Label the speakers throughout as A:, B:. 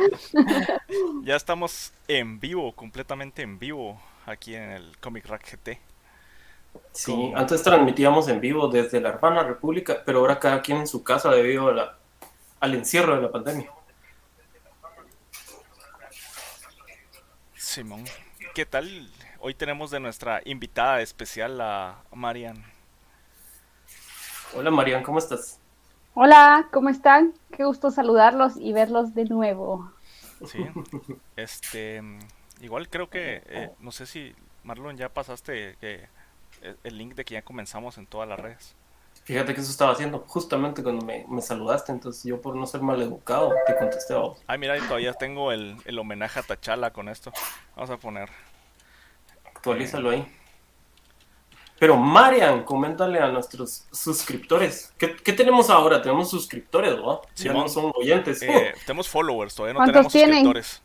A: ya estamos en vivo, completamente en vivo, aquí en el Comic Rack GT.
B: Sí, antes transmitíamos en vivo desde la hermana república, pero ahora cada quien en su casa debido a la, al encierro de la pandemia.
A: Simón, ¿qué tal? Hoy tenemos de nuestra invitada especial a Marian.
B: Hola Marian, ¿cómo estás?
C: Hola, ¿cómo están? Qué gusto saludarlos y verlos de nuevo.
A: Sí, este, igual creo que, eh, no sé si Marlon ya pasaste eh, el link de que ya comenzamos en todas las redes.
B: Fíjate que eso estaba haciendo justamente cuando me, saludaste, entonces yo por no ser mal educado te contesté a vos.
A: Ay, mira, y todavía tengo el, el homenaje a Tachala con esto. Vamos a poner.
B: Actualízalo ahí. Pero Marian, coméntale a nuestros suscriptores. ¿Qué, tenemos ahora? Tenemos suscriptores, ¿no? ya no son oyentes.
A: Eh, tenemos followers, todavía no tenemos suscriptores.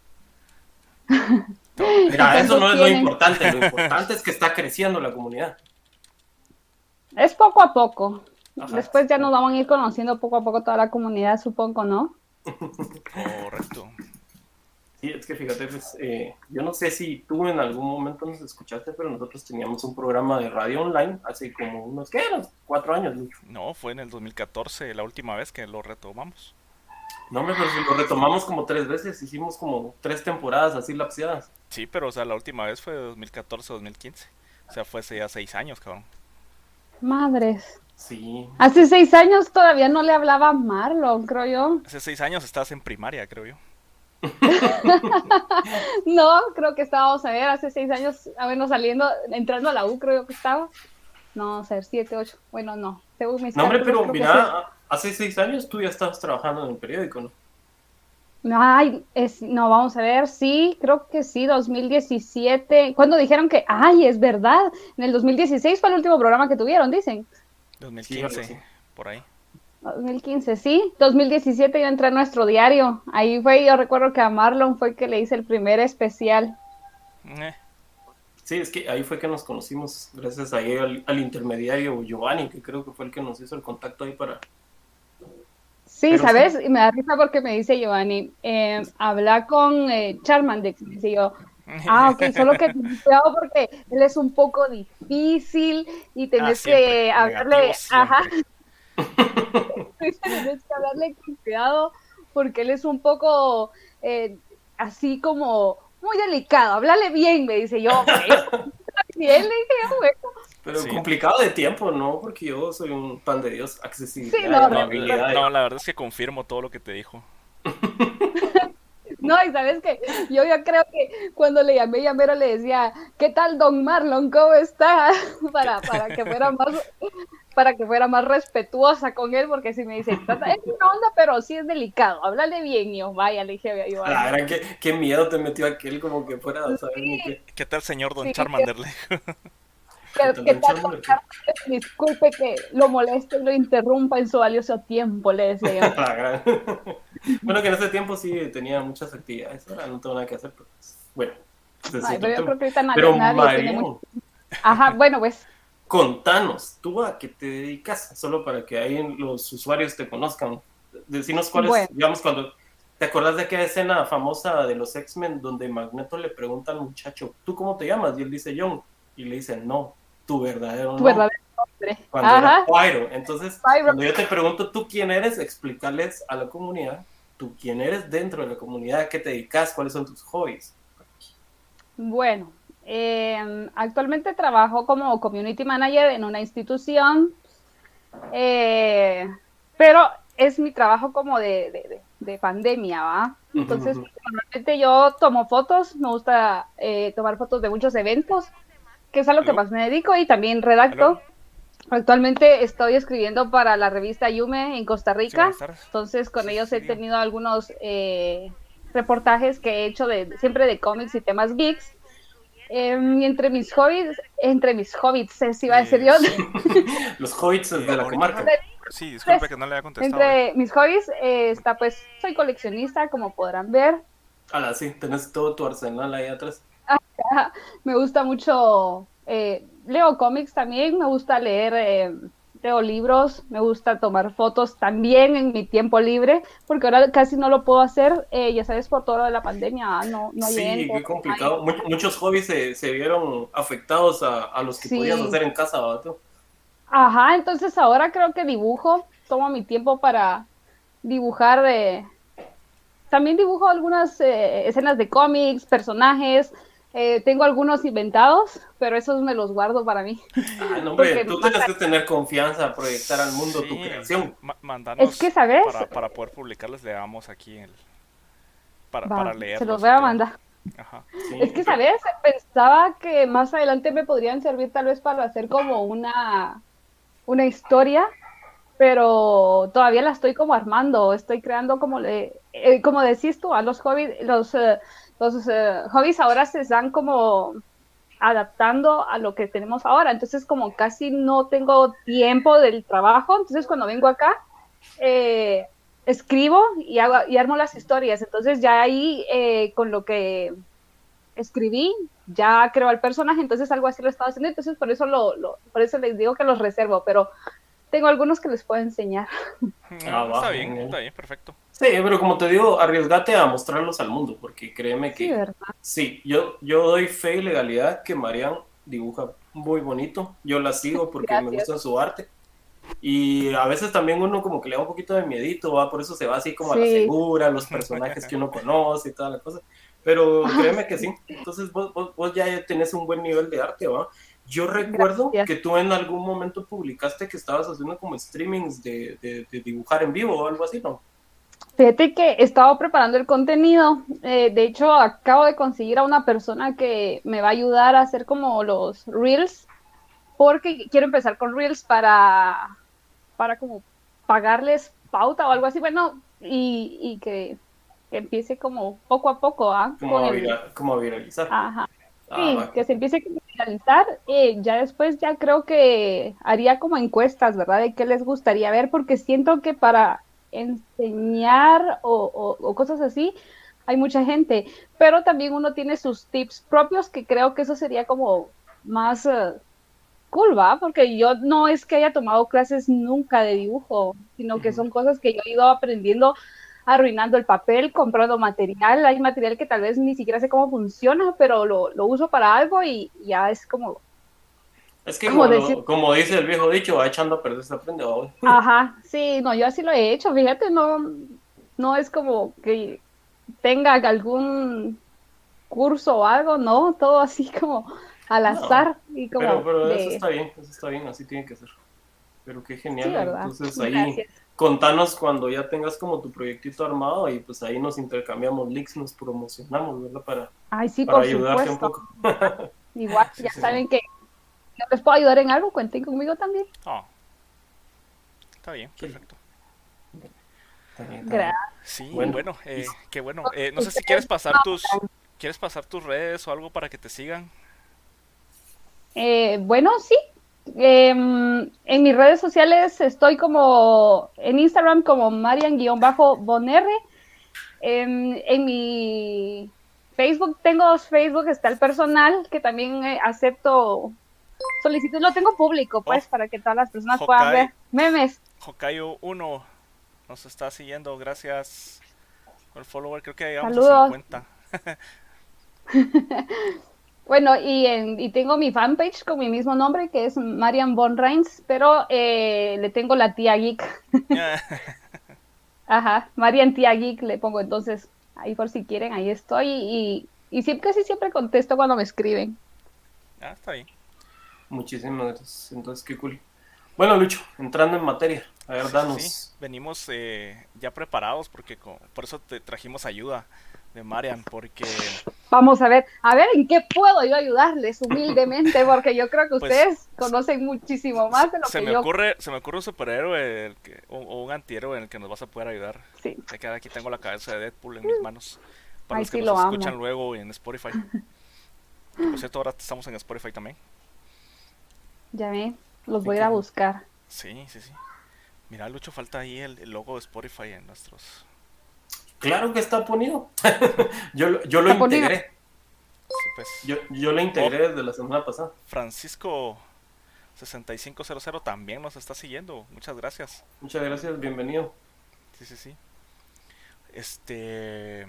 B: Mira, eso no es lo importante. Lo importante es que está creciendo la comunidad.
C: Es poco a poco. Después ya nos vamos a ir conociendo poco a poco toda la comunidad, supongo, ¿no?
A: Correcto.
B: Sí, es que fíjate, pues, eh, yo no sé si tú en algún momento nos escuchaste, pero nosotros teníamos un programa de radio online hace como unos, ¿qué? Unos cuatro años.
A: No, fue en el 2014, la última vez que lo retomamos.
B: No, pero si lo retomamos como tres veces, hicimos como tres temporadas así lapseadas.
A: Sí, pero o sea, la última vez fue de 2014-2015. O sea, fue hace ya seis años, cabrón.
C: Madres.
B: Sí.
C: Hace seis años todavía no le hablaba a Marlon, creo yo.
A: Hace seis años estabas en primaria, creo yo.
C: no, creo que estábamos a ver, hace seis años, a ver, saliendo, entrando a la U, creo que estaba. No, sé, siete, ocho. Bueno, no.
B: Según mis no, hombre, pero mira, hace seis años tú ya estabas trabajando en el periódico, ¿no?
C: Ay, es, no, vamos a ver, sí, creo que sí, 2017. Cuando dijeron que, ay, es verdad, en el 2016 fue el último programa que tuvieron, dicen.
A: 2015, por ahí.
C: 2015, sí. 2017 yo entré a nuestro diario. Ahí fue, yo recuerdo que a Marlon fue que le hice el primer especial.
B: Eh. Sí, es que ahí fue que nos conocimos, gracias a al, al, intermediario Giovanni, que creo que fue el que nos hizo el contacto ahí para,
C: Sí, ¿sabes? Y me da risa porque me dice Giovanni, eh, habla con eh, Charmandex. Y yo, ah, ok, solo que cuidado porque él es un poco difícil y tenés ah, que hablarle, ajá. tenés que hablarle con cuidado porque él es un poco eh, así como muy delicado. Háblale bien, me dice yo.
B: bien, le dije yo, pero complicado de tiempo, ¿no? Porque yo soy un pan de Dios, accesibilidad,
A: no, la, no, la verdad es que confirmo todo lo que te dijo.
C: No, y sabes que yo ya creo que cuando le llamé llamero le decía, ¿qué tal Don Marlon? ¿Cómo está? Para, para que fuera más para que fuera más respetuosa con él, porque si me dice, es una onda, pero sí es delicado, háblale bien, y yo, vaya, le dije, yo,
B: La verdad, ¿qué, qué miedo te metió aquel como que fuera a saber ni qué.
A: ¿Qué tal, señor Don Charmander?
C: que, disculpe que lo moleste y lo interrumpa en su valioso tiempo, le decía
B: bueno, que en ese tiempo sí tenía muchas actividades, ahora no tengo nada que hacer, pero bueno.
C: pero yo creo que ahorita nadie, tiene Ajá, bueno, pues.
B: Contanos, ¿tú a qué te dedicas? Solo para que ahí los usuarios te conozcan. Decinos cuál es, digamos, cuando... ¿Te acuerdas de aquella escena famosa de los X-Men donde Magneto le pregunta al muchacho, ¿tú cómo te llamas? Y él dice John. Y le dice, no, tu verdadero nombre. verdadero nombre. Cuando era Pyro. Entonces, cuando yo te pregunto tú quién eres, explicarles a la comunidad, tú quién eres dentro de la comunidad, a qué te dedicas, cuáles son tus hobbies.
C: Bueno, em, actualmente trabajo como community manager en una institución, eh, pero es mi trabajo como de, pandemia, ¿va? Entonces, normalmente yo tomo fotos, me gusta eh, tomar fotos de muchos eventos que es a lo que más me dedico y también redacto. Actualmente estoy escribiendo para la revista Yume en Costa Rica, entonces con ellos he tenido algunos eh, reportajes que he hecho de siempre de cómics y temas geeks. Em, y entre mis hobbies, entre mis hobbits, eh, si iba a decir yo.
B: Los hobbits de la comarca.
A: Sí, disculpe que no le haya contestado.
C: Entre mis hobbies eh, está, pues, soy coleccionista, como podrán ver.
B: Ah, sí, tenés todo tu arsenal ahí atrás.
C: me gusta mucho, eh, leo cómics también, me gusta leer eh, leo libros, me gusta tomar fotos también en mi tiempo libre, porque ahora casi no lo puedo hacer, eh, ya sabes, por todo lo de la pandemia, no, no
B: Sí, qué complicado. muchos hobbies se, se, vieron afectados a, a los que podías hacer en casa, ¿verdad?
C: Ajá, entonces ahora creo que dibujo, tomo mi tiempo para dibujar de... También dibujo algunas eh, escenas de cómics, personajes, eh, tengo algunos inventados, pero esos me los guardo para mí.
B: Ah, no, hombre, tú tienes que tener confianza, proyectar al mundo tu creación.
C: es que, ¿sabes?
A: Para, poder publicarles, le damos aquí el... Para, para leer.
C: Se los voy a mandar. Ajá. es que, ¿sabes? Pensaba que más adelante me podrían servir tal vez para hacer como una, una historia, pero todavía la estoy como armando, estoy creando como, le, eh, como decís tú, a los hobbies, los... Eh, los eh, hobbies ahora se están como adaptando a lo que tenemos ahora, entonces como casi no tengo tiempo del trabajo, entonces cuando vengo acá eh, escribo y, hago, y armo las historias, entonces ya ahí eh, con lo que escribí ya creo al personaje, entonces algo así lo estaba haciendo, entonces por eso lo, lo, por eso les digo que los reservo, pero tengo algunos que les puedo enseñar.
A: Ah, está bien, está bien, perfecto.
B: Sí, pero como te digo, arriesgate a mostrarlos al mundo, porque créeme que... Sí, yo, yo doy fe y legalidad que Marian dibuja muy bonito. Yo la sigo porque me gusta su arte. Y a veces también uno como que le da un poquito de miedito, ¿va? por eso se va así como a la segura, los personajes que uno conoce y toda la cosa. Pero créeme que sí. Entonces vos, vos, ya tenés un buen nivel de arte, ¿va? Yo recuerdo que tú en algún momento publicaste que estabas haciendo como streamings de, de dibujar en vivo o algo así, ¿no?
C: Fíjate que he estado preparando el contenido. Eh, de hecho, acabo de conseguir a una persona que me va a ayudar a hacer como los reels, porque quiero empezar con reels para, para como pagarles pauta o algo así. Bueno, y, que, empiece como poco a poco. ¿ah?
B: Como, a viralizar.
C: Ajá. Ah, sí, que se empiece a viralizar. Eh, ya después ya creo que haría como encuestas, ¿verdad? De qué les gustaría ver, porque siento que para enseñar o, cosas así, hay mucha gente, pero también uno tiene sus tips propios que creo que eso sería como más uh, cool, ¿va? Porque yo no es que haya tomado clases nunca de dibujo, sino que son cosas que yo he ido aprendiendo arruinando el papel, comprando material, hay material que tal vez ni siquiera sé cómo funciona, pero lo, lo uso para algo y ya es como
B: es que como, dice el viejo dicho, va echando a perder se aprende.
C: Ajá, sí, no, yo así lo he hecho, fíjate, no, no es como que tenga algún curso o algo, no, todo así como al azar. y como
B: pero, eso está bien, eso está bien, así tiene que ser. Pero qué genial, entonces ahí contanos cuando ya tengas como tu proyectito armado y pues ahí nos intercambiamos links, nos promocionamos, ¿verdad? Para,
C: Ay, sí, para ayudarte un poco. Igual, ya saben que les puedo ayudar en algo, cuenten conmigo también.
A: Oh. Está bien, perfecto.
C: Gracias.
A: Sí, bueno, eh, qué bueno. Eh, no sé si quieres pasar tus quieres pasar tus redes o algo para que te sigan.
C: Eh, bueno, sí. Em, en mis redes sociales estoy como en Instagram como Marian-Bonr. En, en mi Facebook tengo dos Facebook, está el personal que también acepto solicitud lo tengo público, pues, oh. para que todas las personas puedan ver memes.
A: Hokayo 1 nos está siguiendo, gracias por el follower, creo que llegamos a 50.
C: bueno, y, en, y tengo mi fanpage con mi mismo nombre, que es Marian Von Reins, pero eh, le tengo la tía geek. Ajá, Marian tía geek le pongo entonces, ahí por si quieren, ahí estoy, y, y siempre, casi siempre contesto cuando me escriben.
A: Ah, está bien.
B: Muchísimas gracias. Entonces, qué cool. Bueno, Lucho, entrando en materia, a ver, danos. Sí,
A: venimos eh, ya preparados porque por eso te trajimos ayuda de Marian, porque...
C: Vamos a ver, a ver en qué puedo yo ayudarles humildemente, porque yo creo que pues, ustedes conocen muchísimo más de lo
A: se
C: que
A: me
C: yo...
A: Ocurre, se me ocurre un superhéroe o, un antihéroe en el que nos vas a poder ayudar.
C: Sí.
A: Aquí tengo la cabeza de Deadpool en mis manos, para los que nos escuchan luego en Spotify. Por cierto, ahora estamos en Spotify también.
C: Ya ve, los voy a ir a buscar.
A: Sí, sí, sí. Mira, Lucho, falta ahí el, logo de Spotify en nuestros.
B: Claro que está ponido. yo, yo lo integré. Sí, pues. yo, yo lo integré oh. desde la semana pasada.
A: Francisco 6500 también nos está siguiendo. Muchas gracias.
B: Muchas gracias, bienvenido.
A: Sí, sí, sí. Este.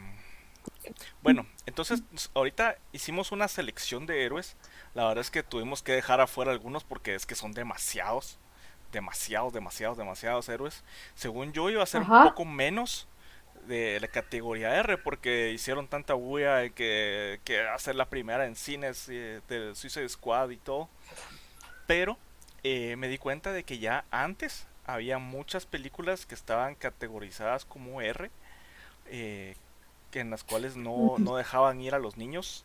A: Bueno, entonces ahorita hicimos una selección de héroes. La verdad es que tuvimos que dejar afuera algunos porque es que son demasiados. Demasiados, demasiados, demasiados héroes. Según yo iba a ser un poco menos de la categoría R porque hicieron tanta bulla que, que hacer la primera en cines eh, de Suicide Squad y todo. Pero eh, me di cuenta de que ya antes había muchas películas que estaban categorizadas como R, eh, que en las cuales no, no, dejaban ir a los niños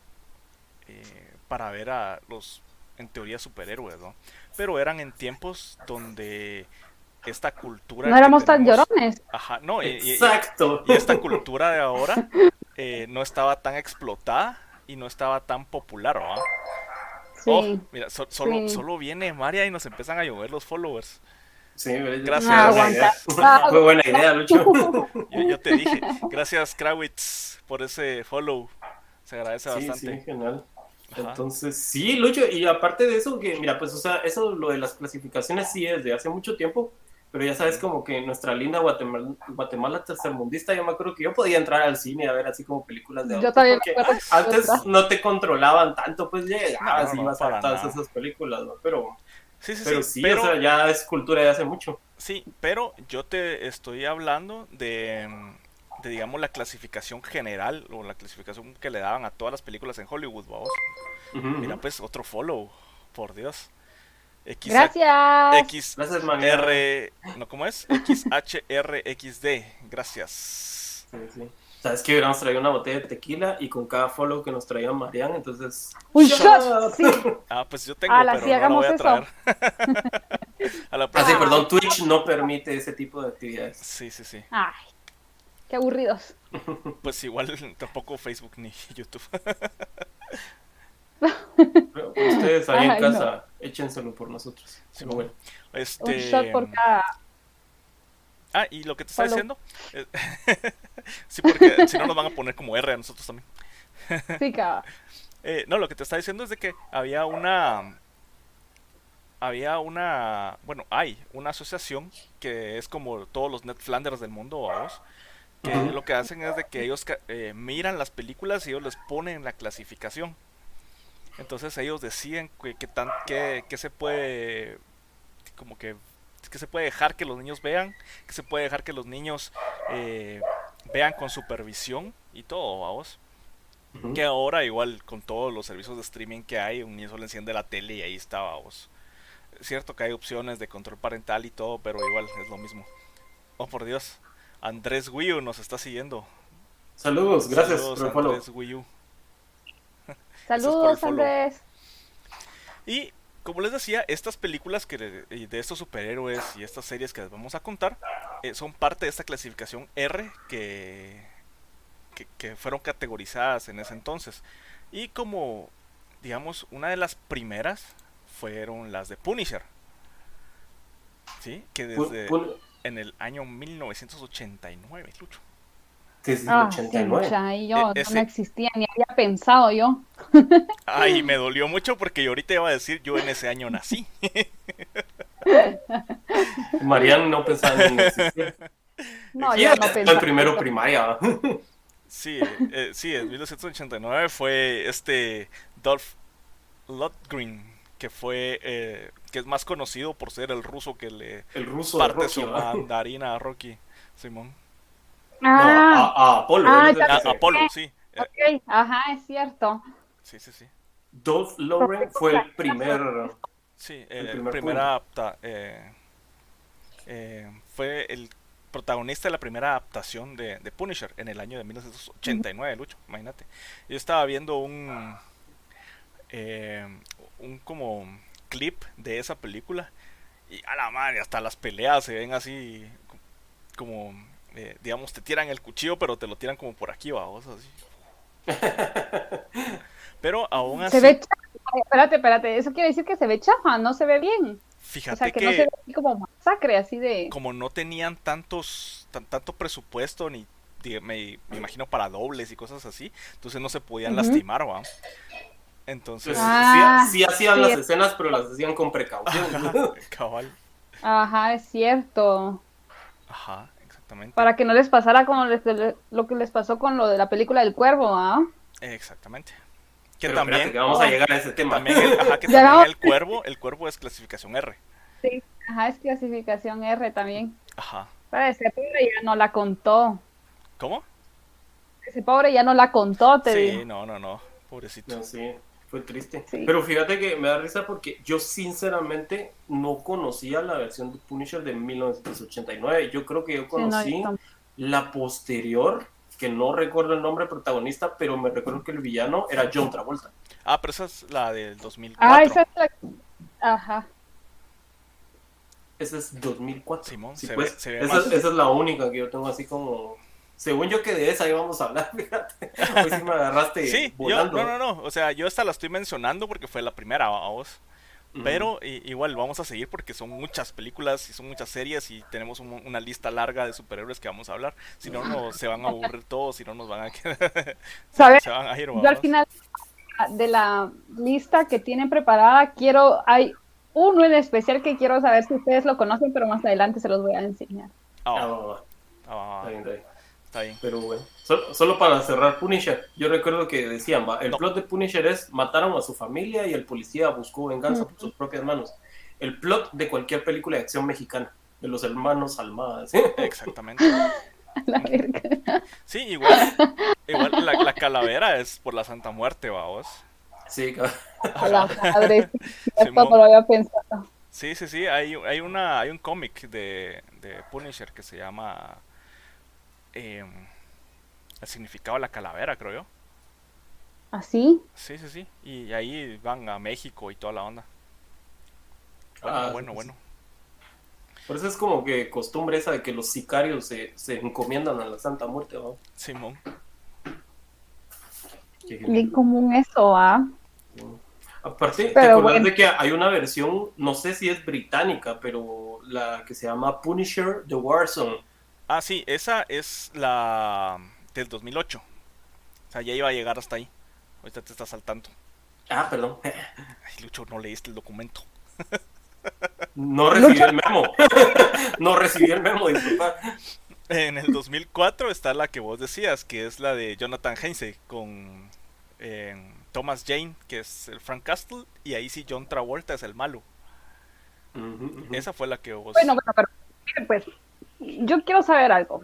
A: eh, para ver a los, en teoría, superhéroes, ¿no? Pero eran en tiempos donde esta cultura...
C: No éramos tan llorones.
A: Ajá, no,
B: Exacto.
A: Y, esta cultura de ahora eh, no estaba tan explotada y no estaba tan popular, ¿no? Sí. Oh, mira, solo, solo viene María y nos empiezan a llover los followers.
B: Sí, gracias. Fue buena idea, Lucho.
A: Yo, te dije, gracias Krawitz por ese follow. Se agradece bastante.
B: Sí, genial. Entonces, sí, Lucho, y aparte de eso, que mira, pues, o sea, eso lo de las clasificaciones sí es de hace mucho tiempo, pero ya sabes como que nuestra linda Guatemala, Guatemala tercermundista, yo me acuerdo que yo podía entrar al cine a ver así como películas de
C: Yo también
B: antes no te controlaban tanto, pues llegabas y ibas a todas esas películas, ¿no? Pero Sí, sí, pero sí, pero, o sea, ya es cultura de hace mucho.
A: Sí, pero yo te estoy hablando de, de, digamos, la clasificación general o la clasificación que le daban a todas las películas en Hollywood, vamos. Mira, pues otro follow, por Dios.
C: X Gracias.
A: X Gracias, R, ¿no cómo es? XHRXD. Gracias.
B: Sí, sí. ¿Sabes que hubiéramos traído una botella de tequila y con cada follow que nos traía Marian, entonces...
C: ¡Un shot! Sí.
A: Ah, pues yo tengo, pero no lo voy a traer.
B: a la ah, sí, perdón, Twitch no permite ese tipo de actividades.
A: Sí, sí, sí.
C: Ay, qué aburridos.
A: Pues igual tampoco Facebook ni YouTube.
B: Ustedes ahí en casa, échenselo por nosotros. Sí, bueno.
A: Este...
C: Un shot por cada
A: Ah, y lo que te está diciendo. Eh, sí, porque si no nos van a poner como R a nosotros también.
C: sí, cabrón.
A: Eh, no, lo que te está diciendo es de que había una. Había una. Bueno, hay una asociación que es como todos los Net Flanders del mundo, vamos. Que lo que hacen es de que ellos eh, miran las películas y ellos les ponen la clasificación. Entonces ellos deciden que, tan, que, que se puede como que que se puede dejar que los niños vean, que se puede dejar que los niños eh, vean con supervisión y todo, vamos. Que ahora igual con todos los servicios de streaming que hay, un niño solo enciende la tele y ahí está, vamos. Es cierto que hay opciones de control parental y todo, pero igual es lo mismo. Oh, por Dios. Andrés Wiu nos está siguiendo.
B: Saludos, gracias
A: Saludos, Andrés Wiu.
C: Saludos, Andrés.
A: Y como les decía, estas películas que de, estos superhéroes y estas series que les vamos a contar eh, son parte de esta clasificación R que, que, fueron categorizadas en ese entonces. Y como, digamos, una de las primeras fueron las de Punisher. ¿Sí? Que desde en el año 1989, Lucho.
B: Desde el 89.
C: y yo e, no existía ni había pensado yo.
A: Ay, me dolió mucho porque yo ahorita iba a decir yo en ese año nací.
B: Marian no pensaba en existir.
C: No, yo no pensaba.
B: el primero primaria.
A: Sí, eh, sí, en 1989 fue este Dolph Lundgren, que fue, eh, que es más conocido por ser el ruso que le
B: el ruso
A: parte su mandarina a Rocky, Simón.
C: Ah,
B: a, Apolo.
A: Ah, Apolo, sí.
C: Ok, ajá, es cierto.
A: Sí, sí, sí.
B: Dolph Lauren fue el primer.
A: Sí, el, el primer, adapta, eh, eh, fue el protagonista de la primera adaptación de, de, Punisher en el año de 1989, Lucho, imagínate. Yo estaba viendo un, eh, un como clip de esa película y a la madre, hasta las peleas se ven así como eh, digamos, te tiran el cuchillo, pero te lo tiran como por aquí, vamos, así. pero aún así...
C: Se ve chafa. Espérate, espérate, eso quiere decir que se ve chafa, no se ve bien.
A: Fíjate
C: o sea, que, no se ve como masacre, así de...
A: Como no tenían tantos, tanto presupuesto, ni me, imagino para dobles y cosas así, entonces no se podían lastimar, ¿va? Entonces,
B: ah, sí, hacían las escenas, pero las hacían con precaución.
C: cabal. Ajá, es cierto.
A: Ajá, exactamente.
C: Para que no les pasara como lo que les pasó con lo de la película del cuervo, ¿ah?
A: Exactamente. Que también
B: vamos a llegar a ese tema.
A: También el, ajá, que también el cuervo, el cuervo es clasificación R.
C: Sí, ajá, es clasificación R también.
A: Ajá.
C: Pero ese pobre ya no la contó.
A: ¿Cómo?
C: Ese pobre ya no la contó, te digo.
A: Sí, no, no, no, pobrecito.
B: No, sí. Fue triste. Pero fíjate que me da risa porque yo sinceramente no conocía la versión de Punisher de 1989. Yo creo que yo conocí la posterior, que no recuerdo el nombre protagonista, pero me recuerdo que el villano era John Travolta.
A: Ah, pero esa es la del 2004.
C: Ah, esa es la... Ajá.
B: Esa es 2004.
A: Simón,
B: pues, esa, esa es la única que yo tengo así como según yo que de esa íbamos a hablar, fíjate. Hoy sí me agarraste
A: sí, volando. Yo, no, no, no. O sea, yo esta la estoy mencionando porque fue la primera a vos. Pero igual vamos a seguir porque son muchas películas y son muchas series y tenemos una lista larga de superhéroes que vamos a hablar. Si no, no se van a aburrir todos, si no nos van a quedar.
C: ¿Sabes? Yo al final de la lista que tienen preparada, quiero. Hay uno en especial que quiero saber si ustedes lo conocen, pero más adelante se los voy a enseñar.
B: Oh. Oh. Pero bueno, solo, para cerrar Punisher, yo recuerdo que decían, el plot de Punisher es mataron a su familia y el policía buscó venganza por sus propias manos. El plot de cualquier película de acción mexicana, de los hermanos Almada.
A: Exactamente. sí, igual, igual la, calavera es por la Santa Muerte, vamos.
B: Sí,
C: la madre, lo había pensado.
A: Sí, sí, sí, hay, hay, una, hay un cómic de, de Punisher que se llama eh, el significado de la calavera, creo yo.
C: ¿Ah, sí?
A: Sí, sí, sí. Y ahí van a México y toda la onda. Bueno, ah, bueno, bueno.
B: Por eso es como que costumbre esa de que los sicarios se, se encomiendan a la Santa Muerte, ¿no?
A: Simón.
C: Bien común eso, ¿ah?
B: Aparte, ¿te acuerdas de que hay una versión, no sé si es británica, pero la que se llama Punisher The Warzone?
A: Ah, sí, esa es la del 2008. O sea, ya iba a llegar hasta ahí. Ahorita te estás saltando.
B: Ah, perdón.
A: Ay, Lucho, no leíste el documento.
B: No recibí el memo. no recibí el memo, disculpa.
A: En el 2004 está la que vos decías, que es la de Jonathan Heinze con eh, Thomas Jane, que es el Frank Castle, y ahí sí John Travolta es el malo. Esa fue la que vos...
C: Bueno, bueno, pero pues yo quiero saber algo.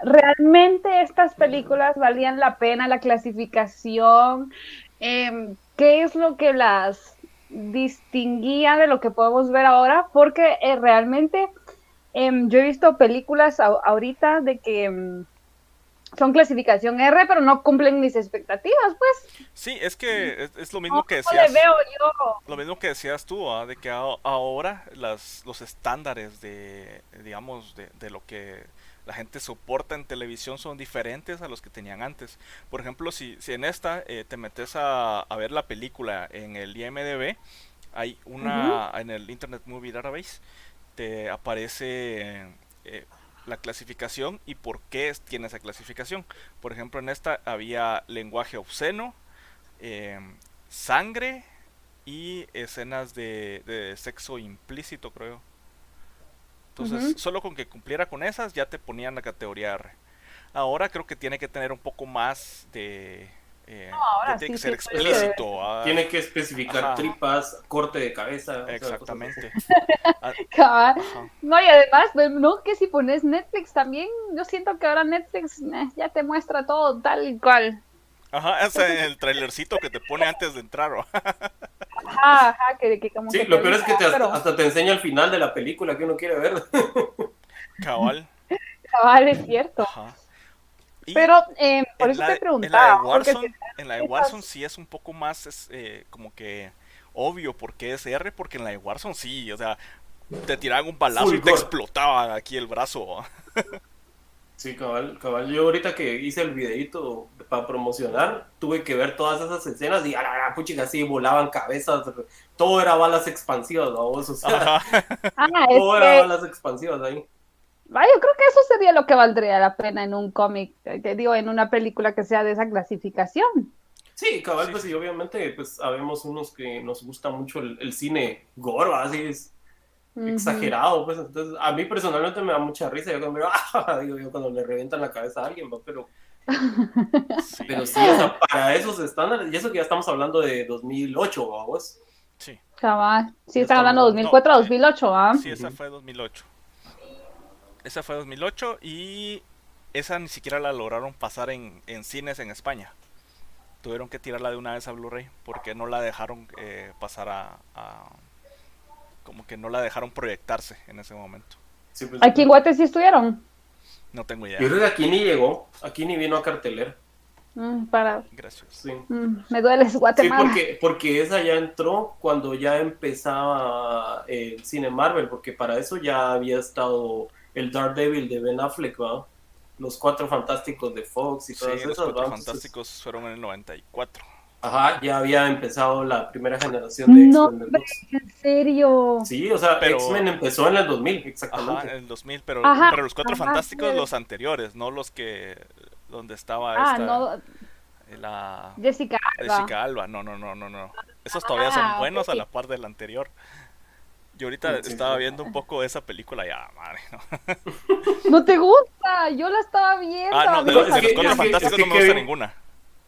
C: ¿Realmente estas películas valían la pena la clasificación? Em, ¿Qué es lo que las distinguía de lo que podemos ver ahora? Porque eh, realmente em, yo he visto películas ahorita de que em, son clasificación R, pero no cumplen mis expectativas, pues.
A: Sí, es que es, lo mismo que decías. Lo mismo que decías tú, ¿ah? de que ahora las, los estándares de, digamos, de, lo que la gente soporta en televisión son diferentes a los que tenían antes. Por ejemplo, si, si en esta eh, te metes a, ver la película en el IMDB, hay una, en el Internet Movie Database, te aparece eh, la clasificación y por qué tiene esa clasificación. Por ejemplo, en esta había lenguaje obsceno, em, sangre y escenas de, sexo implícito, creo. Entonces, solo con que cumpliera con esas ya te ponían la categoría R. Ahora creo que tiene que tener un poco más de eh, tiene que ser explícito.
B: Ah. Tiene que especificar tripas, corte de cabeza.
A: Exactamente.
C: Ah, no, y además, pues, no, que si pones Netflix también, yo siento que ahora Netflix eh, ya te muestra todo tal y cual.
A: Ajá, es el trailercito que te pone antes de entrar.
C: ajá, ajá, que, que como
B: Sí, lo peor es que hasta, te enseña el final de la película que uno quiere ver.
A: Cabal.
C: Cabal, es cierto. Ajá. Pero eh, por eso te preguntaba.
A: En la de Warzone, sí es un poco más eh, como que obvio por qué es R, porque en la de Warzone sí, o sea, te tiraban un balazo y te explotaba aquí el brazo.
B: sí, cabal, cabal, yo ahorita que hice el videito para promocionar, tuve que ver todas esas escenas y a la puchica así volaban cabezas, todo era balas expansivas, ¿no? O sea, ah, todo era balas expansivas ahí
C: yo creo que eso sería lo que valdría la pena en un cómic, que digo, en una película que sea de esa clasificación.
B: Sí, cabal, pues y obviamente pues sabemos unos que nos gusta mucho el, cine gore, así es exagerado, pues entonces a mí personalmente me da mucha risa, yo cuando, ah", digo, yo cuando le revientan la cabeza a alguien, pero pero sí, o sea, para esos estándares, y eso que ya estamos hablando de 2008, vamos.
C: Sí. Cabal, sí, están hablando de 2004 a 2008, ¿ah?
A: Sí, esa fue 2008. Esa fue 2008 y esa ni siquiera la lograron pasar en, en cines en España tuvieron que tirarla de una vez a Blu-ray porque no la dejaron eh, pasar a, como que no la dejaron proyectarse en ese momento.
C: Pues, ¿Aquí en Guate sí estuvieron?
A: No tengo idea.
B: Yo creo que aquí ni llegó, aquí ni vino a cartelera.
C: Mm, para.
A: Gracias.
B: Sí.
C: Mm, me duele Guatemala.
B: Sí, porque, porque esa ya entró cuando ya empezaba el cine Marvel, porque para eso ya había estado el Dark Devil de Ben Affleck, ¿va? los cuatro fantásticos de Fox y todas
A: sí, Los cuatro fantásticos fueron en el 94.
B: Ajá, ya había empezado la primera generación de
C: X-Men. No, ¿en serio?
B: Sí, o sea, X-Men empezó en el 2000, exactamente.
A: Ajá, en el 2000, pero, pero los cuatro fantásticos, los anteriores, no los que. donde estaba ah, esta. No. La...
C: Jessica
A: Alba. Jessica Alba, no, no, no, no, no. Esos todavía son ah, buenos a la par del anterior. Yo ahorita estaba viendo un poco esa película ya, madre.
C: ¿no? ¿No te gusta? Yo la estaba viendo.
A: Ah, no, de, los, Cuatro Fantásticos no me gusta ninguna.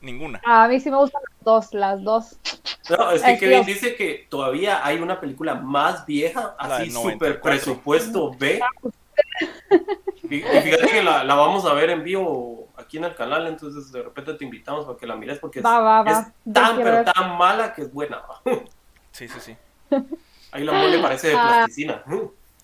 A: Ninguna.
C: A mí sí me gustan las dos, las dos.
B: No, es que Kevin dice que todavía hay una película más vieja, así super presupuesto B. Y, fíjate que la, la, vamos a ver en vivo aquí en el canal, entonces de repente te invitamos para que la mires porque es, tan, pero tan mala que es buena.
A: Sí, sí, sí.
B: Ahí la mole parece de ah. plasticina.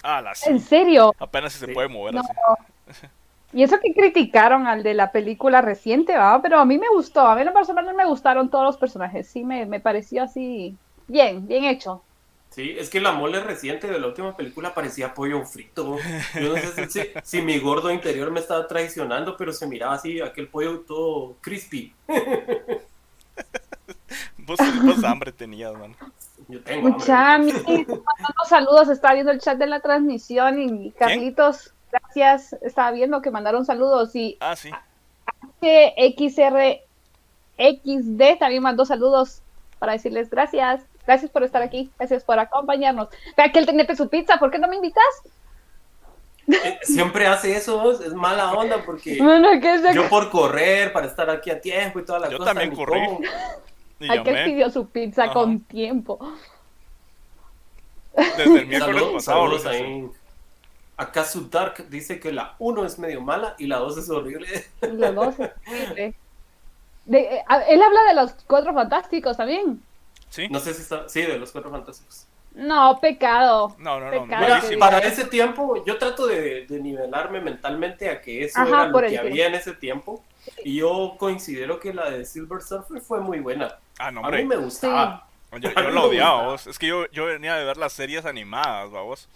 A: Ah, la
C: ¿En serio?
A: Apenas se puede mover así.
C: Y eso que criticaron al de la película reciente, ¿va? Pero a mí me gustó. A mí en lo personal me gustaron todos los personajes. Sí, me, me pareció así bien, bien hecho.
B: Sí, es que la mole reciente de la última película parecía pollo frito. Yo no sé si, si, mi gordo interior me estaba traicionando, pero se miraba así, aquel pollo todo crispy.
A: vos, vos hambre tenías, man.
B: Yo tengo
C: mandando saludos, estaba viendo el chat de la transmisión y Carlitos, gracias, estaba viendo que mandaron saludos y
A: ah, sí.
C: XRXD también mandó saludos para decirles gracias, gracias por estar aquí, gracias por acompañarnos. Vea que él tenía su pizza, ¿por qué no me invitas?
B: Eh, siempre hace eso, es mala onda porque yo por correr, para estar aquí a tiempo y toda la
A: yo
B: cosa.
A: Yo también corrí.
C: Hay que pidió su pizza con tiempo.
A: Desde el miércoles pasado.
B: Acá su Dark dice que la 1 es medio mala y la 2 es horrible.
C: La 2 es horrible. Eh, él habla de los cuatro fantásticos también.
A: Sí.
B: No sé si está. Sí, de los cuatro fantásticos.
C: No, pecado.
A: No, no, no.
B: para ese tiempo, yo trato de, nivelarme mentalmente a que eso era lo que había en ese tiempo. Y yo considero que la de Silver Surfer fue muy buena.
A: Ah, no,
B: A mí me gustaba.
A: Yo, yo lo odiaba, vos. Es que yo, yo venía de ver las series animadas, vos.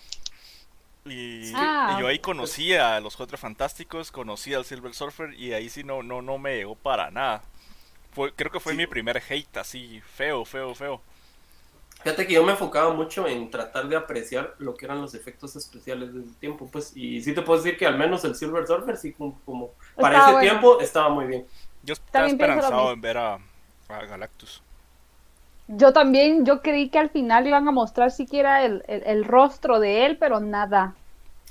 A: Y, ah. y, yo ahí conocía a los Cuatro Fantásticos, conocía al Silver Surfer y ahí sí no, no, no me llegó para nada. Fue, creo que fue mi primer hate así, feo, feo, feo.
B: Fíjate que yo me enfocaba mucho en tratar de apreciar lo que eran los efectos especiales de ese tiempo, pues, y sí te puedo decir que al menos el Silver Surfer sí como, para ese tiempo estaba muy bien.
A: Yo estaba esperanzado en ver a, Galactus.
C: Yo también, yo creí que al final iban a mostrar siquiera el, el rostro de él, pero nada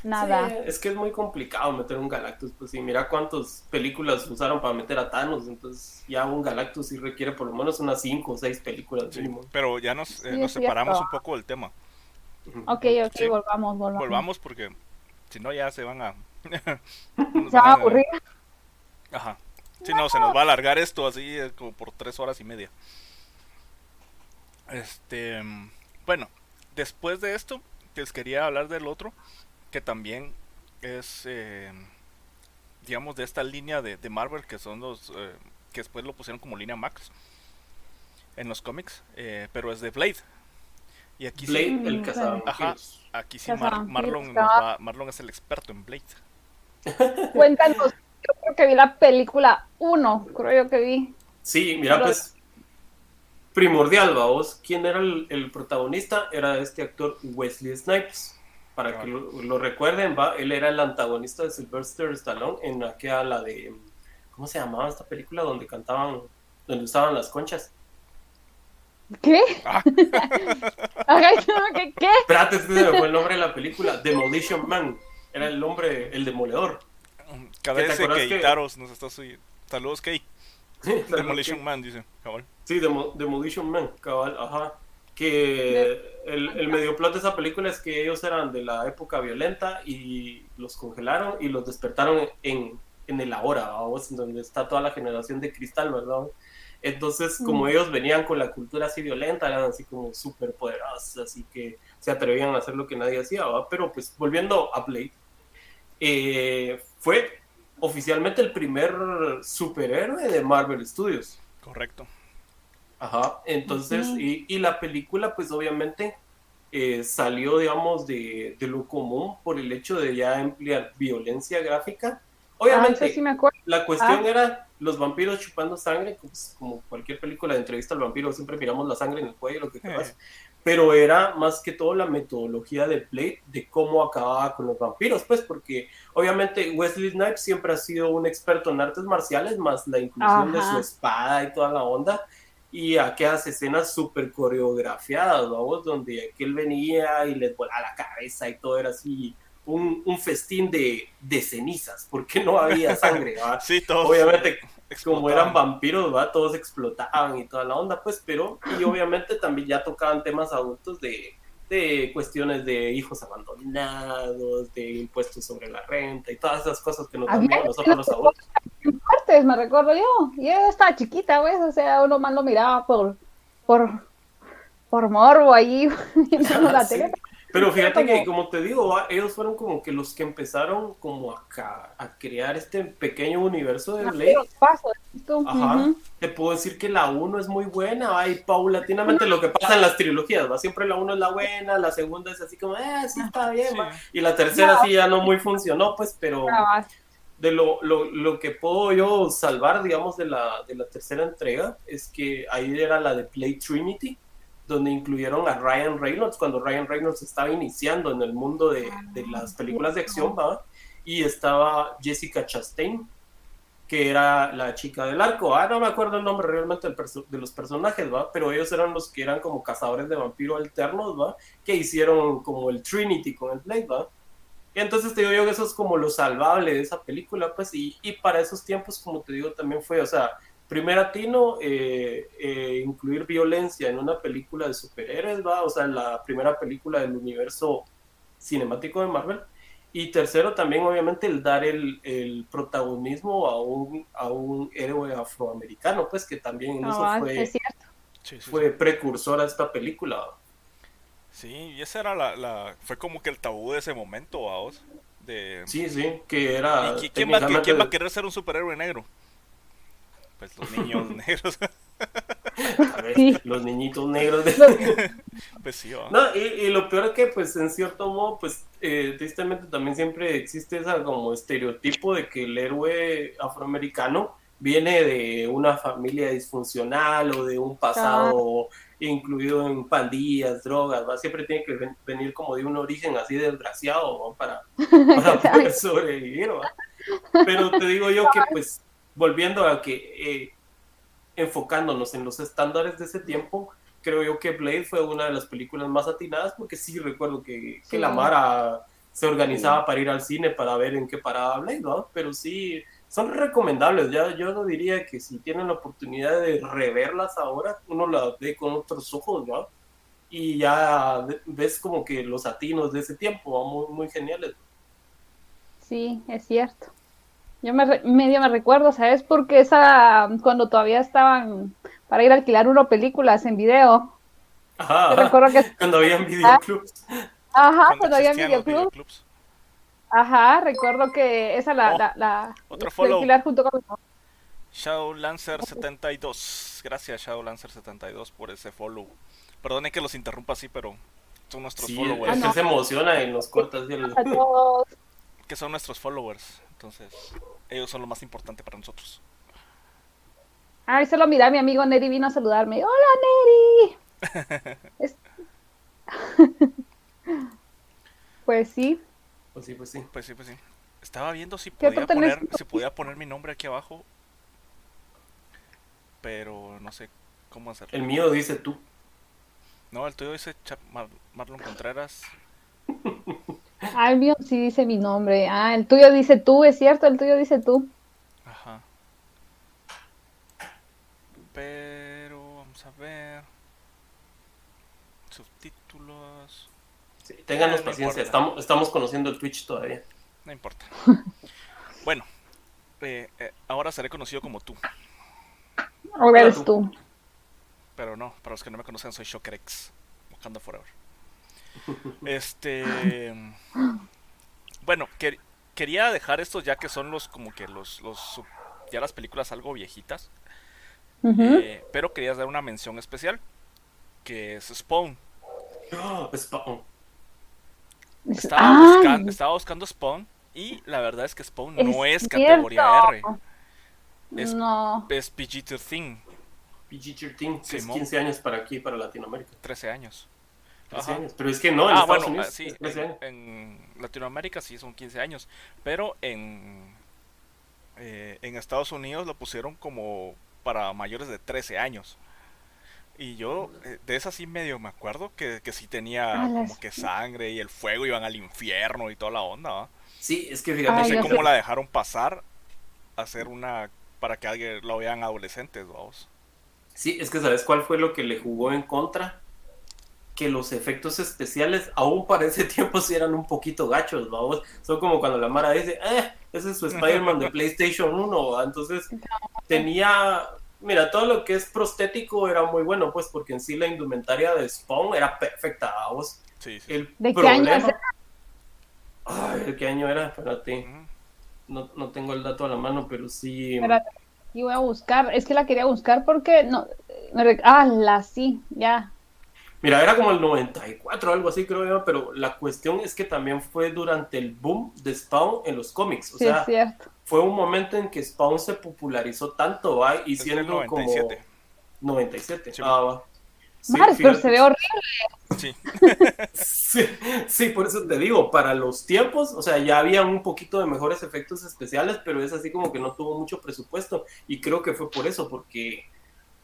C: nada.
B: es que es muy complicado meter un Galactus, pues sí, mira cuántas películas usaron para meter a Thanos, entonces ya un Galactus sí requiere por lo menos unas 5 o 6 películas.
A: pero ya nos, eh, nos separamos un poco del tema.
C: Ok, ok, volvamos, volvamos.
A: Volvamos porque si no ya se van a...
C: se van a aburrir.
A: Ajá. Si no, se nos va a alargar esto así eh, como por 3 horas y media. Este, bueno, después de esto, les quería hablar del otro que también es, eh, digamos, de esta línea de, Marvel, que son los eh, que después lo pusieron como línea Max en los cómics, eh, pero es de Blade. Y aquí
B: Blade, sí, el cazador.
A: Ajá, aquí sí Marlon, Marlon es el experto en Blade.
C: Cuéntanos, yo creo que vi la película 1, creo yo que vi.
B: Sí, mira, pues primordial, vamos. ¿Quién era el, el, protagonista? Era este actor Wesley Snipes para que lo, recuerden, va, él era el antagonista de Sylvester Stallone en aquella la de ¿cómo se llamaba esta película donde cantaban donde usaban las conchas.
C: ¿Qué? Ah. ¿Qué? ¿Qué?
B: Espérate, este se me fue el nombre de la película. Demolition Man. Era el nombre, el demoledor.
A: Cada vez que Itaros nos está subiendo. Saludos, Kate. Demolition Man, dice, cabal.
B: Sí, Demolition Man, cabal, ajá. Que el, el medio plot de esa película es que ellos eran de la época violenta y los congelaron y los despertaron en, en el ahora, en donde está toda la generación de cristal, ¿verdad? Entonces, como mm. ellos venían con la cultura así violenta, eran así como súper poderosos, así que se atrevían a hacer lo que nadie hacía, Pero pues volviendo a Blade, eh, fue oficialmente el primer superhéroe de Marvel Studios.
A: Correcto.
B: Ajá, entonces, y, y, la película pues obviamente eh, salió, digamos, de, de, lo común por el hecho de ya emplear violencia gráfica. Obviamente,
C: ah,
B: la cuestión ah. era los vampiros chupando sangre, pues, como cualquier película de entrevista al vampiro, siempre miramos la sangre en el cuello, lo que quieras. Eh. Pero era más que todo la metodología de Blade de cómo acababa con los vampiros, pues, porque obviamente Wesley Snipes siempre ha sido un experto en artes marciales, más la inclusión de su espada y toda la onda y aquellas escenas súper coreografiadas, vamos, donde aquel venía y les volaba la cabeza y todo era así un, un festín de, de, cenizas, porque no había sangre,
A: sí, todos
B: Obviamente, como eran vampiros, ¿va? todos explotaban y toda la onda, pues, pero, y obviamente también ya tocaban temas adultos de, de cuestiones de hijos abandonados, de impuestos sobre la renta y todas esas cosas que nos dan nosotros los adultos.
C: Me recuerdo yo. Yo estaba chiquita, ¿ves? O sea, uno más lo miraba por, por, por morbo ahí viendo la tele.
B: Pero fíjate que, como te digo, ellos fueron como que los que empezaron como a, a crear este pequeño universo de Blade. Ajá. Te puedo decir que la 1 es muy buena, y paulatinamente lo que pasa en las trilogías, ¿va? Siempre la 1 es la buena, la segunda es así como, eh, sí está bien, Y la tercera sí ya no muy funcionó, pues, pero de lo, lo, lo, que puedo yo salvar, digamos, de la, de la tercera entrega, es que ahí era la de Play Trinity donde incluyeron a Ryan Reynolds, cuando Ryan Reynolds estaba iniciando en el mundo de, de las películas de acción, ¿va? y estaba Jessica Chastain, que era la chica del arco. Ah, no me acuerdo el nombre realmente de los personajes, ¿va? Pero ellos eran los que eran como cazadores de vampiros alternos, ¿va? Que hicieron como el Trinity con el Blade, ¿va? Y entonces te digo yo que eso es como lo salvable de esa película, pues, y, y para esos tiempos, como te digo, también fue, o sea, primer atino, eh, eh, incluir violencia en una película de superhéroes, ¿va? O sea, la primera película del universo cinemático de Marvel. Y tercero, también obviamente el dar el, el protagonismo a un, a un héroe afroamericano, pues que también eso ah, fue, fue precursor a esta película.
A: Sí, y esa era la, la, fue como que el tabú de ese momento, vos. De...
B: Sí, sí, que era...
A: ¿Y quién, va, ¿Quién va a querer ser un superhéroe negro? pues los niños negros.
B: A ver, los niñitos negros. De...
A: pues sí,
B: No, y, lo peor es que, pues, en cierto modo, pues, eh, tristemente también siempre existe ese como estereotipo de que el héroe afroamericano viene de una familia disfuncional o de un pasado incluido en pandillas, drogas, ¿va? siempre tiene que venir como de un origen así desgraciado para, para poder sobrevivir. ¿va? Pero te digo yo que pues volviendo a que eh, enfocándonos en los estándares de ese tiempo, creo yo que Blade fue una de las películas más atinadas porque sí recuerdo que, que la Mara se organizaba para ir al cine para ver en qué paraba Blade, ¿no? Pero sí, son recomendables. Ya, yo no diría que si tienen la oportunidad de reverlas ahora, uno las ve con otros ojos, ¿no? Y ya ves como que los atinos de ese tiempo, muy, muy geniales.
C: Sí, es cierto. Yo me medio me recuerdo, ¿sabes? Porque esa, cuando todavía estaban para ir a alquilar uno películas en video.
B: Ajá, recuerdo que cuando habían videoclubs.
C: Ajá, cuando, habían videoclubs. Ajá, recuerdo que esa la, oh, la, la,
A: otro follow.
C: junto con
A: Shadow Lancer 72. Gracias Shadow Lancer 72 por ese follow. Perdone que los interrumpa así, pero son nuestros followers.
B: Es que se emociona y nos cortas el...
A: Que son nuestros followers. Entonces, ellos son lo más importante para nosotros.
C: Ay, solo mira, mi amigo Neri vino a saludarme. ¡Hola, Neri! pues sí.
B: Pues sí, pues sí.
A: Pues sí, pues sí. Estaba viendo si podía poner, si podía poner mi nombre aquí abajo. pero no sé cómo hacerlo.
B: El mío dice tú.
A: No, el tuyo dice Marlon Contreras.
C: Ah, el mío sí dice mi nombre. Ah, el tuyo dice tú, es cierto, el tuyo dice tú. Ajá.
A: Pero, vamos a ver.
B: Sí, ténganos paciencia, estamos, estamos conociendo el Twitch todavía.
A: No importa. bueno, eh, eh, ahora seré conocido como tú.
C: Ahora eres tú.
A: Pero no, para los que no me conocen, soy Shockerex. Wakanda Forever. Este. Bueno, quería dejar estos ya que son los, como que los, los ya las películas algo viejitas. Eh, pero quería dar una mención especial, que es Spawn.
B: Spawn.
A: Estaba, buscando, estaba buscando Spawn y la verdad es que Spawn no es categoría R. Es,
C: no.
A: es PG-13.
B: PG-13, es 15 años para aquí, para Latinoamérica.
A: 13 años.
B: 13 años. Pero es que no, en ah, Estados Unidos.
A: Sí, en, Latinoamérica sí son 15 años. Pero en, eh, en Estados Unidos lo pusieron como para mayores de 13 años. Y yo eh, de esa sí medio me acuerdo que, que sí tenía como que sangre y el fuego iban al infierno y toda la onda.
B: Sí, es que fíjate.
A: No sé cómo la dejaron pasar a hacer una para que alguien lo vean adolescentes, vamos.
B: Sí, es que sabes cuál fue lo que le jugó en contra. Que los efectos especiales, aún para ese tiempo, sí eran un poquito gachos, vamos. Son como cuando la Mara dice, eh, ese es su Spider-Man de PlayStation 1, Entonces, tenía Mira, todo lo que es prostético era muy bueno, pues, porque en sí la indumentaria de Spawn era perfecta, vos.
A: Sí,
C: ¿De qué año era?
B: Ay, ¿de qué año era? Espérate. no, no tengo el dato a la mano, pero sí.
C: Espérate, y voy a buscar. Es que la quería buscar porque no. Ah, la sí, ya.
B: Mira, era como el 94 o algo así, creo yo, pero la cuestión es que también fue durante el boom de Spawn en los cómics. O sea, fue un momento en que Spawn se popularizó tanto, ¿va? Y siendo 97. como 97. Sí, ah, va.
C: pero se ve horrible.
B: Sí. sí. por eso te digo, para los tiempos, o sea, ya había un poquito de mejores efectos especiales, pero es así como que no tuvo mucho presupuesto. Y creo que fue por eso, porque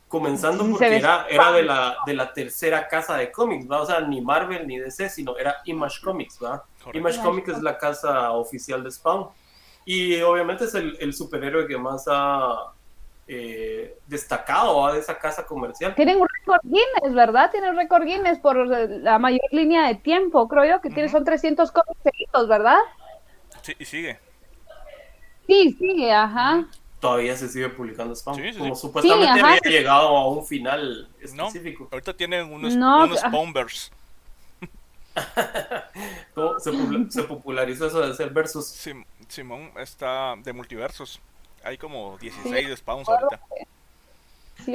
B: comenzando porque era, era de, la, de la tercera casa de cómics, ¿va? O sea, ni Marvel ni DC, sino era Image Comics, ¿va? Image Comics es la casa oficial de Spawn. Y obviamente es el, superhéroe que más ha eh, destacado de esa casa comercial.
C: Tienen un récord Guinness, ¿verdad? Tienen un récord Guinness por la mayor línea de tiempo, creo yo, que tiene, son 300 cómics seguidos, ¿verdad?
A: Sí, y sigue.
C: Sí, sigue, ajá
B: todavía se sigue publicando Spawn. como supuestamente había llegado a un final específico.
A: ahorita tienen unos, unos Spawnverse.
B: se, popularizó eso de hacer versus?
A: Simón está de multiversos. Hay como 16 Spawns ahorita.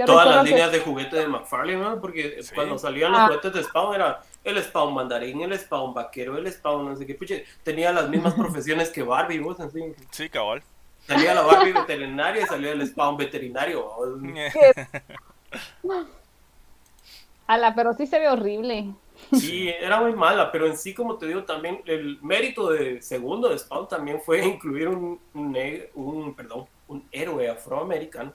B: Todas las líneas de juguete de McFarlane, ¿no? Porque cuando salían los ah. juguetes de Spawn era el Spawn mandarín, el Spawn vaquero, el Spawn no sé qué. Puche, tenía las mismas profesiones que Barbie, vos así.
A: Sí, cabal.
B: Salía la Barbie veterinaria y salía el Spawn veterinario.
C: Ala, pero sí se ve horrible.
B: Sí, era muy mala, pero en sí, como te digo, también el mérito de segundo de Spawn también fue incluir un, un, perdón, un héroe afroamericano.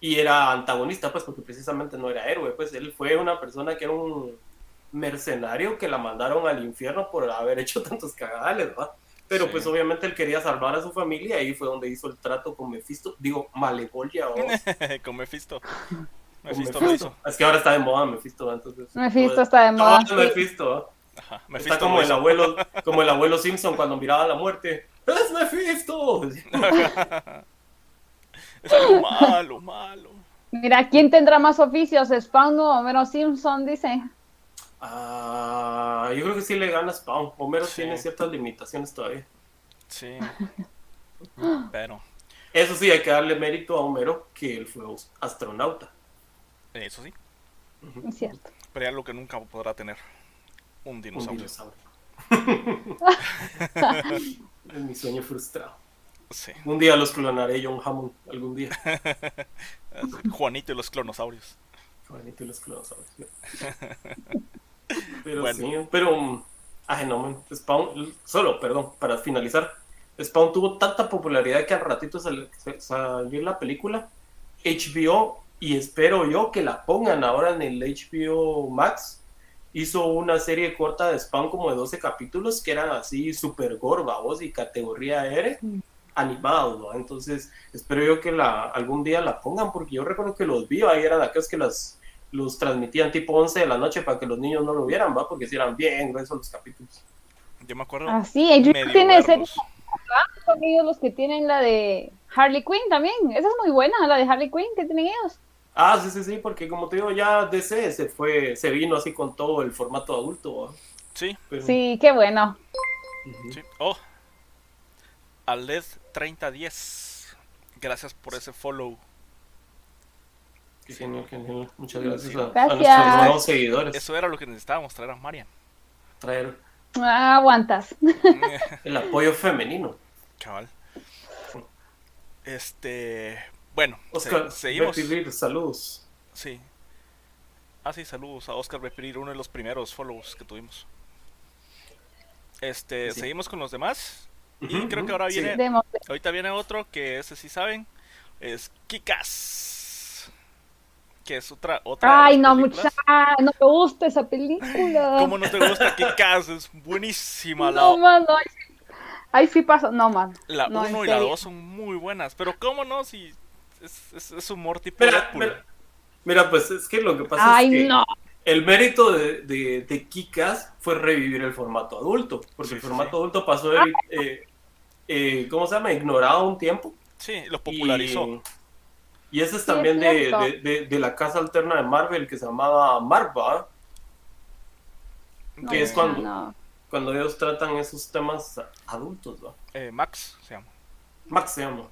B: Y era antagonista, pues, porque precisamente no era héroe, pues él fue una persona que era un mercenario que la mandaron al infierno por haber hecho tantos cagadales, ¿verdad? Pero pues obviamente él quería salvar a su familia y ahí fue donde hizo el trato con Mephisto. Digo, Malegolia.
A: con Mephisto.
B: Mephisto, Es que ahora está de moda Mephisto, entonces.
C: Mephisto está de moda.
B: No, Mephisto. está como el abuelo, como el abuelo Simpson cuando miraba la muerte. ¡Es Mephisto!
A: es algo malo, malo.
C: Mira, ¿quién tendrá más oficios? ¿Spawn o Homero Simpson? Dice.
B: Ah, yo creo que sí le gana Spawn. Homero tiene ciertas limitaciones todavía.
A: Sí. Pero.
B: Eso sí, hay que darle mérito a Homero que él fue astronauta.
A: Eso sí.
C: Es cierto.
A: Pero es algo que nunca podrá tener. Un dinosaurio. Un dinosaurio.
B: es mi sueño frustrado.
A: Sí.
B: Un día los clonaré John Hammond, algún día.
A: Juanito y los clonosaurios.
B: Juanito y los clonosaurios. Pero sí, pero. Ay, no, Spawn. Solo, perdón, para finalizar. Spawn tuvo tanta popularidad que al ratito salió, salió la película HBO, y espero yo que la pongan ahora en el HBO Max, hizo una serie corta de spam como de 12 capítulos que eran así super gorba, vos, y categoría R, animado, Entonces, espero yo que la, algún día la pongan, porque yo recuerdo que los vi, ahí eran aquellos que las, los transmitían tipo 11 de la noche para que los niños no lo vieran, ¿va? Porque si eran bien gruesos los capítulos.
A: Yo me acuerdo.
C: Ah, sí, ellos tienen series. Son ellos los que tienen la de Harley Quinn también. Esa es muy buena, la de Harley Quinn que tienen ellos.
B: Ah, sí, sí, sí, porque como te digo, ya DC se fue, se vino así con todo el formato adulto.
A: Sí.
C: Sí, qué bueno.
A: sí. Oh, Aled 3010. Gracias por ese follow.
B: Qué genial, genial. Muchas gracias, a, nuestros nuevos seguidores.
A: Eso era lo que necesitábamos, traer a Marian.
B: Traer.
C: Ah, aguantas.
B: El apoyo femenino.
A: Chaval. Este. Bueno,
B: Oscar seguimos. saludos.
A: Sí. Ah, sí, saludos a Oscar Bepirir, uno de los primeros follows que tuvimos. Este, seguimos con los demás. Y creo que ahora viene. Ahorita viene otro que ese sí saben. Es Kikas. Que es otra. otra
C: Ay, no, mucha. No me gusta esa película.
A: ¿Cómo no te gusta Kikas? Es buenísima.
C: No, la... man, ahí, sí pasa. No, man.
A: La 1 y la 2 son muy buenas. Pero, ¿cómo no? Si es, es, humor tipo.
B: Mira, mira, pues es que lo que pasa es que.
C: No
B: el mérito de, de, Kikas fue revivir el formato adulto, porque el formato adulto pasó de, eh, eh, ¿cómo se llama? Ignorado un tiempo.
A: Sí, lo popularizó.
B: Y, ese es también de, de, la casa alterna de Marvel que se llamaba Marva. Que es cuando, cuando ellos tratan esos temas adultos, ¿va?
A: Eh, Max se llama.
B: Max se llama.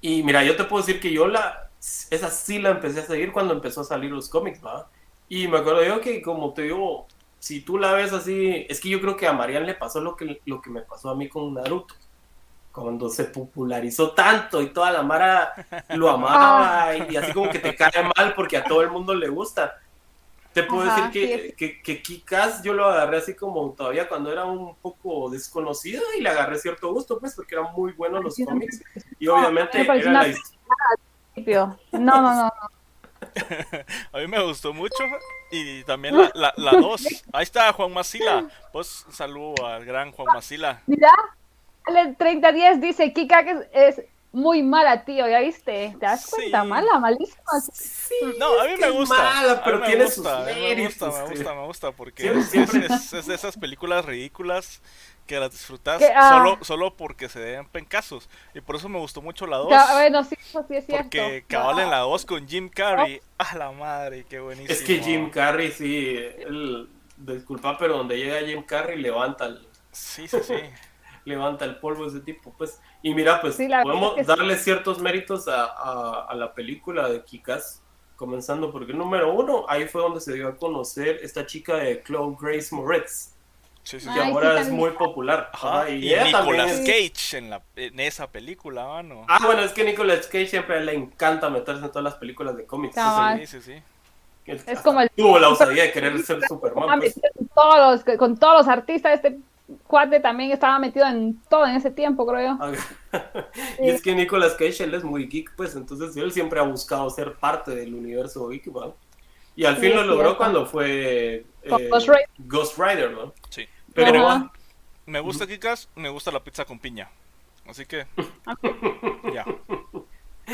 B: Y mira, yo te puedo decir que yo la. Esa sí la empecé a seguir cuando empezó a salir los cómics, ¿va? Y me acuerdo yo que, como te digo, si tú la ves así, es que yo creo que a Marian le pasó lo que, lo que me pasó a mí con Naruto. Cuando se popularizó tanto y toda la Mara lo amaba y, así como que te cae mal porque a todo el mundo le gusta. Te puedo decir que, que, que, Kikas yo lo agarré así como todavía cuando era un poco desconocido y le agarré cierto gusto, pues, porque eran muy buenos los cómics. Y obviamente era la
C: historia. No, no, no,
A: a mí me gustó mucho y también la, la, la dos. Ahí está Juan Masila. Pues un saludo al gran Juan Masila.
C: Mira, el 3010 dice Kika que es, muy mala, tío, ¿ya viste? ¿Te das cuenta? Mala, malísima.
A: Sí, no, a mí me gusta.
B: Mala, pero
A: me
B: tiene
A: gusta,
B: sus
A: me gusta, me gusta, me gusta, porque Es, es, de esas películas ridículas que las disfrutas ah. solo, solo porque se den pencazos. Y por eso me gustó mucho la 2.
C: bueno, sí, sí es cierto.
A: Porque cabal en la 2 con Jim Carrey. ¡Ah, la madre! ¡Qué buenísimo!
B: Es que Jim Carrey, sí. El, disculpa, pero donde llega Jim Carrey levanta el.
A: Sí, sí, sí.
B: levanta el polvo ese tipo, pues. Y mira, pues podemos darle ciertos méritos a, a, a, la película de Kikas. Comenzando porque número uno, ahí fue donde se dio a conocer esta chica de Chloe Grace Moretz
A: Sí,
B: que ahora es muy popular.
A: y, Nicolas Cage en, la, en esa película, mano.
B: Ah, bueno, es que Nicolas Cage siempre le encanta meterse en todas las películas de cómics.
A: sí, sí, sí.
C: Es como el...
B: Tuvo la osadía de querer ser Superman. Pues.
C: Todos con todos los artistas, este cuate también estaba metido en todo en ese tiempo, creo yo.
B: Y es que Nicolas Cage, él es muy geek, pues, entonces él siempre ha buscado ser parte del universo geek, ¿no? Y al fin lo logró cuando fue eh, Ghost Rider, ¿no?
A: Sí. Pero me gusta Kikas, me gusta la pizza con piña. Así que. Ya.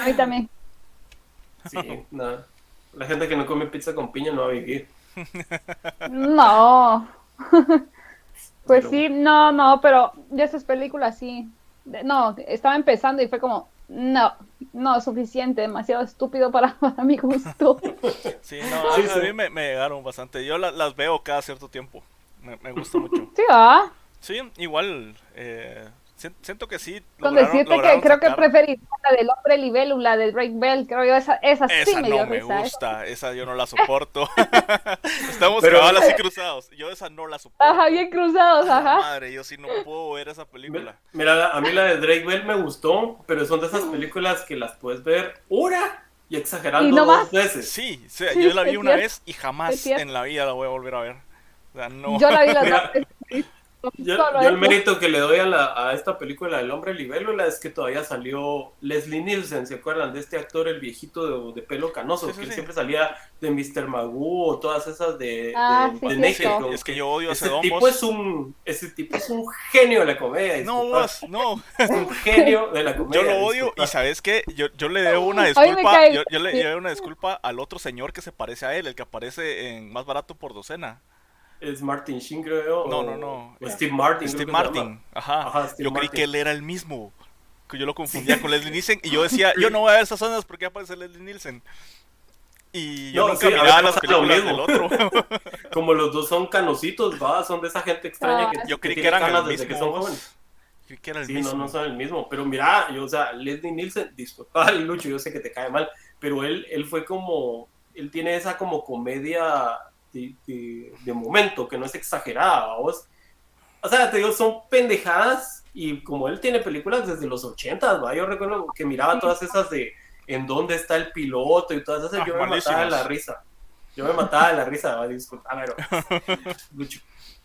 C: A mí también.
B: Sí, nada. La gente que no come pizza con piña no va a vivir.
C: No. Pues sí, no, no, pero ya esas películas sí. No, estaba empezando y fue como, no, no, suficiente, demasiado estúpido para, para mi gusto.
A: Sí, no, a, mí me, me, llegaron bastante. Yo las veo cada cierto tiempo me, me gusta mucho.
C: Sí, ¿ah?
A: Sí, igual. Eh, siento que sí.
C: Con decirte que creo que preferí la del hombre libélula de Drake Bell. Creo yo, esa, esa, esa sí me
A: no
C: dio
A: me gusta. Esa yo no la soporto. Estamos Pero... así cruzados. Yo esa no la soporto.
C: Ajá, bien cruzados, ajá.
A: Madre, yo sí no puedo ver esa película.
B: Mira, a mí la de Drake Bell me gustó, pero son de esas películas que las puedes ver una y exagerando no dos veces.
A: Sí, sí, yo la vi una vez y jamás en la vida la voy a volver a ver. O sea, no.
C: Yo la vi las dos
B: yo, el mérito que le doy a, la, a esta película El hombre libélula es que todavía salió Leslie Nielsen, ¿se acuerdan de este actor, el viejito de, pelo canoso, que siempre salía de Mr. Magoo o todas esas de,
C: ah,
B: de,
A: Es que yo odio a
B: ese tipo es un Ese tipo es un genio de la comedia.
A: No, vos, no.
B: Es un genio de la comedia.
A: Yo lo odio y ¿sabes qué? Yo, yo le debo una disculpa, yo, yo, le debo una disculpa al otro señor que se parece a él, el que aparece en Más Barato por Docena
B: es Martin Sheen, creo.
A: No, no, no.
B: Steve Martin.
A: Steve Martin, ajá. yo creí que él era el mismo. Que yo lo confundía con Leslie Nielsen. Y yo decía, yo no voy a ver esas zonas porque aparece Leslie Nielsen. Y yo nunca miraba las películas del otro.
B: Como los dos son canositos, va, son de esa gente extraña que,
A: yo creí que, eran el desde que son jóvenes.
B: Creí que era el sí, mismo. no, no son el mismo. Pero mira, yo, o sea, Leslie Nielsen, disculpa, Lucho, yo sé que te cae mal, pero él, él fue como, él tiene esa como comedia de, momento, que no es exagerada, ¿vos? O sea, te digo, son pendejadas y como él tiene películas desde los 80, ¿va? yo recuerdo que miraba todas esas de en dónde está el piloto y todas esas, ah, yo me mataba de la risa. Yo me mataba de la risa, ¿va? disculpa, pero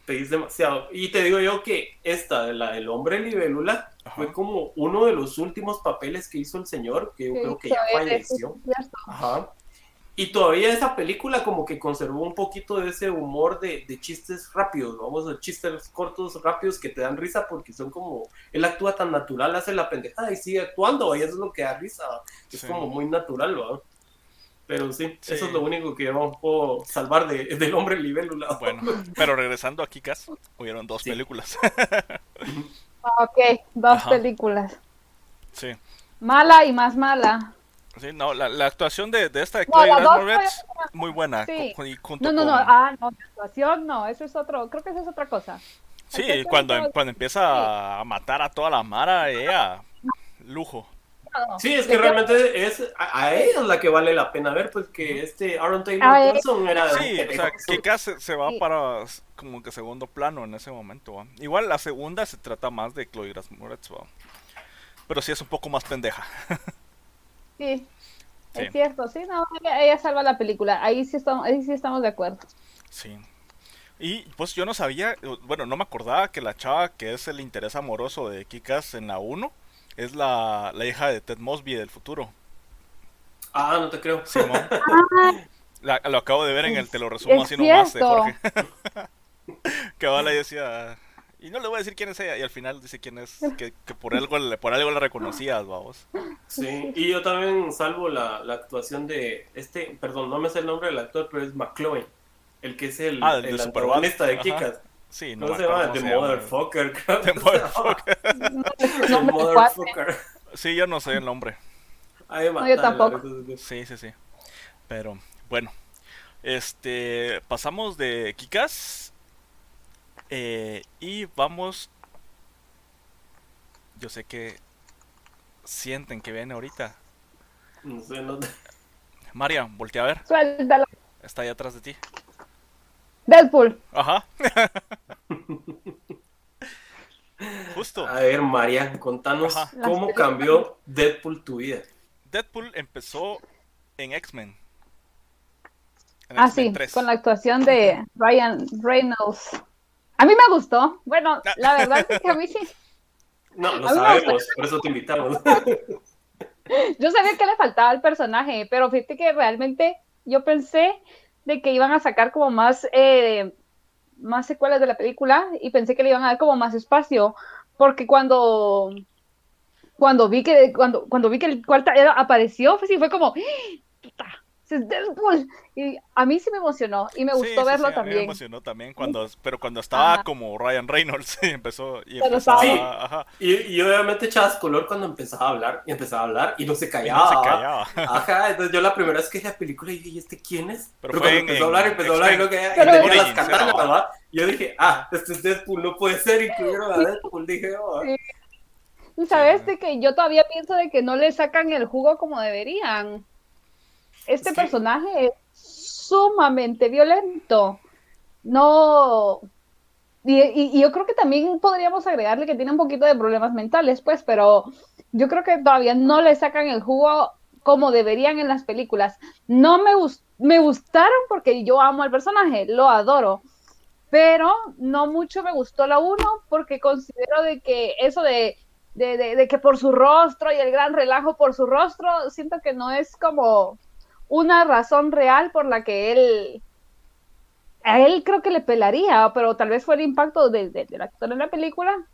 B: demasiado. Y te digo yo que esta, la del hombre libélula, fue como uno de los últimos papeles que hizo el señor, que yo creo que ya falleció. Ajá. Y todavía esa película como que conservó un poquito de ese humor de, chistes rápidos, vamos, a chistes cortos, rápidos que te dan risa porque son como, él actúa tan natural, hace la pendejada y sigue actuando, y eso es lo que da risa, es como muy natural, ¿no? Pero sí, eso es lo único que yo puedo salvar de, del hombre libélula.
A: Bueno, pero regresando a Kikas, hubieron dos películas.
C: ok, dos películas.
A: Sí.
C: Mala y más mala.
A: Sí, no, la, la actuación de, de esta de Chloe Moretz, muy buena.
C: Sí. no, no, no, ah, no, la actuación no, eso es otro, creo que eso es otra cosa.
A: Sí, cuando, cuando empieza a matar a toda la mara, ella, lujo.
B: Sí, es que realmente es a, ella la que vale la pena ver, pues que este Aaron Taylor Johnson era...
A: Sí, o sea, que se, se va para como que segundo plano en ese momento. Igual la segunda se trata más de Chloe Moretz, pero sí es un poco más pendeja.
C: Sí, es cierto, sí, no, ella, salva la película, ahí sí, estamos, ahí sí estamos de acuerdo.
A: Sí. Y pues yo no sabía, bueno, no me acordaba que la chava que es el interés amoroso de Kikas en la 1 es la, la, hija de Ted Mosby del futuro.
B: Ah, no te creo.
A: lo acabo de ver en el, te lo resumo así nomás de Jorge. que ahora decía, y no le voy a decir quién es ella. Y al final dice quién es. Que, por, algo, por algo la reconocías, vamos.
B: Sí, y yo también salvo la, la, actuación de este. Perdón, no me sé el nombre del actor, pero es McCloy. El que es el,
A: ah,
B: el antagonista de Kikas.
A: Sí,
B: no, se llama? The Motherfucker. The Motherfucker. The Motherfucker.
A: Sí, yo no sé el nombre.
C: no, yo tampoco.
A: Sí, sí, sí. Pero, bueno. Este. Pasamos de Kikas eh, y vamos. Yo sé que sienten que viene ahorita.
B: No sé, no
A: María, voltea a ver.
C: Suéltalo.
A: Está ahí atrás de ti.
C: Deadpool.
A: Ajá. Justo.
B: A ver, María, contanos cómo cambió Deadpool tu vida.
A: Deadpool empezó en X-Men.
C: Ah, sí, con la actuación de Ryan Reynolds. A mí me gustó. Bueno, la verdad es que a mí sí.
B: No, lo sabemos, por eso te invitamos.
C: Yo sabía que le faltaba al personaje, pero fíjate que realmente yo pensé de que iban a sacar como más, eh, más secuelas de la película y pensé que le iban a dar como más espacio, porque cuando cuando vi que cuando cuando vi que el cuarto apareció, pues sí fue como es Deadpool. Y a mí sí me emocionó y me gustó verlo también. A mí me
A: emocionó también, cuando, pero cuando estaba como Ryan Reynolds y empezó. Y, empezaba,
B: sí. Y, obviamente echabas color cuando empezaba a hablar y empezaba a hablar y no se callaba. no se callaba. Ajá, entonces yo la primera vez que vi la película dije, ¿y este quién es? Pero, cuando empezó a hablar, empezó a hablar y lo que tenía las cantanas, ¿verdad? Yo dije, ah, este es Deadpool, no puede ser, incluyeron a Deadpool, dije, oh.
C: Y sabes de que yo todavía pienso de que no le sacan el jugo como deberían este personaje es sumamente violento. No. Y, yo creo que también podríamos agregarle que tiene un poquito de problemas mentales, pues, pero yo creo que todavía no le sacan el jugo como deberían en las películas. No me, me gustaron porque yo amo al personaje, lo adoro, pero no mucho me gustó la 1 porque considero de que eso de, de, que por su rostro y el gran relajo por su rostro, siento que no es como una razón real por la que él a él creo que le pelaría, pero tal vez fue el impacto del actor en la película.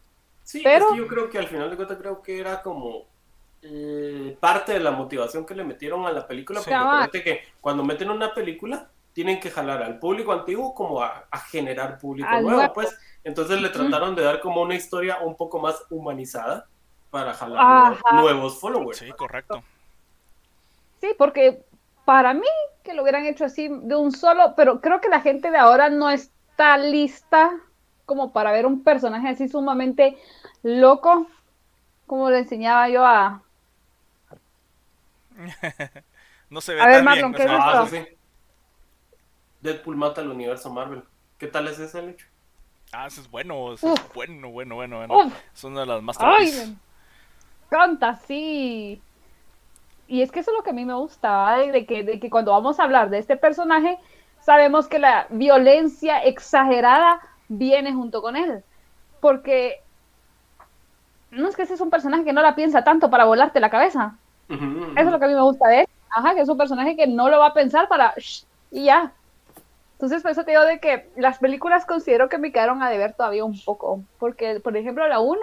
B: Sí, pero... yo creo que al final de cuentas creo que era como eh, parte de la motivación que le metieron a la película, porque acuérdate que cuando meten una película tienen que jalar al público antiguo como a, generar público nuevo, pues entonces le trataron de dar como una historia un poco más humanizada para jalar nuevos followers.
A: Sí, correcto.
C: Sí, porque para mí que lo hubieran hecho así de un solo, pero creo que la gente de ahora no está lista como para ver un personaje así sumamente loco, como le enseñaba yo a...
A: no se ve a ver, Marlon, ¿qué
B: ah, Deadpool mata al universo Marvel. ¿Qué tal es ese hecho?
A: Ah, ese es bueno, ese es bueno, bueno, bueno, bueno. Es una de las más
C: Ay, canta, sí. Y es que eso es lo que a mí me gusta, de, que, de que cuando vamos a hablar de este personaje, sabemos que la violencia exagerada viene junto con él. Porque no es que ese es un personaje que no la piensa tanto para volarte la cabeza. Eso es lo que a mí me gusta de él. Ajá, que es un personaje que no lo va a pensar para y ya. Entonces, por eso te digo de que las películas considero que me quedaron a deber todavía un poco. Porque, por ejemplo, la 1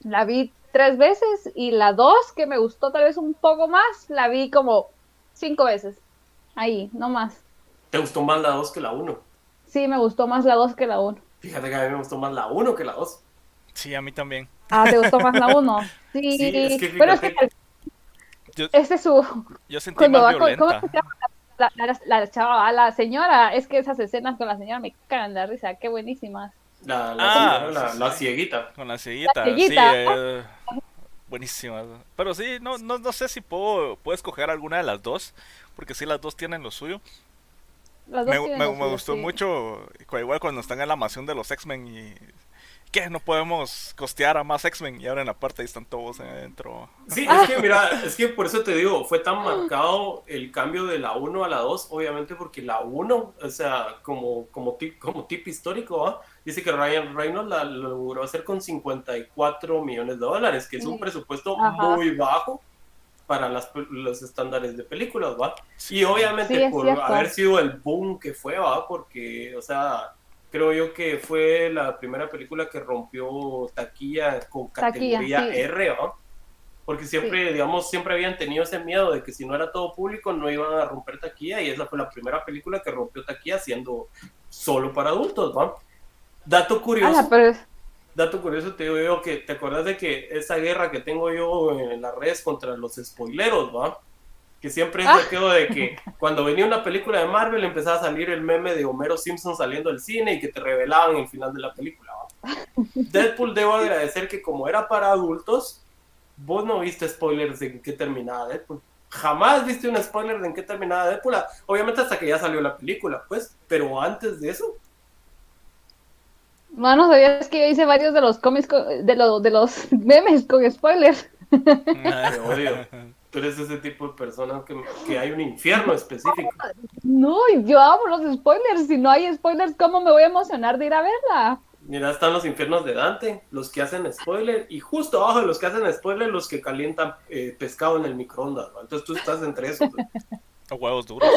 C: la vi tres veces y la 2, que me gustó tal vez un poco más, la vi como cinco veces. Ahí, no más.
B: ¿Te gustó más la 2 que la 1?
C: Sí, me gustó más la 2 que la 1.
B: Fíjate que a mí me gustó más la 1 que la 2.
A: Sí, a mí también.
C: Ah, ¿te gustó más la 1? Sí, sí es que pero es que yo, este es su...
A: Yo sentí más violenta.
C: La, la, la, chava, la señora, es que esas escenas con la señora me cagan de risa, qué buenísimas.
B: La, ah, la, cieguita.
A: Con la cieguita, sí. Eh, buenísima. Pero sí, no, no, no sé si puedo, puedo escoger alguna de las dos, porque sí, las dos tienen lo suyo. me, me, gustó mucho, igual cuando están en la mansión de los X-Men y ¿qué? No podemos costear a más X-Men y ahora en la parte ahí están todos adentro.
B: Sí, es que mira, es que por eso te digo, fue tan marcado el cambio de la 1 a la 2, obviamente porque la 1, o sea, como, como, tip, como tip histórico, dice que Ryan Reynolds la logró hacer con 54 millones de dólares, que es un presupuesto muy bajo para las, los estándares de películas, ¿va? Y obviamente por haber sido el boom que fue, ¿va? Porque, o sea, creo yo que fue la primera película que rompió taquilla con categoría R, ¿no? Porque siempre, digamos, siempre habían tenido ese miedo de que si no era todo público no iban a romper taquilla y esa fue la primera película que rompió taquilla siendo solo para adultos, ¿no? Dato curioso. Dato curioso, te digo que te acuerdas de que esa guerra que tengo yo en las redes contra los spoileros, ¿va? que siempre es aquello de que cuando venía una película de Marvel empezaba a salir el meme de Homero Simpson saliendo del cine y que te revelaban el final de la película. Deadpool debo agradecer que como era para adultos, vos no viste spoilers de en qué terminaba Deadpool. Jamás viste un spoiler de en qué terminaba Deadpool, obviamente hasta que ya salió la película, pues, pero antes de eso.
C: Mano, sabías que yo hice varios de los cómics, de, lo, de los memes con spoilers.
B: Te odio tú eres ese tipo de persona que, hay un infierno específico.
C: No, yo amo los spoilers. Si no hay spoilers, ¿cómo me voy a emocionar de ir a verla?
B: Mira, están los infiernos de Dante, los que hacen spoiler, y justo abajo de los que hacen spoiler, los que calientan eh, pescado en el microondas. Entonces tú estás entre esos.
A: O huevos duros.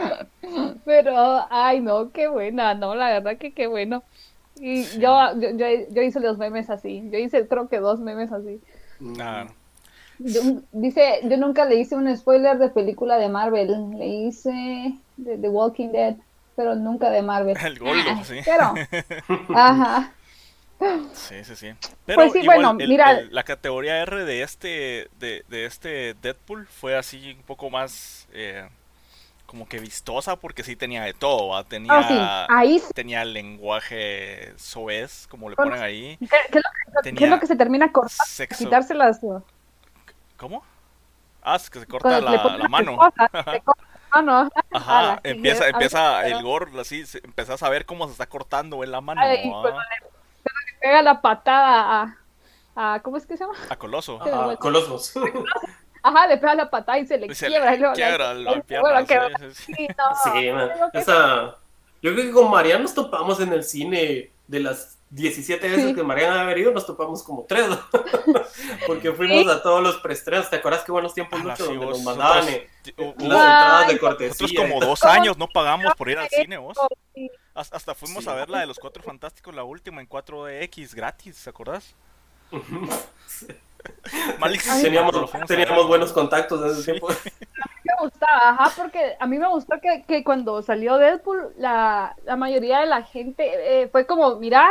C: Pero, ay, no, qué buena, no, la verdad que qué bueno. Y yo, yo, yo, hice los memes así. Yo hice, creo que dos memes así. Dice, yo nunca le hice un spoiler de película de Marvel, le hice de The Walking Dead, pero nunca de Marvel.
A: El Goldo, sí.
C: Pero, ajá.
A: Sí, sí, sí. Pero pues bueno, mira, la categoría R de este, de, de, este Deadpool fue así un poco más eh, como que vistosa porque sí tenía de todo, tenía,
C: ah, ahí
A: tenía el lenguaje soez, como le ponen ahí.
C: ¿Qué, es, lo que, se termina cortando? Quitarse las...
A: ¿Cómo? Ah, es que se corta la, la, mano. Ajá, empieza, empieza el gore, así, empezás a ver cómo se está cortando en la mano. Ay,
C: le, pega la patada a, a, ¿cómo es que se llama?
A: A Coloso.
B: A Colosos.
C: Ajá, le pega la patada y se le quiebra.
A: Se le quiebra la pierna.
B: Sí, sí, esa, Yo creo que con Mariana nos topamos en el cine de las 17 veces que Mariana había venido, nos topamos como tres, porque fuimos a todos los preestrenos. ¿Te acuerdas qué buenos tiempos, Lucho, donde nos mandaban eh, las entradas de cortesía?
A: Nosotros como dos años no pagamos por ir al cine, vos. Hasta fuimos a ver la de los Cuatro Fantásticos, la última, en 4DX, gratis, ¿te acordás?
B: teníamos, teníamos buenos contactos en ese tiempo.
C: A mí me gustaba, ajá, porque a mí me gustó que, que cuando salió Deadpool, la, la mayoría de la gente eh, fue como, mira,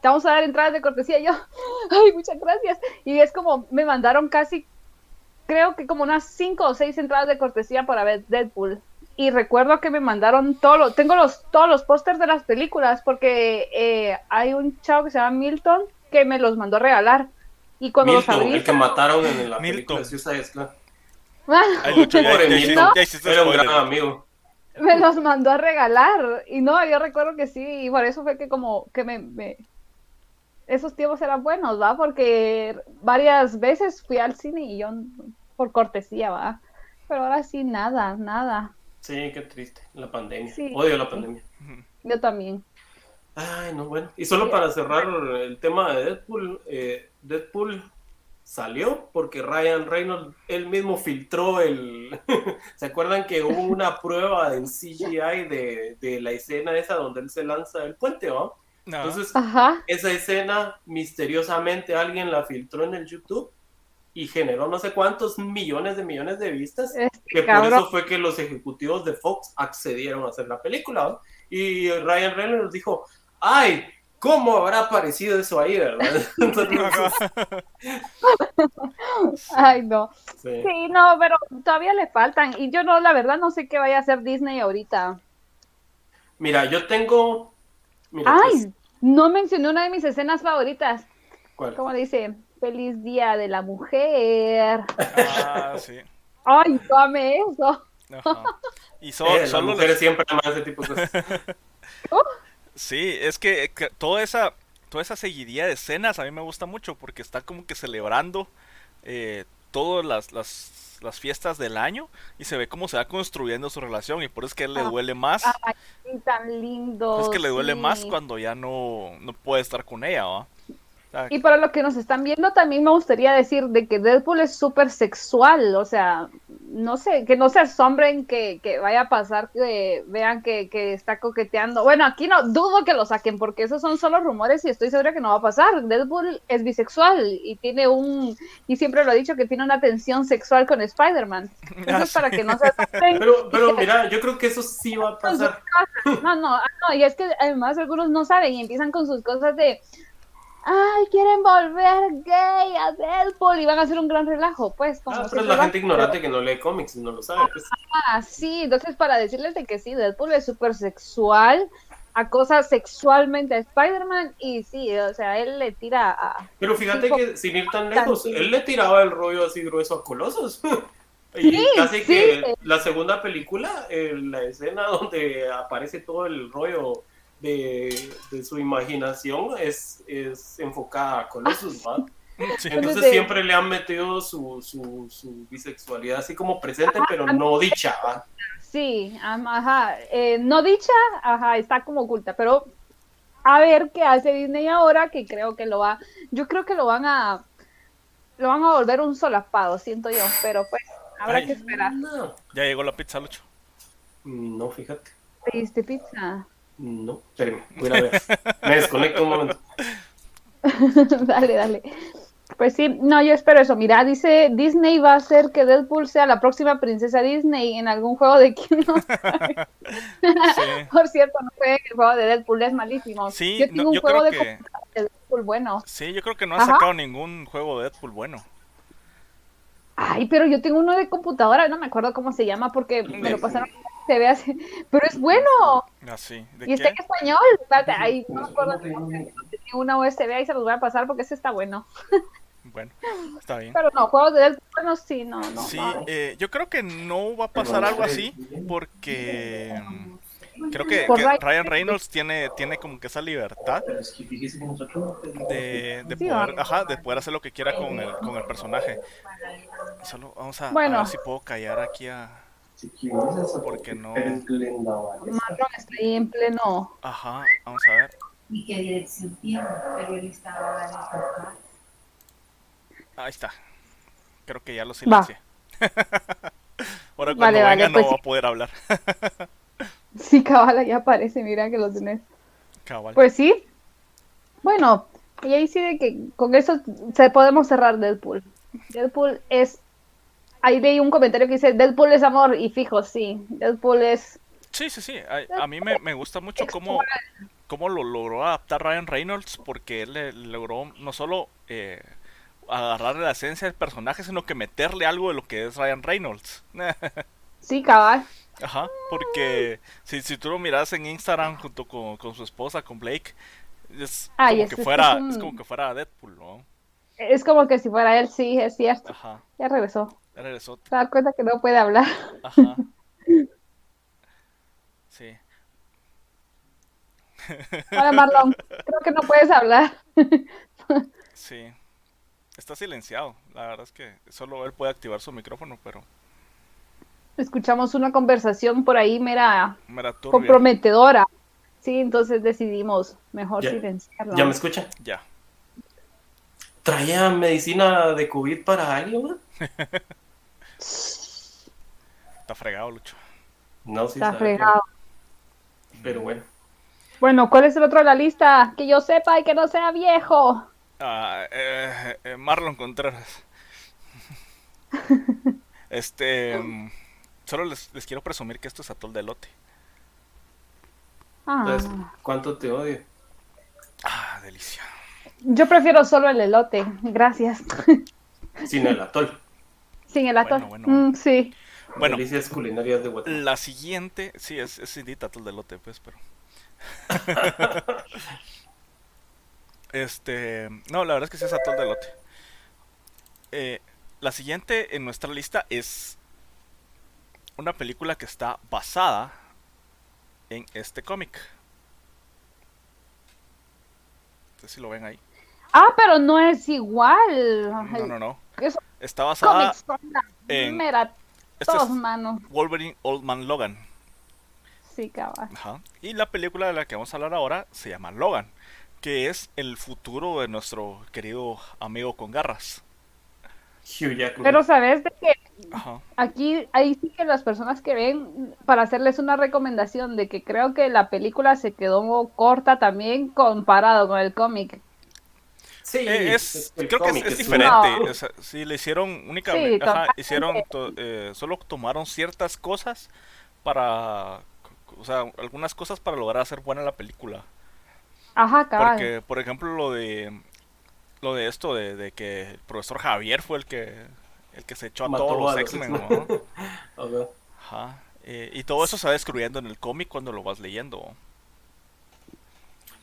C: te vamos a dar entradas de cortesía. Y yo, ay, muchas gracias. Y es como, me mandaron casi, creo que como unas cinco o seis entradas de cortesía para ver Deadpool y recuerdo que me mandaron todo tengo los todos los pósters de las películas porque eh, hay un chavo que se llama Milton que me los mandó a regalar y cuando
B: Milton,
C: los abrí
B: el que mataron en la película sí sabes claro.
C: Era un gran amigo. Me los mandó a regalar. Y no yo recuerdo que sí y por eso fue que como que me, me... esos tiempos eran buenos va porque varias veces fui al cine y yo por cortesía va pero ahora sí nada nada.
B: Sí, qué triste, la pandemia. Odio la pandemia.
C: Yo también.
B: Ay, no, bueno. Y solo para cerrar el tema de Deadpool, eh, Deadpool salió porque Ryan Reynolds él mismo filtró el... ¿Se acuerdan que hubo una prueba en CGI de, de la escena esa donde él se lanza del puente, ¿no? Entonces, esa escena misteriosamente alguien la filtró en el YouTube y generó no sé cuántos millones de millones de vistas, este que por eso fue que los ejecutivos de Fox accedieron a hacer la película. Y Ryan Reynolds dijo, ay, ¿cómo habrá aparecido eso ahí, verdad?
C: ay, no. Sí. no, pero todavía le faltan. Y yo no, la verdad, no sé qué vaya a hacer Disney ahorita.
B: Mira, yo tengo...
C: ay, pues no mencioné una de mis escenas favoritas. ¿Cuál? ¿Cómo dice? Feliz Día de la Mujer. Ah, sí. Ay, tome eso.
B: Y eh, solo mujeres siempre aman ese tipo de cosas.
A: Oh. Sí, es que, toda esa toda esa seguidilla de escenas a mí me gusta mucho porque está como que celebrando eh, todas las, las, las, fiestas del año y se ve cómo se va construyendo su relación y por eso es que él le ah. duele más.
C: Ay, tan lindo.
A: Es que le duele más cuando ya no, no puede estar con ella, ¿va?
C: Y para los que nos están viendo, también me gustaría decir de que Deadpool es súper sexual, o sea, no sé, que no se asombren que, que vaya a pasar, que vean que, que, está coqueteando. Bueno, aquí no, dudo que lo saquen, porque esos son solo rumores y estoy segura que no va a pasar. Deadpool es bisexual y tiene un, y siempre lo ha dicho, que tiene una tensión sexual con Spider-Man. Eso es para que no se asombren.
B: Pero, pero mira, yo creo que eso sí va a pasar.
C: No, no, ah, no, y es que además algunos no saben y empiezan con sus cosas de ay, quieren volver gay a Deadpool y van a hacer un gran relajo, pues.
B: Como ah, pero es la gente ignorante que no lee cómics y no lo sabe. Pues.
C: Ah, sí, entonces para decirles de que sí, Deadpool es súper sexual, acosa sexualmente a Spider-Man y sí, o sea, él le tira a...
B: Pero fíjate que sin ir tan lejos, él le tiraba el rollo así grueso a Colosos. y casi que la segunda película, la escena donde aparece todo el rollo de, su imaginación es, es enfocada a Colossus, ¿va? Entonces siempre le han metido su, su, bisexualidad así como presente, pero no dicha, ¿va?
C: Sí, ajá, eh, no dicha, ajá, está como oculta, pero a ver qué hace Disney ahora, que creo que lo va, yo creo que lo van a, lo van a volver un solapado, siento yo, pero pues habrá que esperar.
A: Ya llegó la pizza, Lucho.
B: No, fíjate.
C: ¿Pediste pizza?
B: No, espérame, voy a ver. Me desconecto un momento.
C: dale, dale. Pues sí, no, yo espero eso. Mira, dice Disney va a hacer que Deadpool sea la próxima princesa Disney en algún juego de Kingdom Por cierto, no fue el juego de Deadpool, es malísimo.
A: Sí,
C: yo tengo un juego de, Deadpool bueno.
A: Sí, yo creo que no ha sacado ningún juego de Deadpool bueno.
C: Ay, pero yo tengo uno de computadora, no me acuerdo cómo se llama porque me lo pasaron se ve así, pero es bueno.
A: Ah, sí.
C: y está en español. Ahí no me acuerdo tenía una USB ahí se los voy a pasar porque ese está bueno.
A: Bueno, está bien.
C: Pero no, juegos de bueno, sí, no, no.
A: Sí, eh, yo creo que no va a pasar algo así porque mm, creo que, Ryan Reynolds tiene, tiene como que esa libertad de, de poder, ajá, de poder hacer lo que quiera con el, con el personaje. Solo vamos a, a ver si puedo callar aquí a Porque no.
C: Marlon está ahí en pleno.
A: Ajá, vamos a ver.
D: ¿Y qué dirección tiene? Pero él estaba en el
A: Ahí está. Creo que ya lo silencié. Ahora cuando
C: Vale,
A: venga
C: vale,
A: no
C: pues
A: va a
C: sí.
A: poder hablar.
C: Sí, cabal, ya aparece, mira que lo tenés.
A: Cabal.
C: Pues sí. Bueno, y ahí sí de que con eso se podemos cerrar Deadpool. Deadpool es. Ahí leí un comentario que dice Deadpool es amor y fijo, sí. Deadpool es.
A: Sí, sí, sí. A, a mí me, me gusta mucho cómo, cómo lo logró adaptar Ryan Reynolds, porque él le- logró no solo eh, agarrarle la esencia del personaje, sino que meterle algo de lo que es Ryan Reynolds.
C: Sí, cabal.
A: Ajá, porque si, si tú lo miras en Instagram junto con, con su esposa, con Blake, es como que fuera,
C: es un-
A: es como que fuera Deadpool, ¿no?
C: Es como que si fuera él, sí, es cierto.
A: Ajá,
C: Ya regresó.
A: Ya regresó.
C: Se da cuenta que no puede hablar.
A: Ajá. Sí.
C: Hola, Marlon. Creo que no puedes hablar.
A: Sí. Está silenciado. La verdad es que solo él puede activar su micrófono, pero
C: Escuchamos una conversación por ahí, mera
A: me era turbia.
C: comprometedora. Sí, entonces decidimos mejor
B: Ya-
C: silenciarlo.
B: ¿Ya me escuchan?
A: Ya.
B: ¿Traía medicina de COVID para alguien?
A: Está fregado, Lucho.
B: No, sí
C: Está
B: sabe,
C: fregado.
B: Pero bueno.
C: Bueno, ¿cuál es el otro de la lista? Que yo sepa y que no sea viejo.
A: Ah, eh, eh, Marlon Contreras. Este. Solo les, les quiero presumir que esto es atol de elote.
C: Ah,
B: Entonces, ¿cuánto te odio?
A: Ah, delicia.
C: yo prefiero solo el elote. Gracias.
B: Sin el atol.
C: Sin el atol.
A: Bueno, bueno, bueno.
C: Mm, sí.
A: Bueno,
B: Delicias culinarias de Guatemala.
A: la siguiente. Sí, es, es indita atol de elote, pues, pero. Este. No, la verdad es que sí es atol de elote. Eh, la siguiente en nuestra lista es una película que está basada en este cómic. No sé si lo ven ahí.
C: Ah, pero no es igual.
A: No, no, no. Está basada en-
C: mera
A: Este
C: tos,
A: es
C: mano.
A: Wolverine Old Man Logan.
C: Sí, cabal.
A: Ajá. Y la película de la que vamos a hablar ahora se llama Logan, que es el futuro de nuestro querido amigo con garras.
C: Pero sabes de que
A: Ajá.
C: aquí, ahí sí que las personas que ven, para hacerles una recomendación de que creo que la película se quedó corta también comparado con el cómic.
B: Sí,
A: Eh, es,
B: el
A: creo que es, diferente.
C: No.
A: o sea, sí, le hicieron únicamente.
C: Sí,
A: ajá, hicieron. to- eh, solo tomaron ciertas cosas para. O sea, algunas cosas para lograr hacer buena la película.
C: Ajá, cabal.
A: Porque, por ejemplo, lo de. Lo de esto de, de que el profesor Javier fue el que. El que se echó a
B: Mató
A: todos los
B: a los
A: X-Men.
B: Ajá.
A: Eh, y todo eso se va descubriendo en el cómic cuando lo vas leyendo.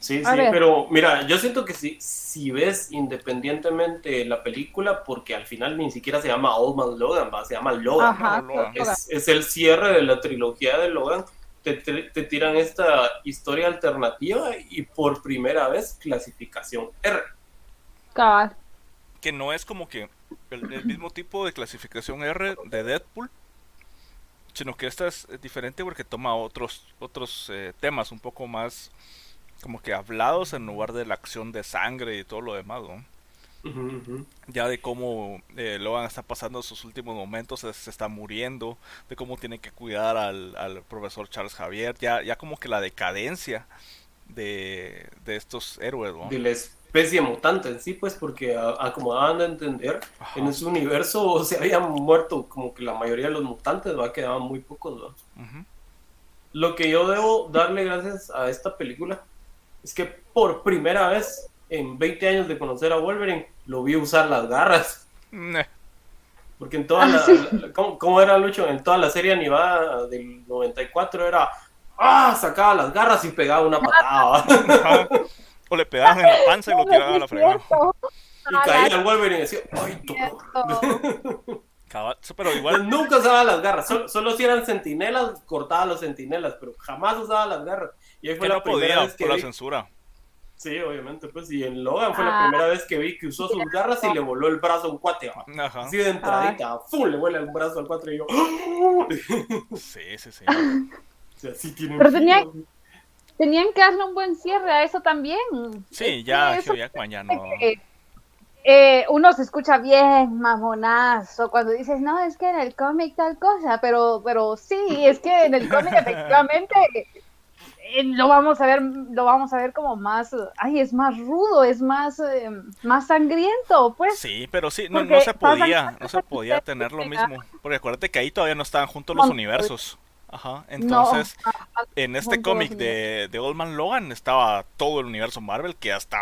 B: Sí,
C: A
B: sí,
C: ver.
B: pero mira, yo siento que si, si ves independientemente la película, porque al final ni siquiera se llama Old Man Logan, ¿va? se llama Logan.
C: Ajá,
A: no, Logan.
B: Es, es el cierre de la trilogía de Logan. Te, te- te tiran esta historia alternativa y por primera vez clasificación R.
C: cabal.
A: Que no es como que el, el mismo tipo de clasificación R de Deadpool. Sino que esta es diferente porque toma otros, otros eh, temas un poco más como que hablados en lugar de la acción de sangre y todo lo demás, ¿no? Ya de cómo eh, Logan está pasando sus últimos momentos, se, se está muriendo, de cómo tiene que cuidar al, al profesor Charles Javier, ya, ya como que la decadencia de, de estos héroes, ¿no?
B: De la especie mutante en sí, pues, porque a- a como daban de entender,
A: Ajá.
B: en ese universo se habían muerto como que la mayoría de los mutantes, ¿va? quedaban muy pocos. Lo que yo debo darle gracias a esta película es que por primera vez en 20 años de conocer a Wolverine lo vi usar las garras. Porque en toda
C: Ah,
B: la,
C: sí.
B: la- ¿cómo, cómo era Lucho? En toda la serie animada del 94 era ¡Ah! Sacaba las garras y pegaba una patada.
A: O le pegaban en la panza y lo tiraban a la fregada.
B: y caía el Wolverine y decía ¡Ay!
A: Cabal- sí, Pero igual,
B: Nunca usaba las garras, solo, solo si eran sentinelas, cortaba a los sentinelas, pero jamás usaba las garras. Y ahí fue la
A: no
B: primera
A: podía
B: vez que
A: por la
B: vi-
A: censura.
B: Sí, obviamente, pues, y en Logan fue la
C: Ah.
B: primera vez que vi que usó sus garras y le voló el brazo a un cuate.
A: Ajá.
B: Así de entradita, ¡fum! le vuela el brazo al cuate y yo, o
A: Sí, sí, sí.
B: sea, sí tiene
C: Pero
B: un
C: tenía-. Tenían que darle un buen cierre a eso también.
A: Sí, ya
C: eso
A: ya no.
C: que, eh, uno se escucha bien mamonazo cuando dices, no, es que en el cómic tal cosa, pero, pero sí, es que en el cómic efectivamente eh, lo vamos a ver, lo vamos a ver como más, ay, es más rudo, es más, eh, más sangriento, pues.
A: Sí, pero sí, no, no se podía, no se podía tener lo mismo. Porque acuérdate que ahí todavía no estaban juntos los universos. Ajá, entonces en este
C: juntos los
A: cómic de, de Old Man Logan estaba todo el universo Marvel que hasta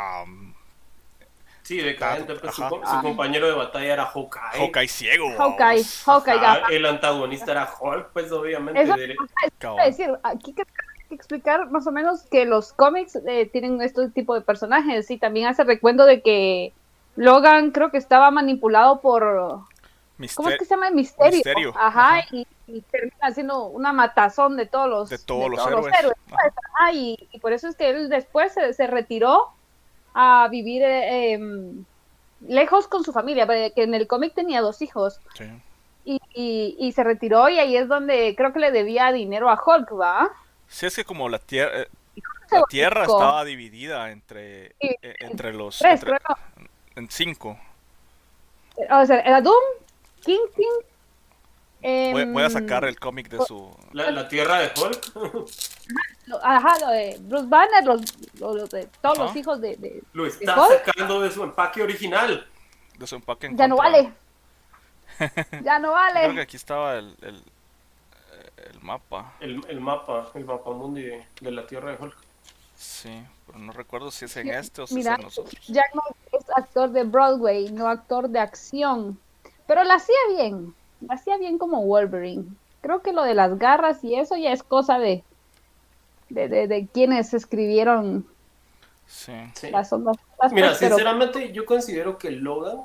B: Sí, decadente, pues, su, su compañero de batalla era Hawkeye.
A: Hawkeye ciego.
C: Hawkeye,
A: vamos.
C: Hawkeye, ajá.
B: el antagonista era Hulk, pues obviamente.
C: Eso-
B: de-.
C: Es decir, aquí que que explicar más o menos que los cómics eh, tienen este tipo de personajes y también hace recuento de que Logan creo que estaba manipulado por ¿cómo es que se llama? Misterio.
A: Misterio,
C: Ajá,
A: ajá.
C: Y, y termina haciendo una matazón de todos los
A: De todos los héroes.
C: pues, ajá, y, y por eso es que él después se, se retiró a vivir eh, em, lejos con su familia, porque en el cómic tenía dos hijos
A: Sí.
C: y, y, y se retiró y ahí es donde creo que le debía dinero a Hulk, ¿va?
A: Sí, es que como la tierra, eh,
C: Se
A: la tierra estaba dividida entre,
C: Sí.
A: eh, entre los
C: Tres,
A: entre- en cinco.
C: O sea, era Doom, Kingpin.
A: Voy,
C: em,
A: voy a sacar el cómic de su
B: La, la tierra de Hulk.
C: Ajá, lo de Bruce Banner, los, lo- lo de todos
A: Ajá.
C: los hijos de. de-
B: Lo está
C: Hulk?
B: sacando de su empaque original.
A: de su empaque en
C: ya no vale. ya no
A: Creo que
C: vale.
A: aquí estaba el, el, eh, el mapa.
B: El, el mapa, el mapa mundi de, de la tierra de Hulk.
A: Sí, pero no recuerdo si es en
C: Sí,
A: este o si
C: Mira,
A: es en los otros.
C: Jackman es actor de Broadway, no actor de acción. Pero la hacía bien. Hacía bien como Wolverine. Creo que lo de las garras y eso ya es cosa de. de, de, de quienes escribieron
A: Sí,
B: Sí.
C: las ondas. pues,
B: Mira,
C: pero-
B: sinceramente, yo considero que Logan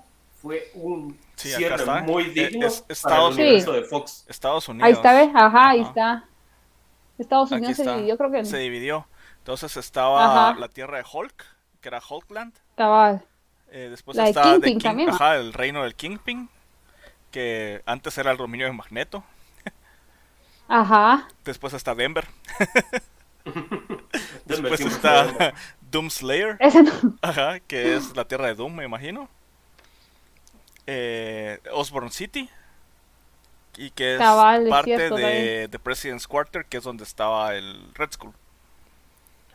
B: fue un
A: Sí,
B: cierre
A: está.
B: muy
A: Es-
B: digno
A: es-
B: para
A: Estados
B: el universo de Fox.
A: Estados Unidos.
C: Ahí está, ¿ves? Ajá, ahí está. Estados Unidos se dividió, creo que
A: Se dividió. Entonces estaba
C: Ajá.
A: la tierra de Hulk, que era Hulkland.
C: cabal.
A: Eh, después
C: La de
A: está de
C: Kingpin
A: ajá, el reino del Kingpin, que antes era el dominio de Magneto.
C: Ajá.
A: Después está Denver.
B: Denver
A: Después está. Doom Slayer,
C: Ese no.
A: ajá, que es la tierra de Doom, me imagino. Eh, Osborn City, y que es
C: Cabal, es
A: parte
C: cierto,
A: de, de President's Quarter, que es donde estaba el Red Skull.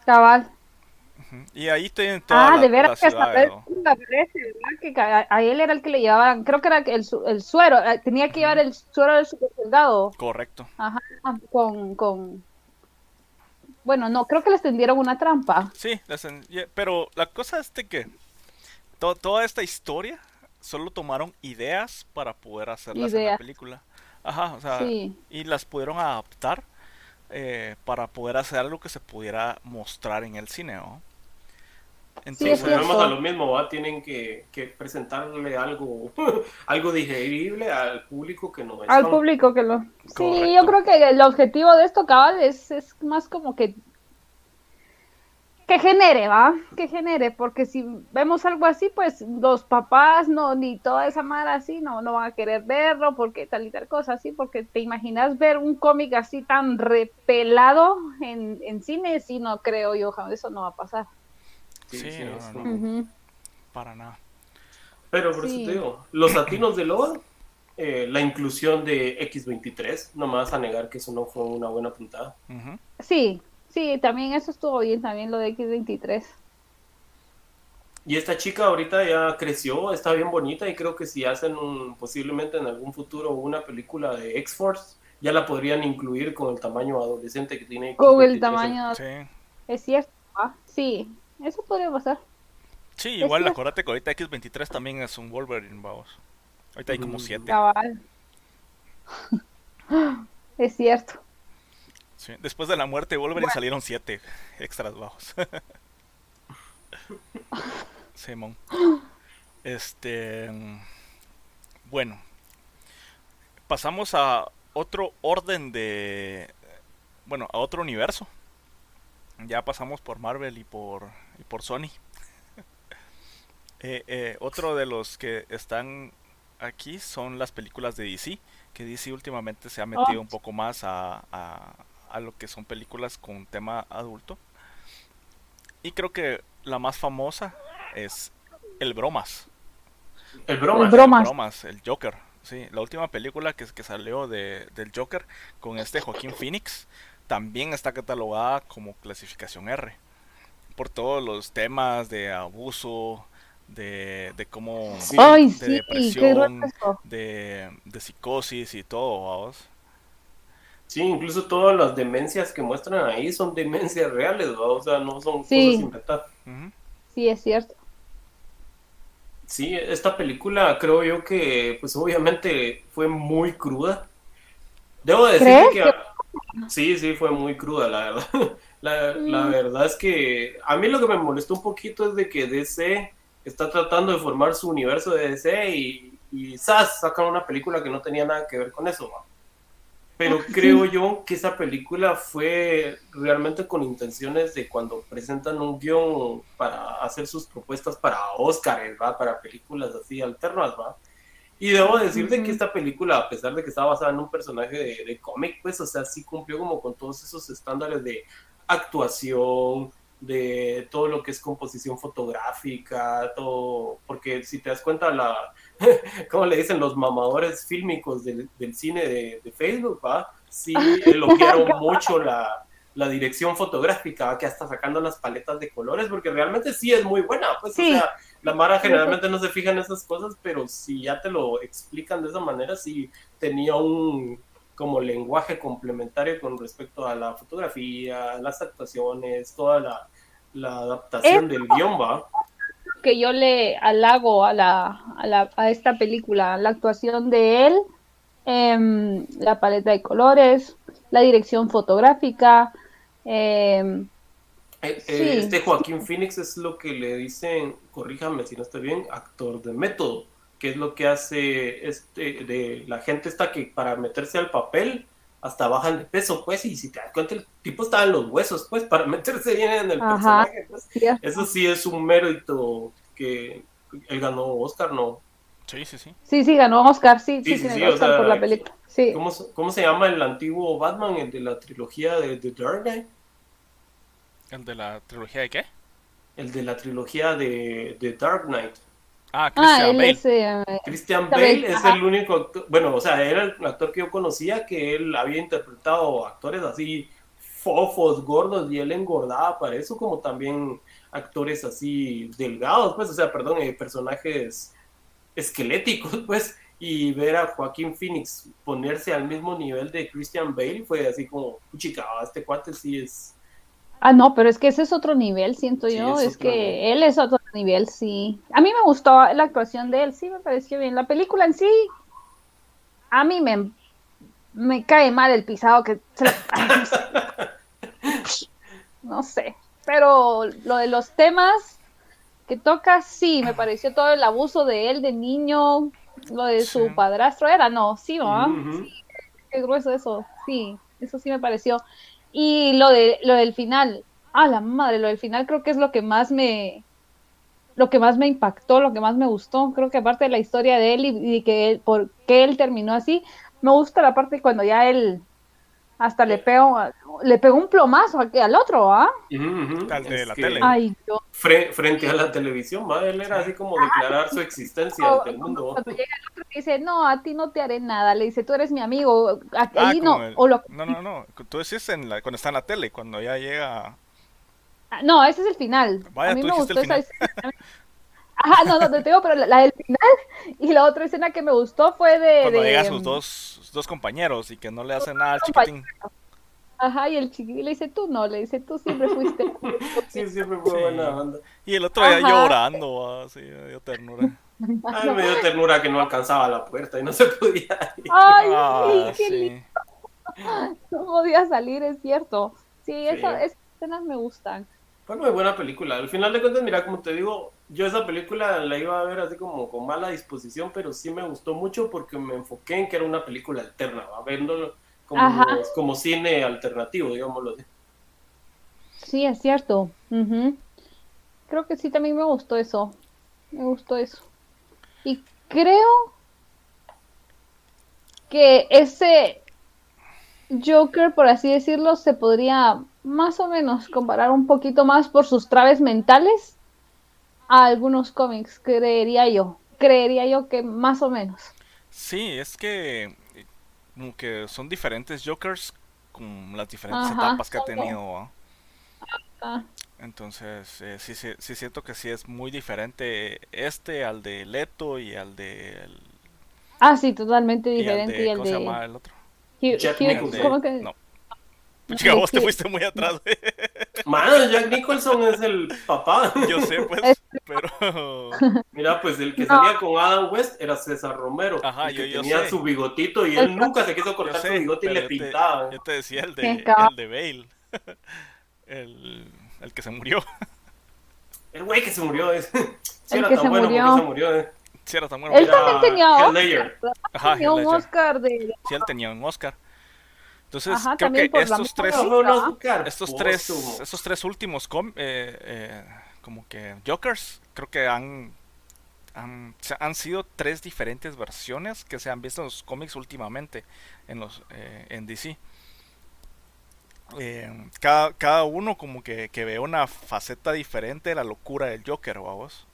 C: Cabal.
A: Y ahí tienen toda
C: Ah, de veras que aparece. Que a, a él era el que le llevaban, creo que era el, el suero, eh, tenía que llevar el suero del super soldado.
A: Correcto.
C: Ajá, con, con... Bueno, no, creo que les tendieron una trampa.
A: Sí, en- pero la cosa es de que to- toda esta historia solo tomaron ideas para poder hacerlas en la película. Ajá, o sea,
C: Sí.
A: y las pudieron adaptar eh, para poder hacer algo que se pudiera mostrar en el cine, ¿no?
C: Sí, es
A: Entonces,
C: cierto.
B: Volvemos a lo mismo, ¿va? Tienen que, que presentarle algo, algo digerible al público que no es
C: Al público que lo... Sí,
A: Correcto.
C: yo creo que el objetivo de esto, cabal, es, es más como que... Que genere, ¿va? Que genere, porque si vemos algo así, pues los papás no, ni toda esa mara así, no, no van a querer verlo, porque tal y tal cosa así, porque te imaginas ver un cómic así tan repelado en, en cine, sí, no creo yo, eso no va a pasar.
B: Sí,
A: Sí,
B: sí,
A: no,
B: es
A: no.
B: como-
C: Ujú.
A: para nada.
B: Pero por
C: Sí.
B: eso te digo, los latinos de Logan, eh, la inclusión de X23, no me vas a negar que eso no fue una buena puntada.
C: Sí, sí, también eso estuvo bien, también lo de X23.
B: Y esta chica ahorita ya creció, está bien bonita y creo que si hacen un, posiblemente en algún futuro una película de X-Force, ya la podrían incluir con el tamaño adolescente que tiene.
C: Con el
B: X23.
C: tamaño,
A: Sí.
C: es cierto, ¿va? Sí, eso podría pasar.
A: Sí, igual acuérdate que ahorita X23 también es un Wolverine, vamos. Ahorita hay como
B: Mm.
A: 7.
C: Cabal. Es cierto.
A: Después de la muerte de Wolverine salieron 7 extras bajos. Simón. Este. Bueno. Pasamos a otro orden de. Bueno, a otro universo. Ya pasamos por Marvel y por y por Sony. Eh, eh, otro de los que están aquí son las películas de DC, que DC últimamente se ha metido
C: Oh.
A: un poco más a, a- a lo que son películas con tema adulto. Y creo que la más famosa es El Bromas.
B: El broma.
C: El Bromas.
A: Bromas, el Joker. Sí, la última película que, que salió de, del Joker con este Joaquín Phoenix también está catalogada como clasificación R. Por todos los temas de abuso, de, de cómo...
B: Sí.
C: Ay,
A: de
C: sí, qué
A: depresión, de, de psicosis y todo, vamos.
B: Sí, incluso todas las demencias que muestran ahí son demencias reales, ¿va? o sea, no son
C: Sí.
B: cosas inventadas.
A: Ujú.
C: Sí, es cierto.
B: Sí, esta película creo yo que, pues obviamente fue muy cruda. Debo decir
C: ¿Crees
B: que... Sí, sí, fue muy cruda, la verdad. La, la
C: Mm.
B: verdad es que a mí lo que me molestó un poquito es de que DC está tratando de formar su universo de DC y, y ¡zas! sacan una película que no tenía nada que ver con eso. Pero
C: Ah,
B: creo yo que esa película fue realmente con intenciones de cuando presentan un guion para hacer sus propuestas para Oscar, ¿va? Para películas así alternas, ¿va? Y debo decirte que esta película, a pesar de que está basada en un personaje de, de cómic, pues, o sea, sí cumplió como con todos esos estándares de actuación, de todo lo que es composición fotográfica, todo, porque si te das cuenta, la, ¿cómo le dicen? Los mamadores fílmicos del, del cine de, de Facebook, ¿va? Sí elogiaron mucho la, la dirección fotográfica, ¿va? que hasta sacando las paletas de colores, porque realmente sí es muy buena, pues,
C: Sí.
B: o sea, la Mara generalmente no se fija en esas cosas, pero si ya te lo explican de esa manera, sí tenía un como lenguaje complementario con respecto a la fotografía, las actuaciones, toda la, la adaptación del guion, va.
C: Que yo le halago a la, a la a esta película, la actuación de él, em, la paleta de colores, la dirección fotográfica, em,
B: Eh,
C: Sí.
B: eh, Este Joaquín Phoenix es lo que le dicen, corríjame si no estoy bien, actor de método, que es lo que hace este de la gente esta que para meterse al papel hasta bajan de peso, pues, y si te das cuenta, el tipo estaba en los huesos, pues, para meterse bien en el
C: Ajá.
B: personaje, pues. Eso sí es un mérito que él ganó Oscar, ¿no?
A: Sí, sí, sí.
C: Sí, sí, ganó Oscar, sí, sí,
B: Sí, sí,
C: tiene
B: sí, o
C: Oscar
B: sea,
C: por la película. Sí.
B: ¿Cómo, se- ¿Cómo se llama el antiguo Batman, el de la trilogía de The Dark Knight?
A: ¿El de la trilogía de qué?
B: El de la trilogía de The Dark Knight.
A: Ah,
C: Ah,
A: Christian
C: él
A: Bale.
C: es, eh,
B: Christian
C: Bale,
B: Bale es
C: ajá.
B: el único actor, bueno, o sea, era el actor que yo conocía que él había interpretado actores así fofos, gordos, y él engordaba para eso, como también actores así delgados, pues, o sea, perdón, eh, personajes esqueléticos, pues, y ver a Joaquín Phoenix ponerse al mismo nivel de Christian Bale fue así como, chica, este cuate sí es...
C: Ah, no, pero es que ese es otro nivel, siento
B: Sí,
C: yo.
B: es
C: que
B: nivel.
C: él es otro nivel, sí. A mí me gustó la actuación de él, sí, me pareció bien. La película en sí, a mí me, me cae mal el pisado que... se la- Ay, no sé. Pero lo de los temas que toca, sí, me pareció todo el abuso de él de niño, lo de su
A: Sí.
C: padrastro era, no, sí, ¿no?
B: Ujú.
C: qué grueso eso, sí, eso sí me pareció. Y lo de lo del final, ah, la madre, lo del final creo que es lo que más me lo que más me impactó, lo que más me gustó, creo que aparte de la historia de él y, y que él, por qué él terminó así, me gusta la parte cuando ya él hasta le pegó le pegó un plomazo al, al otro, ¿ah?
A: Al de
B: Es
A: la
B: que
A: tele.
C: Ay, yo
B: fre- frente a la televisión, ¿va? él era así como declarar su existencia ante el mundo.
C: cuando llega el otro y dice, "No, a ti no te haré nada." Le dice, "Tú eres mi amigo."
A: Ah,
C: Ahí no,
A: como el-
C: o lo
A: No, no, no. Tú decís en la... cuando está en la tele, cuando ya llega...
C: Ah, No, ese es el final.
A: Vaya,
C: a mí
A: tú
C: me gustó esa escena. Ajá, no, no, te digo, pero la, la del final y la otra escena que me gustó fue de...
A: Cuando
C: de-
A: llegan sus dos, dos compañeros y que no le hacen nada al chiquitín.
C: Ajá, y el chiquillo le dice, tú no, le dice, tú siempre fuiste.
B: Sí, siempre fue
A: Sí.
B: buena banda.
A: Y el otro
C: Ajá.
A: llorando, así, me dio ternura.
B: Ay, me dio ternura que no alcanzaba la puerta y no se podía ir.
C: Ay,
A: Ah,
C: sí, qué lindo,
A: sí.
C: no podía salir, es cierto. Sí, esa- esas escenas me gustan.
B: Fue muy buena película. Al final de cuentas, mira, como te digo, yo esa película la iba a ver así como con mala disposición, pero sí me gustó mucho porque me enfoqué en que era una película alterna, ¿va? viéndolo como, como cine alternativo, digámoslo así.
C: Sí, es cierto. Ujú. creo que sí, también me gustó eso. Me gustó eso. Y creo que ese Joker, por así decirlo, se podría más o menos comparar un poquito más por sus traves mentales a algunos cómics, creería yo. Creería yo que más o menos.
A: Sí, es que como que son diferentes Jokers con las diferentes etapas que ha tenido. Entonces, eh, sí, sí, sí siento que sí es muy diferente este al de Leto y al de...
C: Ah, sí, totalmente diferente. Y,
A: ¿Cómo se llama el otro?
C: ¿Cómo que?
A: No. Chica, vos te fuiste muy atrás.
B: Mano, Jack Nicholson es el papá.
A: Yo sé, pues, pero...
B: Mira, pues el que salía con Adam West era César Romero.
A: Ajá,
B: el
A: yo,
B: que
A: yo
B: tenía
A: sé.
B: su bigotito y él nunca se quiso cortar su bigote y le
A: te-
B: pintaba.
A: Yo te decía el de, el de Bale. El, el que se murió.
B: El güey que se murió es. Sí,
C: El
B: era
C: que
B: tan
C: se
B: bueno
C: murió.
B: porque se murió. eh.
A: Sí, era tan bueno.
C: Él
A: Era-
C: también tenía Oscar.
B: Ledger.
A: Ajá,
C: tenía un. Oscar de...
A: Sí, él tenía un Oscar. Entonces,
C: Ajá,
A: creo que estos tres, estos tres,
B: póstumo.
A: estos tres últimos com- eh, eh, como que Jokers, creo que han, han, han sido tres diferentes versiones que se han visto en los cómics últimamente en los eh, en DC. Eh, cada, cada uno como que, que ve una faceta diferente de la locura del Joker, vamos.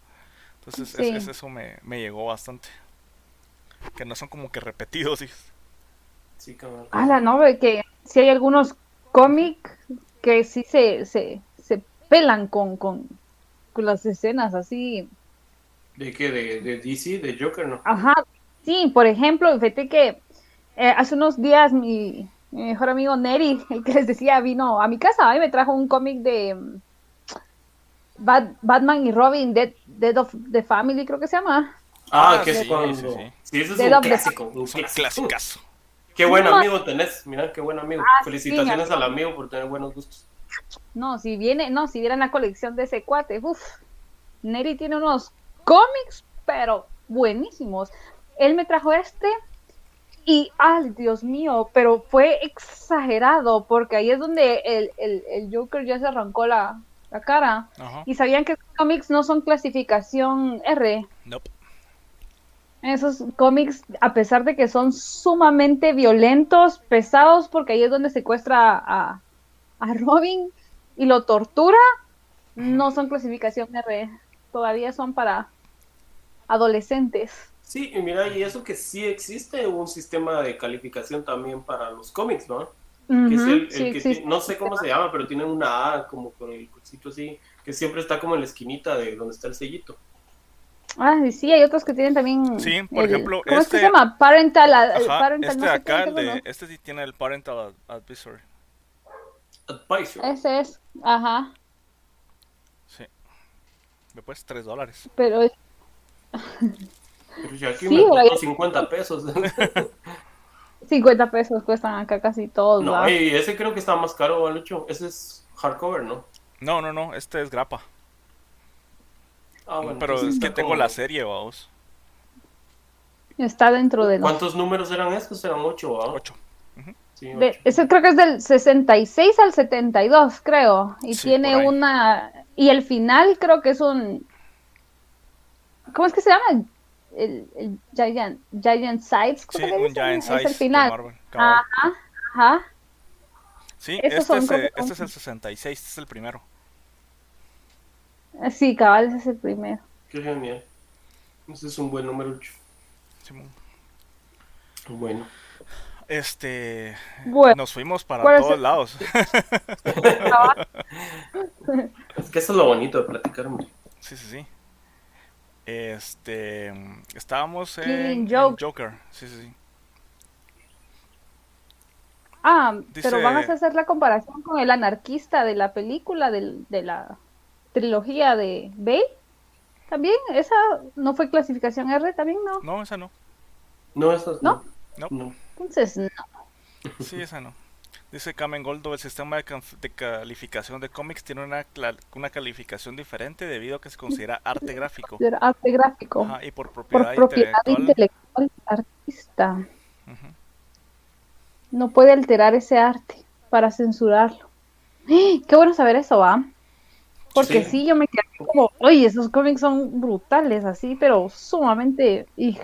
A: Entonces es-
C: Sí.
A: es- eso me, me llegó bastante. Que no son como que repetidos. dices.
B: Sí, cabrón.
C: Ah, la no, ve que sí hay algunos cómics que sí se, se, se pelan con, con, con las escenas así.
B: ¿De qué? De, de DC, de Joker, ¿no?
C: Ajá, sí, por ejemplo, fíjate que eh, hace unos días mi, mi mejor amigo Neri, el que les decía, vino a mi casa y me trajo un cómic de mm, Bat- Batman y Robin, Dead, Dead of the Family, creo que se llama.
B: Ah,
A: Ah,
B: que
A: sí, sí, sí.
B: Es un
C: of the-
B: clásico. Un
A: Es un
B: clásico. Qué buen
C: No.
B: amigo tenés. Mira, qué buen amigo.
C: Ah, sí,
B: Felicitaciones
C: amigo.
B: al amigo por tener buenos gustos.
C: No, si viene, no, si vieran la colección de ese cuate, uff, Neri tiene unos cómics, pero buenísimos. Él me trajo este y, ay, Dios mío, pero fue exagerado, porque ahí es donde el, el, el Joker ya se arrancó la, la cara.
A: Ajá.
C: Y sabían que cómics no son clasificación R.
A: Nope.
C: Esos cómics, a pesar de que son sumamente violentos, pesados, porque ahí es donde secuestra a, a Robin y lo tortura, no son clasificación R. Todavía son para adolescentes.
B: Sí, y mira, y eso que sí existe un sistema de calificación también para los cómics, ¿no? Que es
C: Ujú,
B: el, el
C: sí,
B: que
C: existe.
B: ti- no sé cómo se llama, pero tiene una A como con el cosito así, que siempre está como en la esquinita de donde está el sellito.
C: Ah, sí, hay otros que tienen también.
A: Sí, por
C: el-
A: ejemplo,
C: ¿Cómo es que
A: este-
C: se llama? Parental.
A: Ajá,
C: parental
A: este
C: no
A: acá, el de, este sí tiene el Parental Advisory.
B: Advisor.
C: Ese es, ajá.
A: Sí. Después 3 dólares.
C: Pero es-
B: Pero si aquí
C: Sí,
B: me costó
C: ahí-
B: 50 pesos.
C: 50 pesos cuestan acá casi todos.
B: no,
C: ¿va?
B: y ese creo que está más caro, Balucho. Ese es hardcover, ¿no?
A: No, no, no, este es grapa.
B: Ah, bueno,
A: Pero es que tengo
B: como-
A: la serie, vamos.
C: Está dentro de los.
B: ¿Cuántos números eran estos? Eran 8, ¿ah?
A: 8.
B: Sí,
C: De-
B: ocho.
C: ese creo que es del 66 al 72, creo. Y
A: Sí,
C: tiene una. Y el final creo que es un. ¿Cómo es que se llama? El, el Giant, Giant Sides.
A: Sí,
C: ¿cómo se
A: un
C: dice?
A: Giant
C: Es el
A: de
C: final. Ajá, ajá.
A: Sí, este
C: son
A: es,
C: como-
A: eh, este es el 66, este es el primero.
C: Sí, cabal, ese es el primero.
B: Qué genial. Ese es un buen número 8.
A: Simón.
B: Bueno.
A: Este.
C: Bueno,
A: Nos fuimos para
C: ¿cuál es
A: todos
C: el-
A: lados.
B: Es que eso es lo bonito de platicar, hombre.
A: Sí, sí, sí. Este. Estábamos en,
C: Joke.
A: Joker. Sí, sí, sí.
C: Ah,
A: Dice-
C: pero van a hacer la comparación con el anarquista de la película del- de la trilogía de Bale. También, esa no fue clasificación R, también no.
A: No, esa no.
B: No, esas
C: ¿No?
A: No.
B: no.
C: Entonces, no.
A: Sí, esa no. Dice Kamen Goldo, el sistema de, calificación de cómics tiene una, calificación diferente debido a que se considera arte gráfico.
C: Arte gráfico.
A: Ajá, y por
C: por
A: propiedad, intelectual.
C: intelectual artista. No puede alterar ese arte para censurarlo. ¡Eh! Qué bueno saber eso, ¿va? Porque
B: Sí.
C: sí, yo me quedé como, oye, esos cómics son brutales, así, pero sumamente... Y...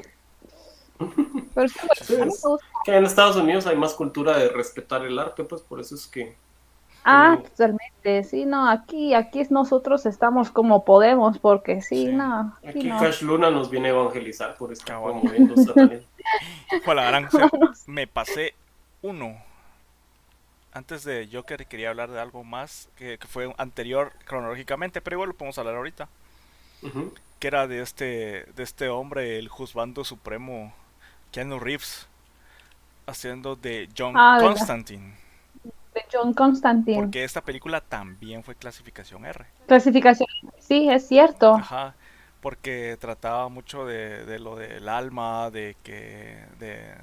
B: Pero es que, que en Estados Unidos hay más cultura de respetar el arte, pues por eso es que
C: Ah, totalmente, sí, no, aquí, aquí nosotros estamos como podemos, porque sí, no.
B: Aquí,
C: no.
B: Cash Luna nos viene a evangelizar por este
A: Cabal.
B: moviendo
A: Fue la gran, o sea, me pasé uno. Antes de Joker quería hablar de algo más que, que fue anterior cronológicamente, pero igual lo podemos hablar ahorita. Que era de este, de este hombre, el juzgando supremo, Keanu Reeves, haciendo de John
C: Ah.
A: Constantine.
C: De John Constantine.
A: Porque esta película también fue clasificación R.
C: Clasificación, sí, es cierto.
A: Ajá, porque trataba mucho de, de lo del alma, de que de,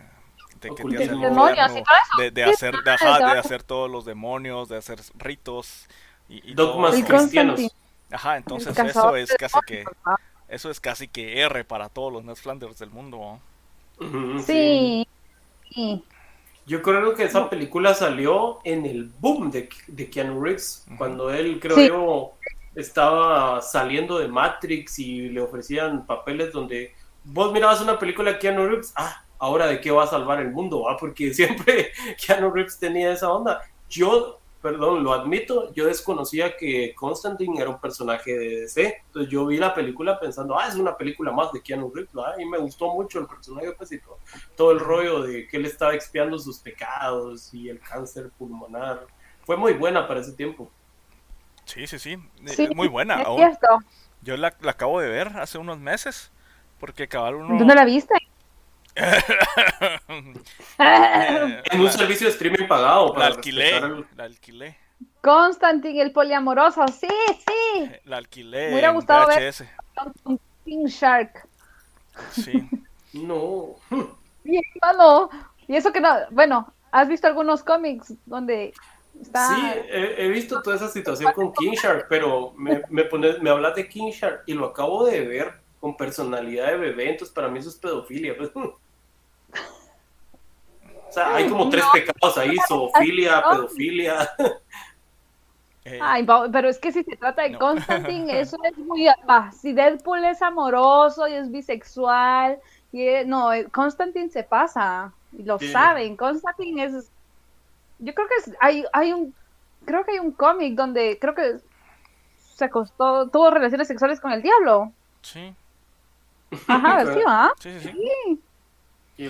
A: de que
B: Ocultismo.
A: te hace el
C: Demonios
A: infierno,
C: y todo eso.
A: de, de
C: Sí,
A: hacer de, ajá, de
C: ¿verdad?
A: hacer todos los demonios, de hacer ritos y, y
B: Dogmas
A: todo
B: cristianos.
A: Ajá, entonces eso es casi que eso es casi que R para todos los Ned Flanders del mundo.
C: Sí. sí.
B: Yo creo que esa película salió en el boom de, de Keanu Reeves, cuando él, creo
C: Sí.
B: yo, estaba saliendo de Matrix y le ofrecían papeles donde vos mirabas una película de Keanu Reeves, ah, ahora de qué va a salvar el mundo, ¿va? Porque siempre Keanu Reeves tenía esa onda. Yo, perdón, lo admito, yo desconocía que Constantine era un personaje de DC, entonces yo vi la película pensando, ah, es una película más de Keanu Reeves, ¿va? Y me gustó mucho el personaje, pues, y todo todo el rollo de que él estaba expiando sus pecados y el cáncer pulmonar. Fue muy buena para ese tiempo.
A: Sí, sí, sí, eh,
C: Sí,
A: muy buena.
C: Es cierto.
A: Yo la, la acabo de ver hace unos meses, porque cabal uno
C: ¿Dónde la viste?
A: Eh,
B: En un servicio de streaming pagado
A: la alquilé,
B: el-
A: la alquilé,
C: Constantine, el poliamoroso. Sí, sí.
A: la alquilé
C: Me hubiera gustado ver-
A: VHS.
C: Con King Shark.
A: Sí.
B: No.
C: Y hermano, y eso que no, bueno, ¿has visto algunos cómics donde está
B: Sí, he, he visto toda esa situación con King Shark, pero me, me, pones- me hablas de King Shark y lo acabo de ver con personalidad de bebé, entonces para mí eso es pedofilia. pues. O sea, hay como tres
C: No.
B: pecados ahí, zoofilia,
C: No.
B: pedofilia.
A: Eh,
C: Ay, pero es que si se trata de
A: No.
C: Constantine, eso es muy... va, si Deadpool es amoroso y es bisexual, y es- no, eh, Constantine se pasa, y lo
B: Sí.
C: saben, Constantine es... Yo creo que es- hay, hay un... Creo que hay un cómic donde creo que se acostó, tuvo relaciones sexuales con el diablo.
A: sí,
C: Ajá, sí, ¿ah?
A: sí, sí, sí.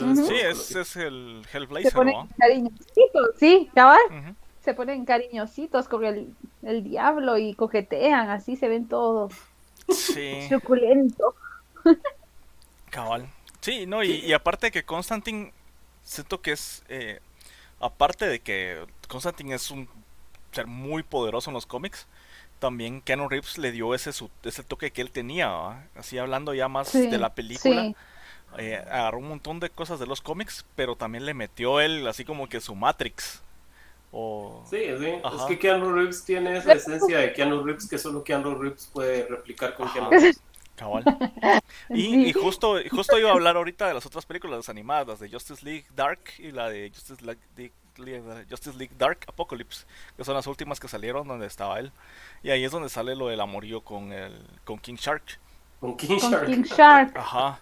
B: Y.
A: Sí, es, es el
C: Se
A: Hellblazer,
C: ponen
A: ¿no?
C: cariñositos, sí, cabal. Se ponen cariñositos con el, el diablo y coquetean, así se ven todos
A: Sí,
C: suculentos.
A: cabal. Sí, no, y, y aparte que Constantine, siento que es, eh, aparte de que Constantine es un ser muy poderoso en los cómics, también Keanu Reeves le dio ese, su- ese toque que él tenía, ¿va? así hablando ya más
C: Sí,
A: de la película.
C: sí.
A: Eh, agarró un montón de cosas de los cómics, pero también le metió él así como que su Matrix. O...
B: Sí, sí.
A: Ajá.
B: Es que Keanu Reeves tiene esa esencia de Keanu Reeves que solo Keanu Reeves puede replicar con
A: Ajá.
B: Keanu Reeves.
A: Cabal. Y, y justo, y justo iba a hablar ahorita de las otras películas las animadas, las de Justice League Dark y la de Justice League, League- Justice League Dark Apocalypse, que son las últimas que salieron donde estaba él. Y ahí es donde sale lo del amorío con el con King Shark.
B: Con King
C: Con
B: Shark.
C: King Shark.
A: Ajá,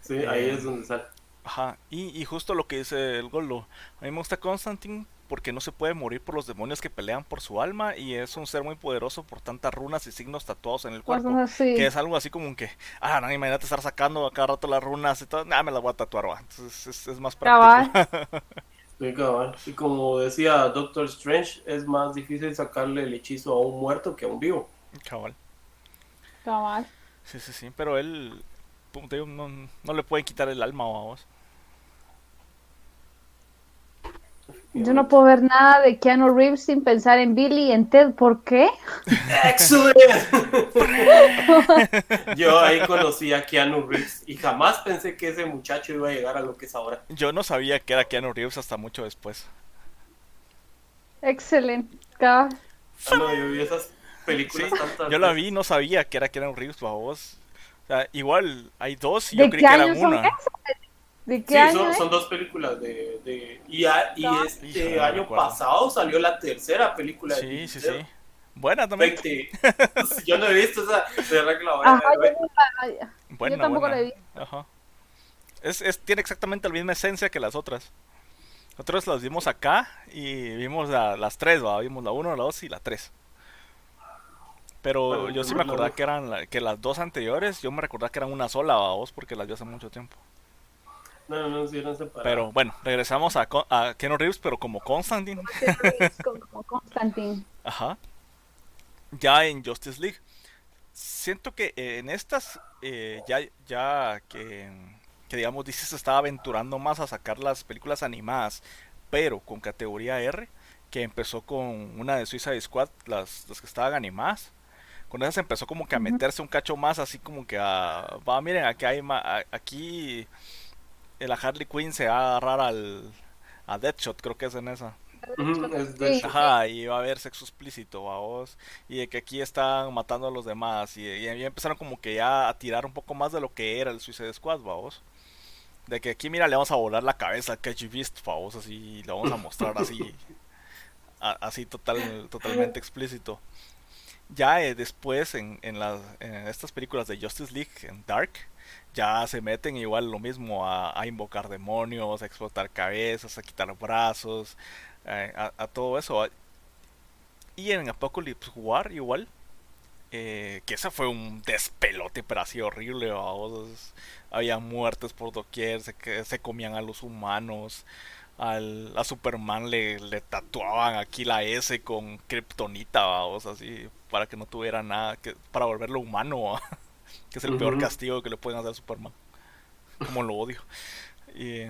B: Sí, ahí es donde sale.
A: ajá. Y, y justo lo que dice el Golo, a mí me gusta Constantine porque no se puede morir por los demonios que pelean por su alma y es un ser muy poderoso por tantas runas y signos tatuados en el cuerpo.
C: Cosas así.
A: Que es algo así como que, ah, no, imagínate estar sacando a cada rato las runas y todo, nada, me las voy a tatuar, va. Entonces es, es más práctico.
C: Cabal.
B: Sí, cabal. Y como decía Doctor Strange, es más difícil sacarle el hechizo a un muerto que a un vivo.
A: Cabal.
C: Cabal.
A: Sí, sí, sí, pero él, como te digo, no, no le pueden quitar el alma a vos.
C: Yo no puedo ver nada de Keanu Reeves sin pensar en Billy y en Ted. ¿Por qué?
B: ¡Excellent! Yo ahí conocí a Keanu Reeves y jamás pensé que ese muchacho iba a llegar a lo que es ahora.
A: Yo no sabía que era Keanu Reeves hasta mucho después.
C: Excelente. Cabal.
B: Ah, no, yo vi esas películas
A: Sí,
B: tantas
A: yo la vi, no sabía que era Keanu Reeves, vos. O sea, igual hay dos y
C: ¿De
A: yo creí que
C: son
A: una.
C: ¿De qué
B: Sí,
C: año
B: son, son dos películas de... de- y a- y
C: No.
B: este
A: Híjole,
B: año pasado salió la tercera película de
A: Sí,
B: Bill
A: sí, sí. Buena también.
B: 20. yo no he visto esa. De verdad que la voy a
C: Ajá,
B: ver.
C: yo,
A: Buena,
C: tampoco
A: buena.
C: la he visto.
A: Ajá. Es, es, tiene exactamente la misma esencia que las otras. Nosotros las vimos acá y vimos la- las tres, ¿va? vimos la 1, la 2 y la 3. Pero
B: Bueno,
A: yo sí me acordaba que eran la- que las dos anteriores, yo me recordaba que eran una sola, ¿va? vos, porque las vi hace mucho tiempo.
B: No, no, no, sí, no separadas.
A: Pero bueno, regresamos a, a Keanu Reeves, pero como Constantine.
C: Con- como Constantine.
A: Ajá. Ya en Justice League. Siento que eh, en estas, eh, ya, ya que, que digamos, DC se estaba aventurando más a sacar las películas animadas, pero con categoría R, que empezó con una de Suicide Squad, las, las que estaban animadas. Con esas empezó como que a meterse un cacho más, así como que a, va, miren, aquí hay ma- a- aquí la Harley Quinn se va a agarrar al, a Deadshot, creo que es en esa. Ajá, y va a haber sexo explícito, vos. Y de que aquí están matando a los demás. Y, y ya empezaron como que ya a tirar un poco más de lo que era el Suicide Squad, vos. De que aquí, mira, le vamos a volar la cabeza a KG Beast, vos, así, le vamos a mostrar así. a- así total, totalmente explícito. Ya eh, después en, en, las, en estas películas de Justice League, en Dark, ya se meten igual lo mismo a, a invocar demonios, a explotar cabezas, a quitar brazos, eh, a, todo eso. Y en Apocalypse War igual, eh, que ese fue un despelote, pero así horrible. Había muertes por doquier, se, se comían a los humanos. Al, a Superman le, le tatuaban aquí la S con Kryptonita, vamos, así, para que no tuviera nada, que, para volverlo humano, ¿va? que es el peor castigo que le pueden hacer a Superman. Como lo odio. Y,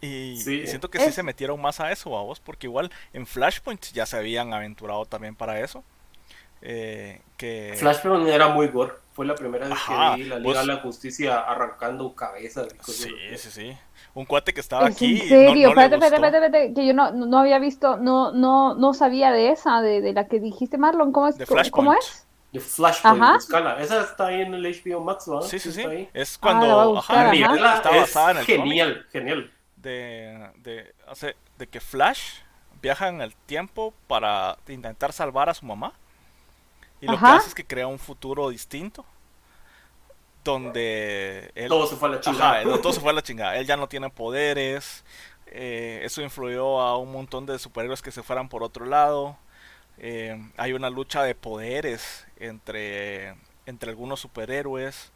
A: y,
B: Sí.
A: y siento que sí se metieron más a eso, vos, porque igual en Flashpoint ya se habían aventurado también para eso. Eh, que
B: Flashpoint era muy gore. Fue la primera vez
A: Ajá,
B: que vi la Liga
A: vos-
B: de la Justicia arrancando cabezas.
A: Sí, sí, sí. Un cuate que estaba
C: ¿Es
A: aquí.
C: en serio? espérate, espérate, espérate, que yo no, no había visto, no, no, no sabía de esa, de, de la que dijiste, Marlon, ¿cómo es?
A: De
C: ¿Cómo, es?
B: De Flashpoint,
C: Ajá.
B: buscala. Esa está ahí en el HBO Max, ¿verdad?
A: Sí, sí, sí.
B: está ahí.
A: Es
C: Ah,
A: cuando.
C: buscar,
A: ajá,
C: ajá.
A: está
B: es
A: basada en el cómic.
B: genial, genial.
A: de, de, hace- de que Flash viaja en el tiempo para intentar salvar a su mamá. Y lo que
C: Ajá.
A: hace es que crea un futuro distinto. Donde él,
B: Todo se fue a la chingada.
A: él- todo se fue a la chingada. Él ya no tiene poderes. eh, eso influyó a un montón de superhéroes que se fueran por otro lado. eh, hay una lucha de poderes entre, entre algunos superhéroes.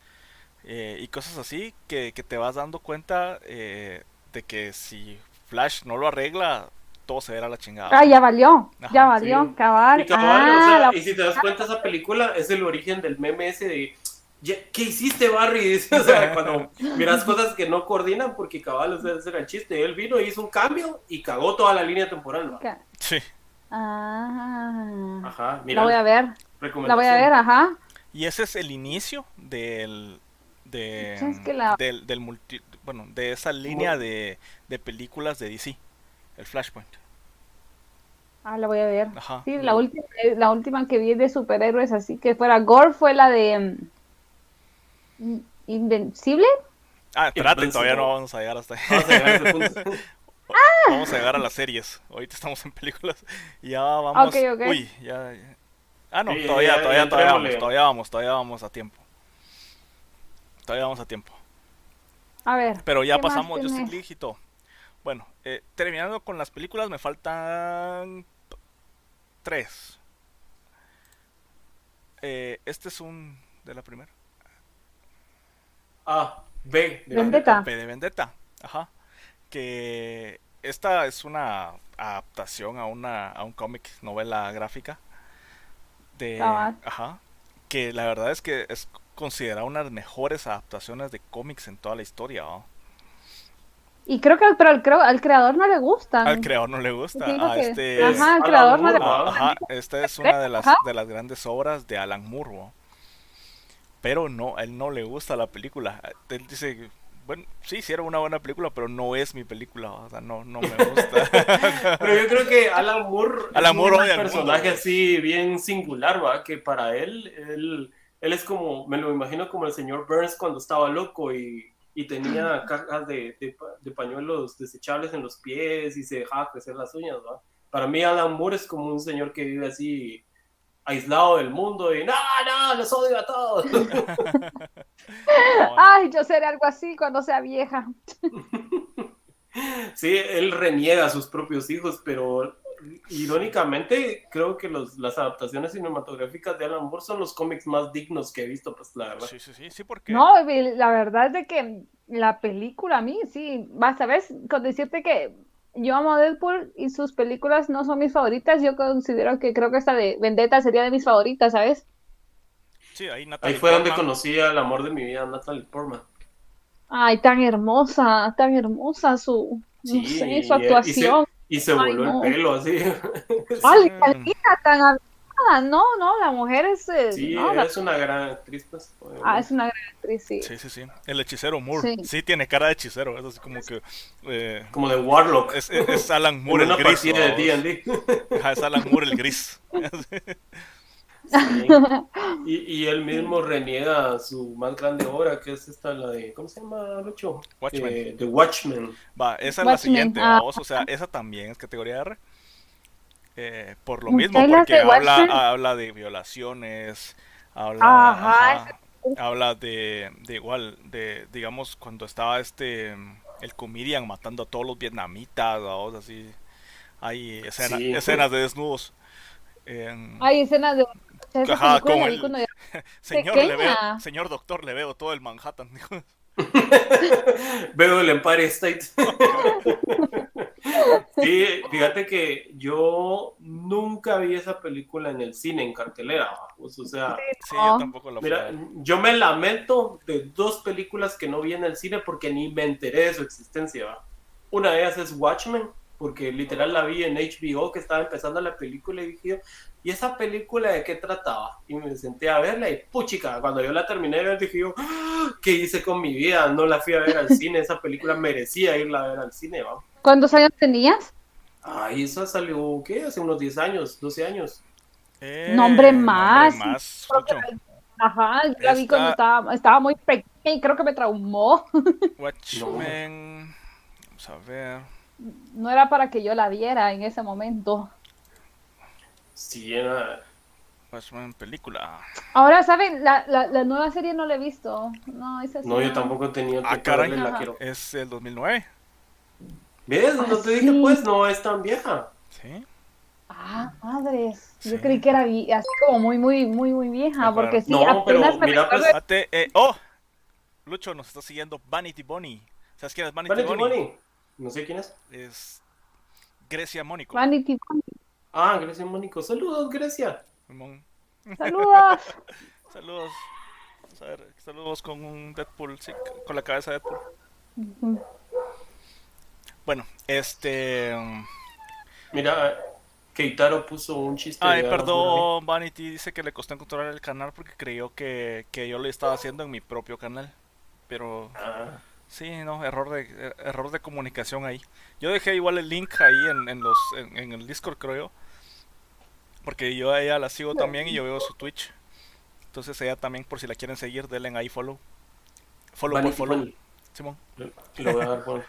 A: eh, y cosas así que, que te vas dando cuenta eh, de que si Flash no lo arregla, todo se verá a la chingada.
C: Ah, ya valió,
A: Ajá,
C: ya valió,
B: sí.
C: cabal.
B: Y, cabal,
C: Ah,
B: o sea,
C: la-
B: y si te das cuenta, esa película es el origen del meme ese de "Ya, ¿qué hiciste, Barry? O sea, cuando miras cosas que no coordinan, porque cabal, o sea, ese era el chiste. Él vino, hizo un cambio y cagó toda la línea temporal. ¿no?
A: Sí.
C: Ah,
B: Ajá, mira.
C: la voy a ver, la voy a ver, ajá.
A: Y ese es el inicio del de,
C: Sí, es que la-
A: del, del multi, bueno, de esa línea de, de películas de DC, el Flashpoint.
C: Ah, la voy a ver.
A: Ajá.
C: Sí, la última, eh, la última que vi de superhéroes así que fuera gore fue la de mm, Invencible.
A: Ah, espérate, todavía no vamos a llegar hasta ahí.
B: Vamos a llegar a ese punto.
A: Vamos a llegar a las series. Ahorita estamos en películas. Y ya vamos.
C: Ok, ok.
A: Uy, ya. ya. Ah, no,
B: Sí,
A: todavía,
B: ya-
A: todavía,
B: ya
A: todavía vamos, todavía vamos, todavía vamos a tiempo. Todavía vamos a tiempo.
C: A ver.
A: Pero ya
C: ¿qué más
A: pasamos Justice? League y todo. Bueno, eh, terminando con las películas, me faltan tres. Eh, este es un de la primera.
B: Ah, B. de
C: Vendetta.
A: P de Vendetta. Ajá. Que esta es una adaptación a una a un cómic, novela gráfica de
C: Cabal.
A: ajá, que la verdad es que es considerada una de las mejores adaptaciones de cómics en toda la historia. ¿va?
C: Y creo que al, pero al, creo, al creador no le gustan.
A: Al creador no le gusta,
C: Digo
A: a
C: que-
A: este
C: Ajá, al
B: Alan
C: creador no le
A: Ah,
B: ¿va?
A: Ajá, esta es una de las,
C: Ajá.
A: de las grandes obras de Alan Moore. ¿no? Pero no, a él no le gusta la película. Él dice, bueno, sí, sí era una buena película, pero no es mi película. O sea, no, no me gusta.
B: Pero yo creo que Alan Moore
A: Alan
B: es
A: Moore
B: un personaje
A: mundo.
B: así bien singular, ¿va? Que para él, él, él es como, me lo imagino como el señor Burns cuando estaba loco y, y tenía cajas de, de, pa- de pañuelos desechables en los pies y se dejaba crecer las uñas, ¿va? Para mí Alan Moore es como un señor que vive así aislado del mundo y no, no, los odio a todos.
C: Ay, yo seré algo así cuando sea vieja.
B: sí, él reniega a sus propios hijos, pero irónicamente creo que los, las adaptaciones cinematográficas de Alan Moore son los cómics más dignos que he visto, pues la verdad.
A: Sí, sí, sí, sí, porque...
C: No, la verdad es de que la película a mí, sí, vas a ver, con decirte que yo amo a Deadpool y sus películas no son mis favoritas. Yo considero que creo que esta de Vendetta sería de mis favoritas, ¿sabes?
A: Sí, ahí,
B: ahí fue donde conocí al amor de mi vida, Natalie Portman.
C: Ay, tan hermosa, tan hermosa su, no sé, su actuación.
B: Y se, voló el pelo así.
C: Ay, tan no, no, la mujer es. Eh,
B: sí, es una gran actriz, pues.
C: Ah, es una gran actriz, sí.
A: Sí, sí, sí. El hechicero Moore. Sí, tiene cara de hechicero. Es así como que. Eh,
B: como de Warlock.
A: Es, es Alan Moore el gris. De D es Alan Moore el gris.
B: y, y, él mismo reniega su más grande obra, que es esta, la de. ¿Cómo se llama, Lucho?
A: Watchmen.
B: Eh, The Watchmen.
A: Va, esa es la siguiente, ah. o sea, esa también es categoría R. Eh, por lo mismo, porque habla, habla de violaciones, habla, habla de, de, igual, de, digamos, cuando estaba este, el comedian matando a todos los vietnamitas, o así, hay escenas de desnudos.
C: hay escenas de...
A: señor, le veo, señor doctor, le veo todo el Manhattan.
B: veo el Empire State. Sí, fíjate que yo nunca vi esa película en el cine, en cartelera. o sea,
A: yo tampoco
B: mira, yo me lamento de dos películas que no vi en el cine porque ni me enteré de su existencia. Una de ellas es Watchmen, porque literal la vi en HBO que estaba empezando la película y dije, ¿y esa película de qué trataba? Y me senté a verla y puchica, cuando yo la terminé de ver dije yo, ¡Ah! ¿qué hice con mi vida? No la fui a ver al cine, esa película merecía irla a ver al cine, ¿va?
C: ¿Cuántos años tenías?
B: Ay, esa salió, ¿qué? Hace unos 10 años, 12 años.
C: Eh, nombre más. Ajá, yo la vi cuando estaba, estaba, muy pequeña y creo que me traumó.
A: Watchmen. Vamos a ver.
C: No era para que yo la viera en ese momento.
B: Sí, era.
A: Watchmen película.
C: Ahora, ¿saben? La, la, la, nueva serie no la he visto. No, esa
B: no yo tampoco he tenido
A: ah, caray, la quiero. Es el 2009.
B: ¿Ves? No te dije, pues, no es tan vieja.
A: Sí.
C: Ah, madres. Yo creí que era así como muy, muy, muy, muy vieja. porque sí,
B: no, pero mira, pues.
A: Eh, oh, Lucho nos está siguiendo Vanity Bunny. ¿Sabes quién es Vanity,
B: Vanity Bunny? No sé quién es.
A: Es Grecia Mónico.
C: Vanity Bunny.
B: Ah, Grecia Mónico. Saludos, Grecia.
C: Saludos.
A: saludos. Vamos a ver, saludos con un Deadpool, sí, con la cabeza de Deadpool. Bueno, este. Um,
B: Mira, Keitaro puso un chiste.
A: Ay, perdón, Vanity dice que le costó encontrar el canal porque creyó que, yo lo estaba haciendo en mi propio canal. Pero. Ah. Sí, no, error de, er, error de comunicación ahí. Yo dejé igual el link ahí en, en los, en, el Discord, creo Porque yo a ella la sigo también y yo veo su Twitch. Entonces ella también, por si la quieren seguir, denle ahí follow. Follow por follow. Simón.
B: Lo voy a dar por...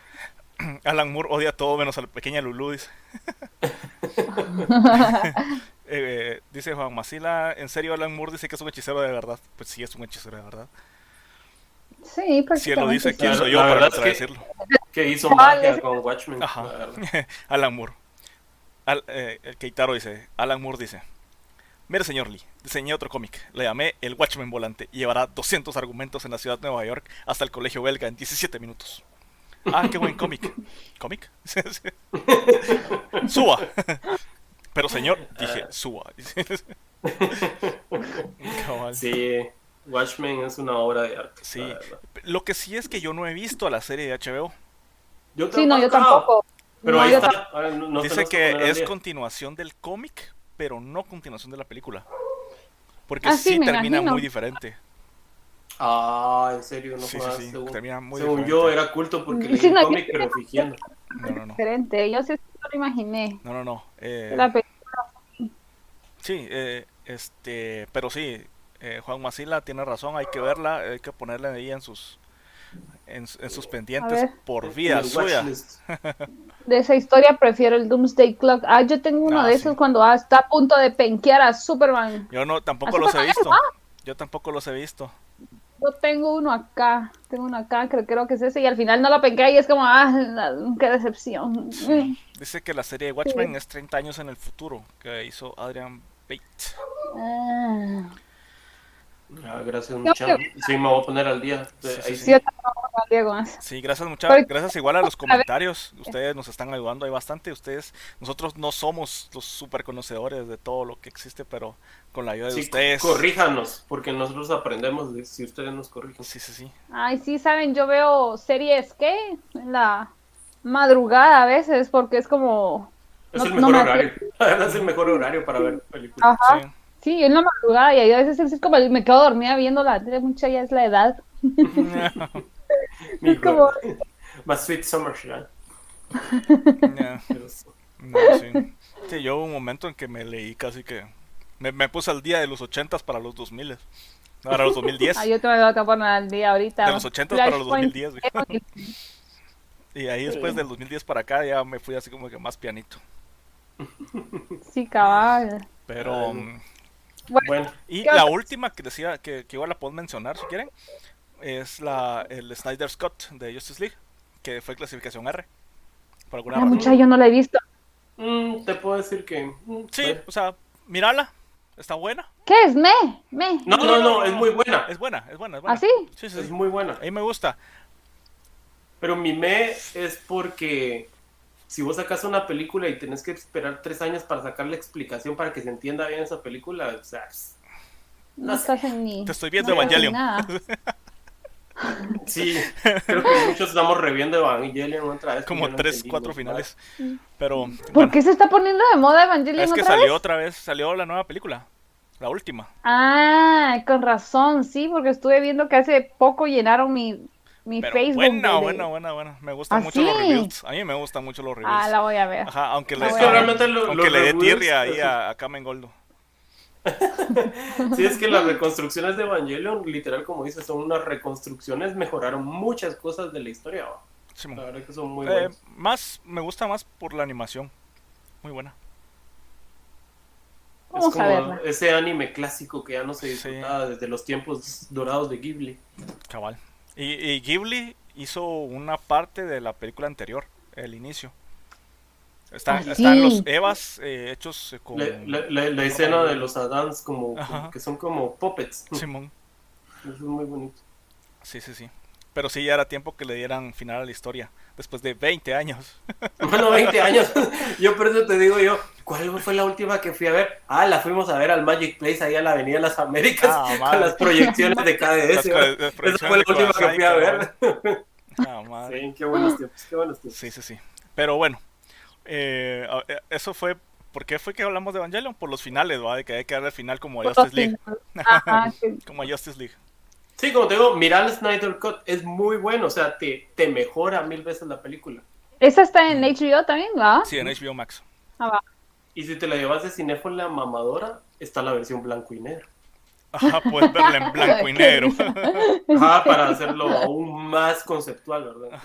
A: Alan Moore odia todo menos a la pequeña Lulu, dice. Eh, dice Juan Masila, ¿en serio Alan Moore dice que es un hechicero de verdad? Pues sí, es un hechicero de verdad.
C: Sí,
A: Si él lo dice, ¿quién soy yo para decirlo?
B: Que hizo magia con Watchmen.
A: Alan Moore. Eh, el Keitaro dice, Alan Moore dice, Mire, señor Lee, diseñé otro cómic. Le llamé El Watchmen Volante y llevará 200 argumentos en la ciudad de Nueva York hasta el colegio belga en 17 minutos. Ah, qué buen cómic. ¿Cómic? suba. Pero señor, dije, suba.
B: sí, Watchmen es una obra de arte.
A: Sí. Lo que sí es que yo no he visto la serie de HBO.
C: Yo sí, no, yo tampoco.
B: Pero ahí está.
A: Dice que es continuación del cómic, pero no continuación de la película. Porque ah, sí, termina muy diferente.
B: Ah, en serio, no
A: sí, sí,
B: según,
A: muy
B: según yo era culto porque leí el cómic, pero fingiendo.
A: No, no, no.
C: Diferente, yo sí lo imaginé.
A: No, no, no. Eh,
C: la película.
A: Sí, eh, este, pero sí, eh, Juan Masila tiene razón, hay que verla, hay que ponerla ahí en sus en, sus pendientes por vía suya.
C: de esa historia prefiero el Doomsday Clock. Ah, yo tengo uno ah, de esos cuando está a punto de penquear a Superman.
A: Yo no, tampoco los he visto. Yo tampoco los he visto.
C: Yo tengo uno acá, tengo uno acá, creo, creo que es ese, y al final no lo penquea y es como, ah, qué decepción.
A: Dice que la serie de Watchmen es 30 años en el futuro, que hizo Adrian Bate. Ah.
B: Ah, gracias muchachos. Sí, me voy a poner al día.
A: Sí, gracias muchas gracias igual a los comentarios. Ustedes nos están ayudando ahí bastante. Ustedes, nosotros no somos los super conocedores de todo lo que existe, pero con la ayuda de ustedes.
B: Corríjanos, porque nosotros aprendemos de si ustedes nos corrigen.
A: Sí, sí, sí.
C: Ay, sí, saben, yo veo series que en la madrugada a veces, porque es como.
B: Es el mejor horario. es el mejor horario para ver películas.
C: Ajá. Sí, en la madrugada y a veces es como me quedo dormida viendo la tele, mucha ya es la edad.
B: es como... Más Sweet Summer, ¿ya?
A: sí. sí, yo hubo un momento en que me leí casi que... Me, me puse al día de los ochentas para los 2000. Para los 2010.
C: ah, yo te voy a poner al día ahorita.
A: De los ochentas para los 2010. y ahí después del 2010 para acá ya me fui así como que más pianito.
C: Sí, cabal.
A: Pero... Bueno, y la última que decía que, igual la puedo mencionar si quieren es la el Snyder Scott de Justice League que fue clasificación R.
C: Por alguna ah, mucha yo no la he visto.
B: Mm, te puedo decir que
A: mm, sí, o sea, mírala, está buena.
C: ¿Qué es? Me, me.
B: No, no, no, es muy buena.
A: Es buena, es buena, es buena.
C: ¿Ah, sí?
A: Sí, sí,
B: Es muy buena.
A: A mí me gusta.
B: Pero mi me es porque si vos sacas una película y tenés que esperar tres años para sacar la explicación para que se entienda bien esa película, o sea,
C: no, estás en ni...
A: Te estoy viendo Evangelion.
B: sí, creo que muchos estamos reviendo Evangelion otra vez.
A: Como tres, cuatro finales. Pero.
C: ¿Por qué se está poniendo de moda Evangelion?
A: Es que salió otra vez, salió la nueva película. La última.
C: Ah, con razón, sí, porque estuve viendo que hace poco llenaron mi, mi Facebook.
A: Buena, buena, buena, buena. Me gustan ¿Ah, mucho los reviews. A mí me gustan mucho los reviews.
C: Ah, la voy a ver.
A: Ajá, aunque le, aunque le dé tirria ahí a, a Kamen Goldo.
B: sí, es que las reconstrucciones de Evangelion, literal, como dices, son unas reconstrucciones, mejoraron muchas cosas de la historia. la verdad que son muy eh,
A: Más, me gusta más por la animación. Muy buena.
B: es como ese anime clásico que ya no se disfrutaba desde los tiempos dorados de Ghibli.
A: Cabal. Y, Ghibli hizo una parte de la película anterior, el inicio. Están, están los Evas eh, hechos
B: con... La, escena de los Adams como, que son como puppets.
A: Simón.
B: Eso es muy bonito.
A: Sí, sí, sí. Pero sí, ya era tiempo que le dieran final a la historia. Después de 20 años.
B: Bueno, 20 años. Yo por eso te digo yo, ¿cuál fue la última que fui a ver? Ah, la fuimos a ver al Magic Place, ahí a la Avenida Las Américas, ah, con las proyecciones de KDS. Esa fue la última que fui a ver. Ah, sí, qué buenos tiempos, qué buenos tiempos.
A: Sí, sí, sí. Pero bueno, eh, eh, eso fue ¿Por qué fue que hablamos de Evangelion? Por los finales, ¿va? De que hay que darle el final como a Justice League. como a Justice League.
B: Sí, como te digo, mirar el Snyder Cut es muy bueno, o sea, te, te mejora mil veces la película.
C: ¿Esa está en HBO también, va?
A: Sí, en HBO Max.
C: Ah, va.
B: Y si te la llevas de cinéfola mamadora, está la versión blanco y negro.
A: Ajá, puedes verla en blanco y negro.
B: Ajá, para hacerlo aún más conceptual, ¿verdad?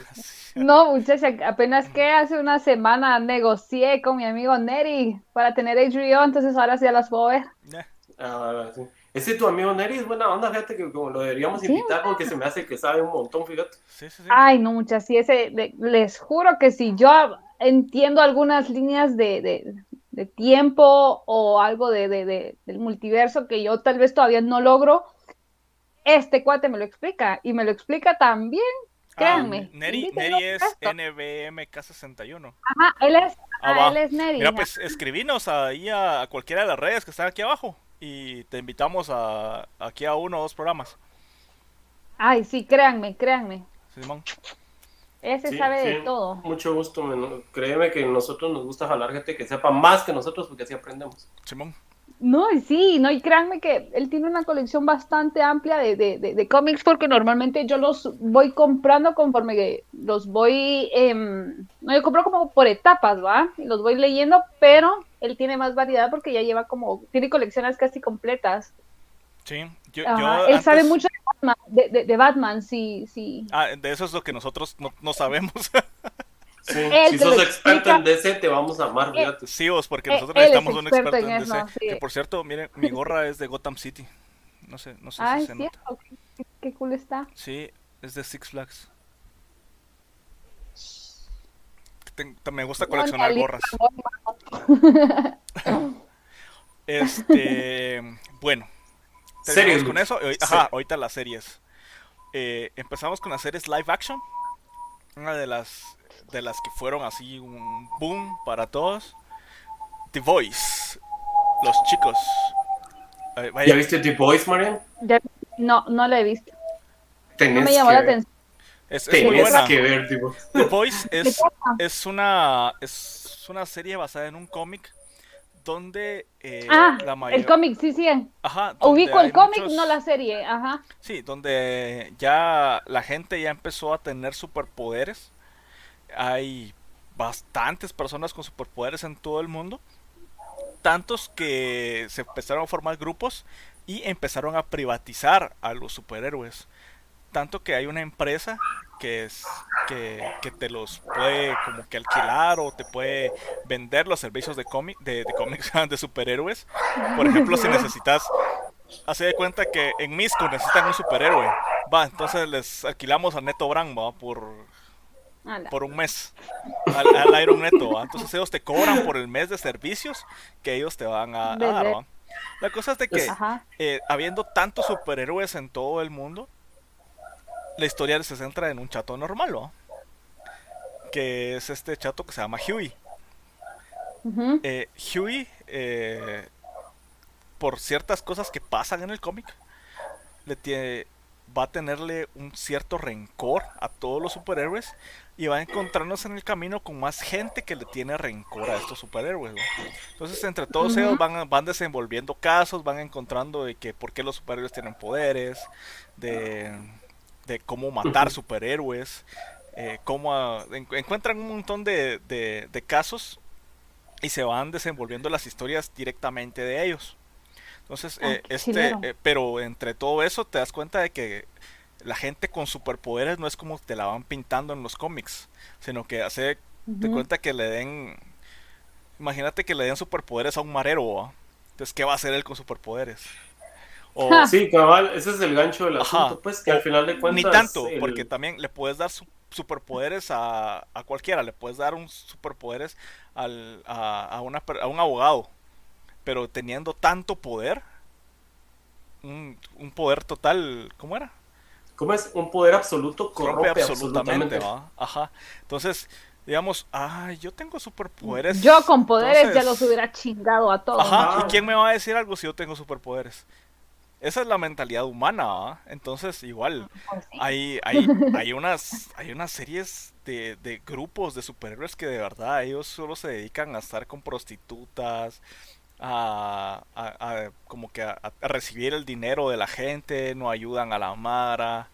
C: No, muchacha, apenas que hace una semana negocié con mi amigo Neri para tener HBO, entonces ahora sí ya las puedo ver.
B: Ah, sí. Ese tu amigo Neri es buena onda, fíjate que como lo deberíamos invitar porque se me hace que sabe un montón, fíjate.
C: Ay, no, muchas, sí, ese, les juro que si yo entiendo algunas líneas de, tiempo o algo de, del multiverso que yo tal vez todavía no logro, este cuate me lo explica y me lo explica también, ah, créanme.
A: Neri, es NBMK61.
C: Ajá, él es, ah, él es Neri.
A: Mira, pues escribinos ahí a cualquiera de las redes que están aquí abajo y te invitamos a aquí a uno o dos programas.
C: Ay, sí, créanme, créanme. Simón. Ese sabe de todo.
B: Mucho gusto, créeme que nosotros nos gusta jalar gente que sepa más que nosotros porque así aprendemos.
A: Simón.
C: No, sí, no, y créanme que él tiene una colección bastante amplia de, de, de, cómics porque normalmente yo los voy comprando conforme que los voy, em, no, yo compro como por etapas, ¿va? Y los voy leyendo, pero él tiene más variedad porque ya lleva como, tiene colecciones casi completas.
A: Sí,
C: yo, él sabe mucho de Batman, de, de, de Batman, sí, sí.
A: Ah, de eso es lo que nosotros no, no sabemos.
B: Sí, si sos experto
C: explica.
B: en DC, te vamos a amar,
C: Eh,
B: fíjate.
A: sí, vos, porque
C: Eh,
A: nosotros
C: él es
A: necesitamos un
C: experto
A: experto en
C: en
A: DC.
C: eso, sí.
A: Que por cierto, miren, mi gorra es de Gotham City. No sé, no sé
C: Ay,
A: si se nota.
C: qué, qué cool está.
A: Sí, es de Six Flags. Me gusta coleccionar gorras. Este, bueno. terminamos
B: Series,
A: con eso. Ajá, ahorita las series. Eh, empezamos con las series live action. Una de las de las que fueron así un boom para todos. The Voice. Los chicos. Eh, vaya,
B: ¿Ya viste The Boys, Marian?
C: No, no la he visto.
B: Tenés
C: No me llamó
B: que
C: la
B: ver.
C: atención.
A: es, es muy
B: Tenés
A: buena.
B: que ver, The
A: Voice es, es una es una serie basada en un cómic donde eh,
C: ah,
A: la
C: el
A: mayor
C: cómic, sí, sí.
A: Ajá,
C: Ubico el cómic,
A: muchos-
C: no la serie, ajá.
A: Sí, donde ya la gente ya empezó a tener superpoderes. Hay bastantes personas con superpoderes en todo el mundo. Tantos que se empezaron a formar grupos y empezaron a privatizar a los superhéroes. Tanto que hay una empresa que es que, que te los puede como que alquilar o te puede vender los servicios de cómic de, cómics de superhéroes. Por ejemplo, si necesitas Hace de cuenta que en Misco necesitan un superhéroe. Va, entonces les alquilamos a Neto Brand, va, por,
C: Ala.
A: por un mes. Al, al Iron Neto, va. Entonces ellos te cobran por el mes de servicios que ellos te van a, a dar, va. La cosa es de que, eh, habiendo tantos superhéroes en todo el mundo, la historia se centra en un chato normal, ¿va? Que es este chato que se llama Huey. Eh, Huey, eh, por ciertas cosas que pasan en el cómic, le tiene, va a tenerle un cierto rencor a todos los superhéroes y va a encontrarnos en el camino con más gente que le tiene rencor a estos superhéroes. ¿no? Entonces, entre todos ellos van, van desenvolviendo casos, van encontrando de que por qué los superhéroes tienen poderes, de, de cómo matar superhéroes, eh, cómo ah, en- encuentran un montón de, de- de casos y se van desenvolviendo las historias directamente de ellos. Entonces,
C: Ah,
A: eh, este, eh, pero entre todo eso te das cuenta de que la gente con superpoderes no es como te la van pintando en los cómics, sino que hace de
C: Ujú.
A: cuenta que le den, imagínate que le den superpoderes a un marero, ¿va? entonces ¿qué va a hacer él con superpoderes? O.
B: Sí, cabal, ese es el gancho del
A: Ajá.
B: asunto, pues que al final de cuentas.
A: ni tanto,
B: el-
A: porque también le puedes dar su- superpoderes a, a cualquiera, le puedes dar un superpoderes al, a, a una per- a un abogado, pero teniendo tanto poder, un, un poder total, ¿cómo era?
B: ¿Cómo es? Un poder absoluto corrompe,
A: Rompe
B: absolutamente.
A: absolutamente, ¿va? Ajá. Entonces, digamos, ay, yo tengo superpoderes.
C: Yo con poderes ya los hubiera chingado a todos.
A: Ajá,
B: Ah.
A: ¿y quién me va a decir algo si yo tengo superpoderes? Esa es la mentalidad humana, ¿va? Entonces, igual,
C: Pues sí.
A: hay, hay, hay unas, hay unas series de, de grupos de superhéroes que de verdad ellos solo se dedican a estar con prostitutas, a, a- a- como que a, a recibir el dinero de la gente, no ayudan a la mara.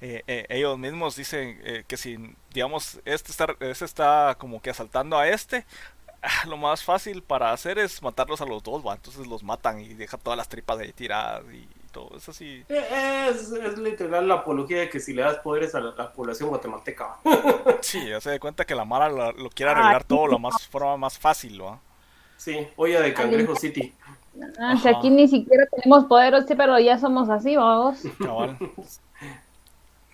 A: eh, eh, ellos mismos dicen eh, que si, digamos, este está, este está como que asaltando a este, ah, lo más fácil para hacer es matarlos a los dos, ¿va? Entonces los matan y dejan todas las tripas ahí tiradas y todo. Es así.
B: Es, es literal la apología de que si le das poderes a la, la población guatemalteca. ¿va?
A: Sí, ya se da cuenta que la Mara lo, lo quiere
C: Ay.
A: arreglar todo la más forma más fácil, ¿va?
B: Sí, olla de Cangrejo City.
C: Ah, si aquí ni siquiera tenemos poderes, sí, pero ya somos así, vamos.
A: Cabal.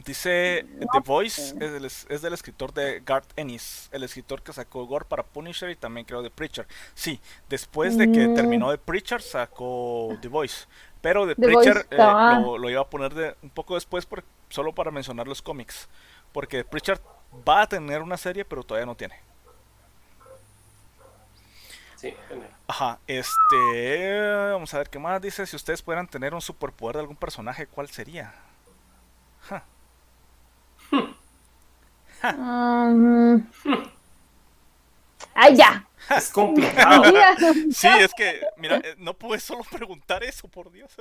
A: Dice The Voice es del, es del escritor de Garth Ennis, el escritor que sacó Gore para Punisher y también creo The Preacher. Sí, después de que
C: Mm.
A: terminó The Preacher sacó The Voice, pero The,
C: The
A: Preacher
C: Voice
A: eh, lo iba a poner de, un poco después por- solo para mencionar los cómics, porque The Preacher va a tener una serie pero todavía no tiene.
B: Sí, genial.
A: Ajá, este. Vamos a ver qué más dice. Si ustedes pudieran tener un superpoder de algún personaje, ¿cuál sería? Ja,
C: Mm. Ay, ya.
B: Es complicado.
A: Sí, es que, mira, eh, no puedes solo preguntar eso, por Dios.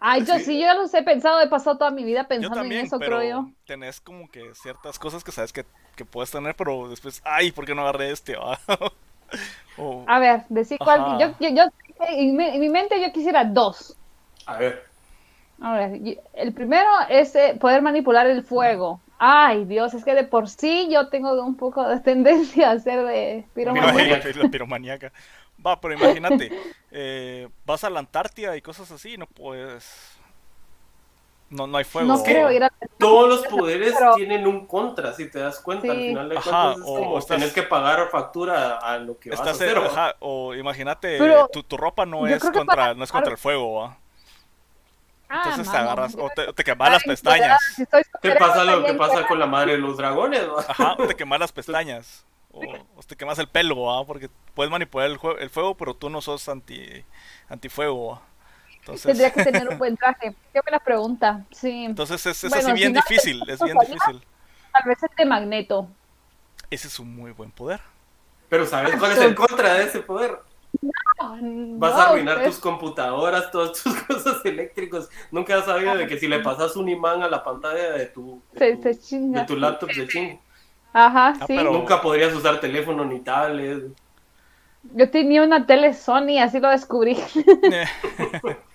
C: Ay, yo sí, yo ya los he pensado, he pasado toda mi vida
A: Yo
C: pensando en
A: también,
C: eso,
A: pero
C: creo yo.
A: tenés como que ciertas cosas que sabes que, que puedes tener, pero después, ay, ¿por qué no agarré este? va? O-
C: A ver, decir cuál. Yo, yo, yo- en, mi, en mi mente yo quisiera dos.
B: A ver,
C: A ver, el primero es eh, poder manipular el fuego. Ay, Dios, es que de por sí yo tengo un poco de tendencia a ser de piromanía.
B: Piromaníaca.
A: La piromaníaca. Va, pero imagínate, eh, vas a la Antártida y cosas así, no puedes. No, no hay fuego.
C: No creo ir a...
B: Todos los poderes
C: Pero-
B: tienen un contra, si te das cuenta. Al final de
A: Ajá,
B: cuentas es
A: o
B: como
A: estás-
B: tener que pagar factura a lo que vas
A: Estás
B: a
A: en-
B: hacer. ¿va?
A: ajá, o imagínate,
C: Pero
A: tu, tu ropa no es contra,
C: para-
A: no es contra el fuego, ¿va?
C: Ah,
A: Entonces te
C: mano,
A: agarras, o te, quemas las pestañas.
C: si
B: Te pasa lo que pasa con la madre de los dragones. ¿va?
A: Ajá, o te quemas las pestañas. O, o te quemas el pelo, ¿va? Porque puedes manipular el, el fuego, pero tú no sos anti antifuego, ¿va? Entonces,
C: Tendría que tener un buen traje. Qué buena pregunta. Sí.
A: entonces es, es
C: Bueno,
A: así bien
C: si no-
A: difícil, es bien difícil.
C: Tal vez el de Magneto.
A: Ese es un muy buen poder.
B: Pero ¿sabes cuál es el contra de ese poder? Vas a
C: No,
B: arruinar tus computadoras, todas tus cosas eléctricas. Nunca has sabido de que si le pasas un imán a la pantalla de tu, de tu,
C: se
B: de tu laptop se chinga.
C: Ajá,
A: Ah,
C: sí.
A: pero-
B: Nunca podrías usar teléfono ni tablet.
C: Yo tenía una tele Sony, así lo descubrí.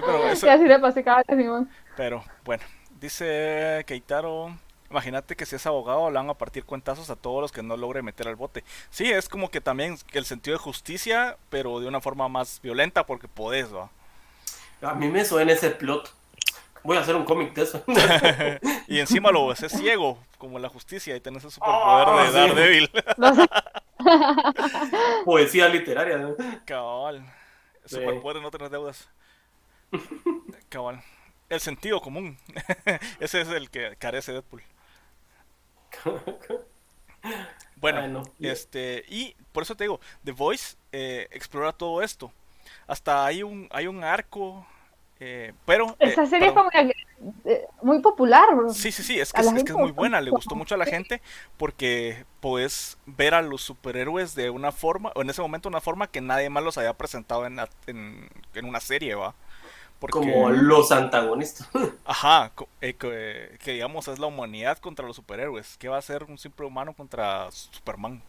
A: sí, pero eso,
C: le pasé cada vez, Simón.
A: Pero bueno, dice Keitaro, imagínate que si es abogado le van a partir cuentazos a todos los que no logre meter al bote. Sí, es como que también el sentido de justicia, pero de una forma más violenta porque podés, ¿va?
B: A mí me suena ese plot. Voy a hacer un cómic de eso.
A: Y encima lo ves ciego, como la justicia, y tenés el superpoder
B: Ah,
A: de
B: sí.
C: No sé.
B: Poesía literaria. ¿no?
A: Cabal. Superpoder de no tener deudas. Cabal. El sentido común. Ese es el que carece Deadpool. Bueno,
B: Bueno.
A: este, y por eso te digo, The Voice eh, explora todo esto. Hasta hay un, hay un arco, eh, pero... eh,
C: Esa serie es
A: perdón.
C: como eh, muy popular, bro.
A: Sí, sí, sí, es que es, es que es muy buena, le gustó mucho a la gente porque puedes ver a los superhéroes de una forma, o en ese momento una forma que nadie más los había presentado en, la- en, en una serie, ¿va? Porque,
B: Como los antagonistas.
A: ajá, co- eh, que, que digamos es la humanidad contra los superhéroes, ¿qué va a ser un simple humano contra Superman?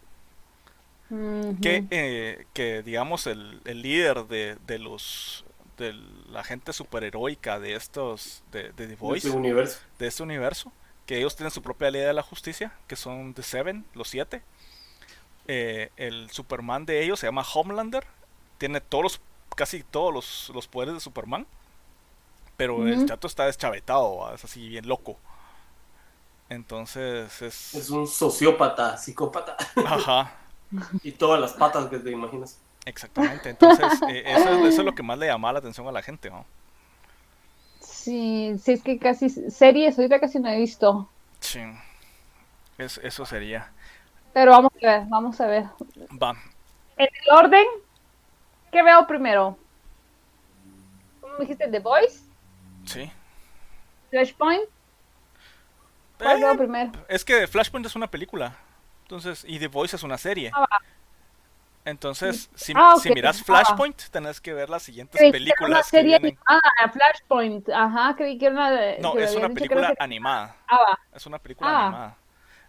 A: Que, eh, que digamos el, el líder de, de los de la gente superheroica de estos de, de The
B: de
A: Voice
B: universo.
A: de este universo que ellos tienen su propia ley de la justicia que son The Seven los siete Eh, el Superman de ellos se llama Homelander tiene todos los casi todos los, los poderes de Superman pero el chato está deschavetado ¿va? es así bien loco entonces es,
B: Es un sociópata, psicópata.
A: ajá
B: Y todas las patas que te imaginas.
A: Exactamente, entonces eh, eso, es- eso es lo que más le llamaba la atención a la gente, ¿no?
C: Sí, sí, es que casi series ahorita casi no he visto.
A: Sí, Es- eso sería.
C: Pero vamos a ver, vamos a ver.
A: Va,
C: En el orden, ¿qué veo primero? ¿Cómo me dijiste? The Voice,
A: sí.
C: Flashpoint. ¿Cuál
A: Eh,
C: primero?
A: es que Flashpoint es una película, entonces, y The Voice es una serie.
C: Ah.
A: Entonces, si,
C: Ah,
A: si miras
C: ah.
A: Flashpoint, tenés que ver las siguientes
C: Creí que era una
A: películas que
C: serie
A: vienen.
C: animada, Flashpoint. Ajá, creí que era una.
A: No, es una
C: que
A: película animada.
C: Ah.
A: Es una película animada.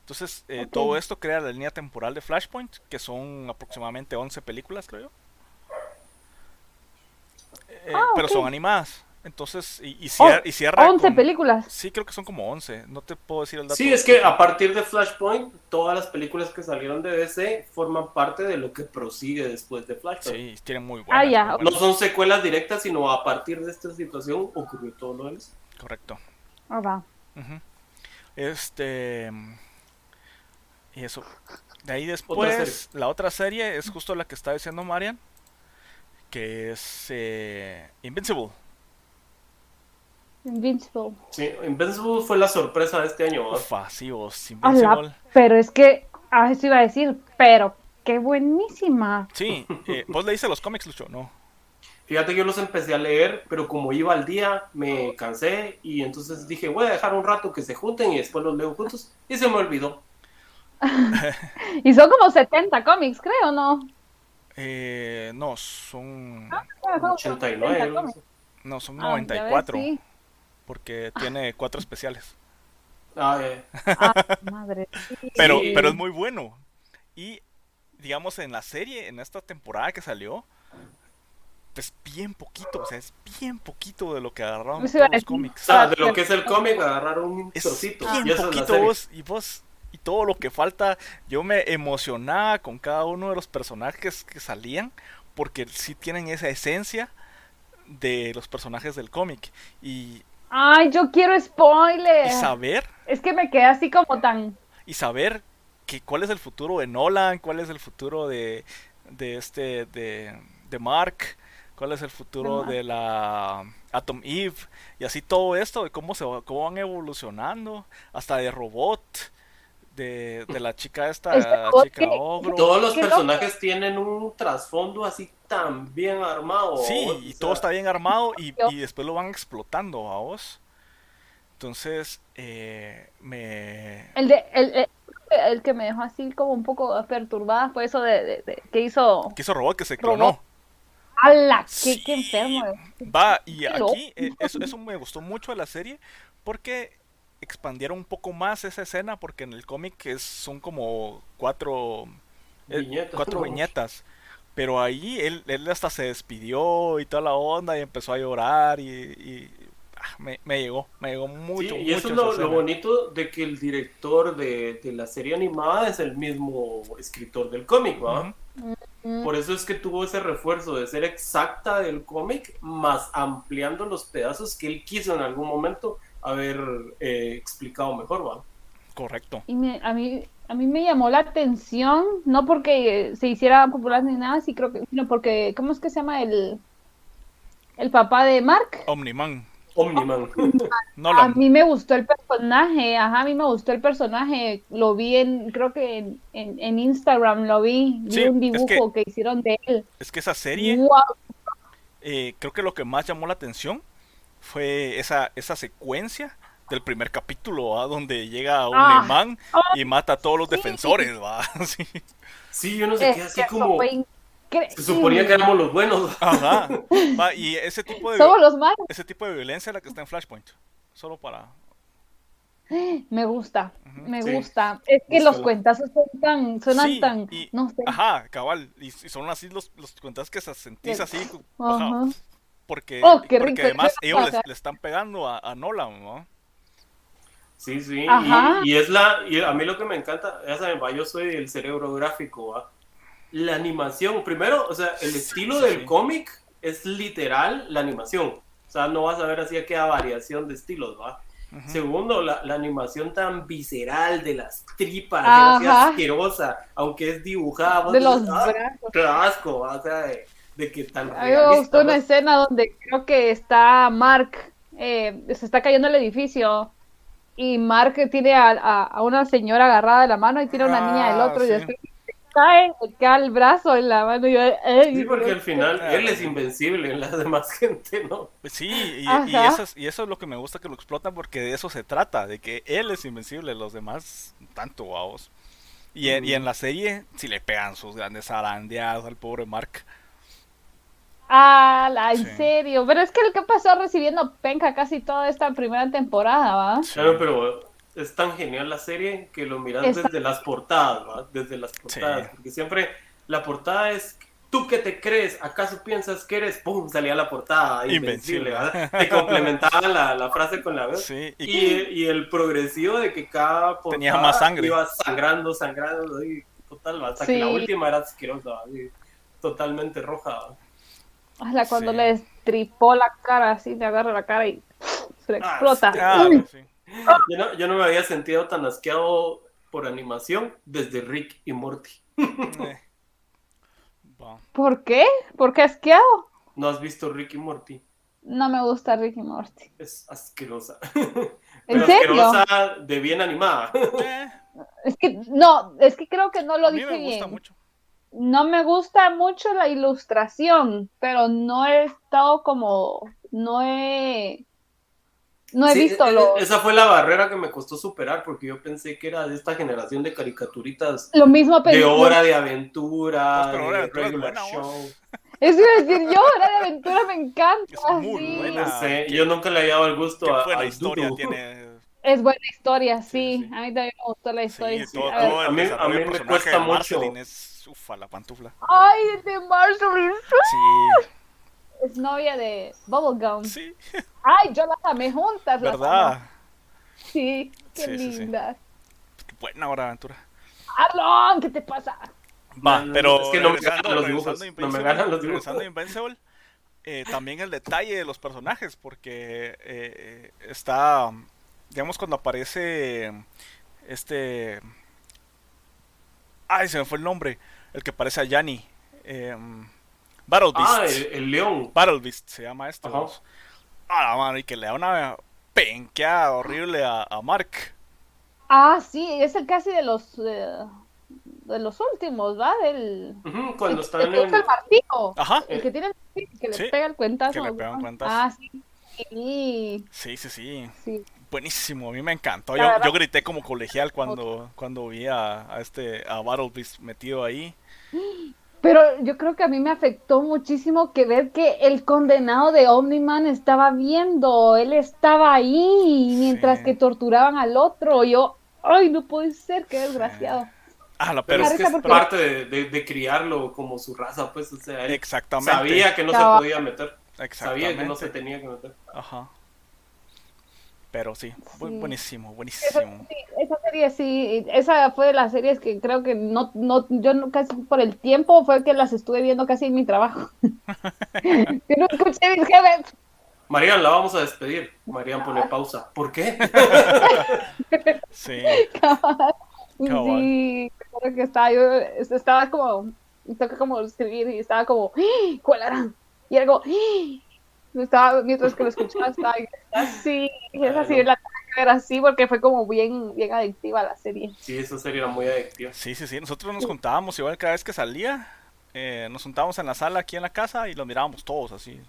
A: Entonces, eh, todo esto crea la línea temporal de Flashpoint, que son aproximadamente 11 películas, creo yo. Eh, Pero son animadas. Entonces, y, y,
C: Oh,
A: y cierra
C: 11
A: con-
C: películas.
A: Sí, creo que son como 11. No te puedo decir el dato.
B: Sí, es que a partir de Flashpoint, todas las películas que salieron de DC forman parte de lo que prosigue después de Flashpoint.
A: Sí, tienen muy buenas.
C: Ah, ya,
A: muy.
B: No son secuelas directas, sino a partir de esta situación ocurrió todo lo demás.
A: Correcto.
C: Ah, va.
A: Este. Y eso. De ahí
B: Otra
A: después, la otra serie es justo la que está diciendo Marian. Que es eh, Invincible.
C: Invincible.
B: Sí, Invincible fue la sorpresa de este año.
A: Ufa, sí, vos, Invincible.
C: pero es que. Ah, eso iba a decir, pero qué buenísima.
A: Sí, eh, vos leíste los cómics, Lucho, ¿no?
B: Fíjate que yo los empecé a leer, pero como iba al día, me cansé y entonces dije, voy a dejar un rato que se junten y después los leo juntos. Y se me olvidó.
C: Y son como 70 cómics, creo, ¿no?
A: Eh, no, son.
C: Ah, son como
B: 89.
C: 70
B: algo
C: cómics.
B: así.
A: No, son
C: Ah, ya ves,
A: 94.
C: sí.
A: Porque tiene cuatro especiales.
B: Ah, eh.
C: Ah, madre. sí.
A: Pero, pero es muy bueno. Y digamos en la serie, en esta temporada que salió, es bien poquito, o sea, es bien poquito de lo que agarraron todos los cómics.
B: Sea, de lo que es el cómic, agarraron un
A: Es
B: trocito.
A: bien
B: y es
A: poquito vos, y vos y todo lo que falta, yo me emocionaba con cada uno de los personajes que salían porque sí tienen esa esencia de los personajes del cómic y,
C: Ay, yo quiero spoiler.
A: y saber
C: Es que me quedé así como tan.
A: y saber que cuál es el futuro de Nolan, cuál es el futuro de, de este de, de Mark, cuál es el futuro
C: De
A: la Atom Eve y así todo esto de cómo se cómo van evolucionando hasta de robot de, de la chica esta
C: Este
A: chica ogro.
B: Todos los personajes tienen un trasfondo así tan bien armado.
A: Sí, y
B: sea,
A: todo está bien armado y, y después lo van explotando a vos. Entonces, eh, me...
C: El, de, el, el, el que me dejó así como un poco perturbada fue eso de, de- de- que hizo.
A: Que hizo robot que se
C: Robot.
A: clonó.
C: ¡Hala! ¡Qué,
A: Sí.
C: qué enfermo!
A: Va, y aquí eh, eso, eso me gustó mucho de la serie porque expandieron un poco más esa escena porque en el cómic es, son como cuatro, eh,
B: Viñetas.
A: cuatro viñetas. Pero ahí él, él hasta se despidió y toda la onda y empezó a llorar y, y, ah, me, me llegó, me llegó
B: Sí,
A: mucho.
B: y eso
A: mucho
B: es lo, bonito de que el director de, de la serie animada es el mismo escritor del cómic, ¿va? Por eso es que tuvo ese refuerzo de ser exacta del cómic, más ampliando los pedazos que él quiso en algún momento haber eh, explicado mejor, ¿va?
A: Correcto.
C: Y me- a, mí, a mí me llamó la atención, no porque se hiciera popular ni nada, sí creo que, sino porque, ¿cómo es que se llama el, el papá de Mark?
A: Omniman.
B: Omniman.
C: A
A: Nolan.
C: mí me gustó el personaje, ajá, a mí me gustó el personaje, lo vi en, creo que en, en, en Instagram lo vi, vi
A: Sí,
C: un
A: es que-
C: dibujo que... hicieron de él.
A: Es que esa serie,
C: Wow,
A: eh, creo que lo que más llamó la atención fue esa, esa secuencia del primer capítulo, ¿va? donde llega un
C: Ah.
A: imán y mata a todos los
C: Sí.
A: defensores, ¿va? Sí.
B: Sí, yo no sé
C: es
B: qué, así como... Se suponía que éramos los buenos.
A: Ajá. Va, y ese tipo de
C: Somos los malos.
A: ese tipo de violencia es la que está en Flashpoint. Solo para
C: Me gusta,
A: Ujú,
C: me
B: sí.
C: gusta. Es que los
B: Búscalo.
C: cuentazos son tan, suenan
A: Sí,
C: tan,
A: y-
C: no sé.
A: Ajá, cabal. Y, y son así los, los cuentas que se sentís así.
C: Ajá.
A: ajá, Porque,
C: Oh, qué
A: porque
C: rico.
A: además ellos le están pegando a, a Nolan, ¿no?
B: Sí, sí.
C: Ajá.
B: Y, y es la... Y a mí lo que me encanta, ya saben, va, yo soy el cerebro gráfico, ¿va? La animación, primero, o sea, el estilo
A: sí,
B: del
A: sí.
B: cómic es literal la animación. O sea, no vas a ver así que queda variación de estilos, ¿va? Segundo, la, la animación tan visceral de las tripas,
C: Ajá.
B: así asquerosa, aunque es dibujada.
C: De los
B: "Ah,
C: brazos.
B: qué asco, o sea, de, de que tan
C: A mí me gustó una escena donde creo que está Mark, eh, se está cayendo el edificio y Mark tiene a, a- a una señora agarrada de la mano y tiene a una niña del
A: Ah,
C: otro y
A: sí.
C: después se cae, cae el brazo en la mano y yo, "Ay,
B: Sí, porque al final
A: Ah,
B: él es invencible en la demás gente, ¿no?
A: Pues Sí, y, y eso es, y eso es lo que me gusta que lo explotan porque de eso se trata, de que él es invencible, los demás tanto guavos. Y, en- y en la serie si le pegan sus grandes zarandeadas al pobre Mark.
C: Ah, la, en
A: Sí.
C: serio. Pero es que el que pasó recibiendo penca casi toda esta primera temporada, ¿va?
B: Claro, pero es tan genial la serie que lo miras
C: Está-
B: desde las portadas, ¿va? Desde las portadas.
A: Sí.
B: Porque siempre la portada es, ¿tú qué te crees? ¿Acaso piensas que eres? ¡Pum! Salía la portada, invencible. ¿verdad? Te complementaba la, la frase con la vez.
A: Sí, y,
B: Y, y el progresivo de que cada portada
A: Tenía más sangre.
B: iba sangrando, sangrando, y total, hasta
C: Sí.
B: que la última era asquerosa, así, totalmente roja.
C: Ala, cuando
A: Sí.
C: le destripó la cara, así, le agarra la cara y se le
B: Ah,
C: explota.
B: sí.
A: Ah.
B: Yo no, yo no me había sentido tan asqueado por animación desde Rick y Morty.
A: Eh.
C: ¿Por qué? ¿Por qué asqueado?
B: ¿No has visto Rick y Morty?
C: No me gusta Ricky Morty.
B: Es asquerosa.
C: ¿En
B: Pero
C: serio?
B: asquerosa de bien animada.
A: Eh,
C: Es que no, es que creo que no lo
A: a mí
C: dije
A: me gusta
C: bien.
A: mucho.
C: No me gusta mucho la ilustración, pero no he estado como, no he, no he
B: Sí,
C: visto
B: e-
C: lo,
B: Esa fue la barrera que me costó superar porque yo pensé que era de esta generación de caricaturitas
C: lo mismo
B: de
C: pensé.
B: hora de aventura,
A: Pues, Hora de
B: de
A: Aventura es
B: regular
A: buena,
B: show.
C: a decir yo, Hora de Aventura me encanta.
A: Es muy
C: sí.
A: buena.
B: No sé,
A: qué-
B: yo nunca le he dado el gusto a,
A: buena
B: al
A: historia
B: Dudu.
A: tiene.
C: Es buena historia,
A: Sí,
C: sí.
A: sí, sí.
C: A mí también me gustó la historia.
A: Sí,
C: sí.
A: todo,
C: A
B: A mí- a mí me cuesta
A: de
B: mucho.
A: Marceline es ufa la pantufla.
C: Ay, de Marceline.
A: Sí,
C: es novia de Bubblegum.
A: Sí,
C: Ay, yo las amé juntas.
A: ¿verdad?
C: Sí, qué
A: Sí, sí, sí.
C: lindas.
A: Qué buena hora de aventura.
C: Arlon, ¿qué te pasa?
A: Va,
B: No, no,
A: pero
B: es que no me ganan los dibujos, no me
A: Invincible-
B: ganan los dibujos.
A: regresando a Invincible, eh, también el detalle de los personajes, porque eh, está, digamos, cuando aparece este... Ay, se me fue el nombre, el que parece a Yanni. Eh, Battle Beast.
B: Ah, el, el león.
A: Battle Beast se llama este. Ah, la mano, y que le da una penqueada horrible a, a Mark.
C: Ah, sí, es el casi de los eh, de los últimos, ¿va? Del
B: Ujú, cuando
C: el,
B: están
C: el el martillo.
A: Ajá.
C: El que tiene el martillo, que
A: Sí,
C: le pega el cuentazo.
A: que le pega un cuentazo.
C: Ah, sí. Sí,
A: Sí, sí, sí. Buenísimo, a mí me encantó. Yo, yo grité como colegial cuando, cuando vi a, a este a Battle Beast metido ahí.
C: Pero yo creo que a mí me afectó muchísimo que ver que el condenado de Omniman estaba viendo, él estaba ahí mientras
A: Sí.
C: que torturaban al otro. Yo, ay, no puede ser, qué desgraciado.
A: Ah, la
B: Pero
A: pero
B: es que es
C: porque-
B: parte de, de- de criarlo como su raza, pues, o sea, él
A: Exactamente.
B: sabía que no se podía meter, sabía que no se tenía que meter.
A: Ajá. Pero sí,
C: Sí.
A: buenísimo,
C: Esa,
A: buenísimo.
C: sí, esa serie sí, esa fue de las series que creo que no, no, yo no, casi por el tiempo fue que las estuve viendo casi en mi trabajo. Yo no escuché mis jefes.
B: Marian, la vamos a despedir. Marian pone pausa. ¿Por qué?
A: Sí,
C: Sí, creo que estaba, yo estaba como, tengo que como escribir y estaba como, ¡Ah! ¿cuál era? Y algo, ¡Ah! Estaba, mientras que lo escuchaba, estaba así, es así,
B: Claro.
C: la que ver así porque fue como bien, bien adictiva la serie.
B: Sí, esa serie era muy adictiva.
A: sí, sí, sí. Nosotros nos juntábamos igual cada vez que salía. eh, nos juntábamos en la sala aquí en la casa y lo mirábamos todos así.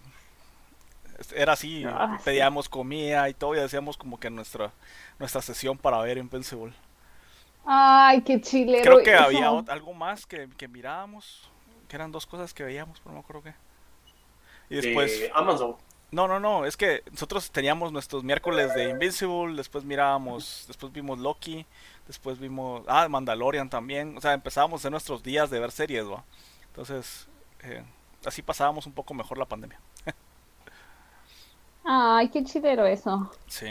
A: Era así,
C: Ah, sí.
A: pedíamos comida y todo y hacíamos como que nuestra nuestra sesión para ver Invincible.
C: Ay, qué chilero.
A: Creo que
C: eso.
A: había algo más que, que mirábamos, que eran dos cosas que veíamos, pero no me acuerdo qué. Y después,
B: De Amazon.
A: no, no, no, es que nosotros teníamos nuestros miércoles de Invincible, después mirábamos, después vimos Loki, después vimos, ah, Mandalorian también, o sea, empezábamos en nuestros días de ver series, ¿va? Entonces, eh, así pasábamos un poco mejor la pandemia.
C: Ay, qué chilero eso.
A: Sí.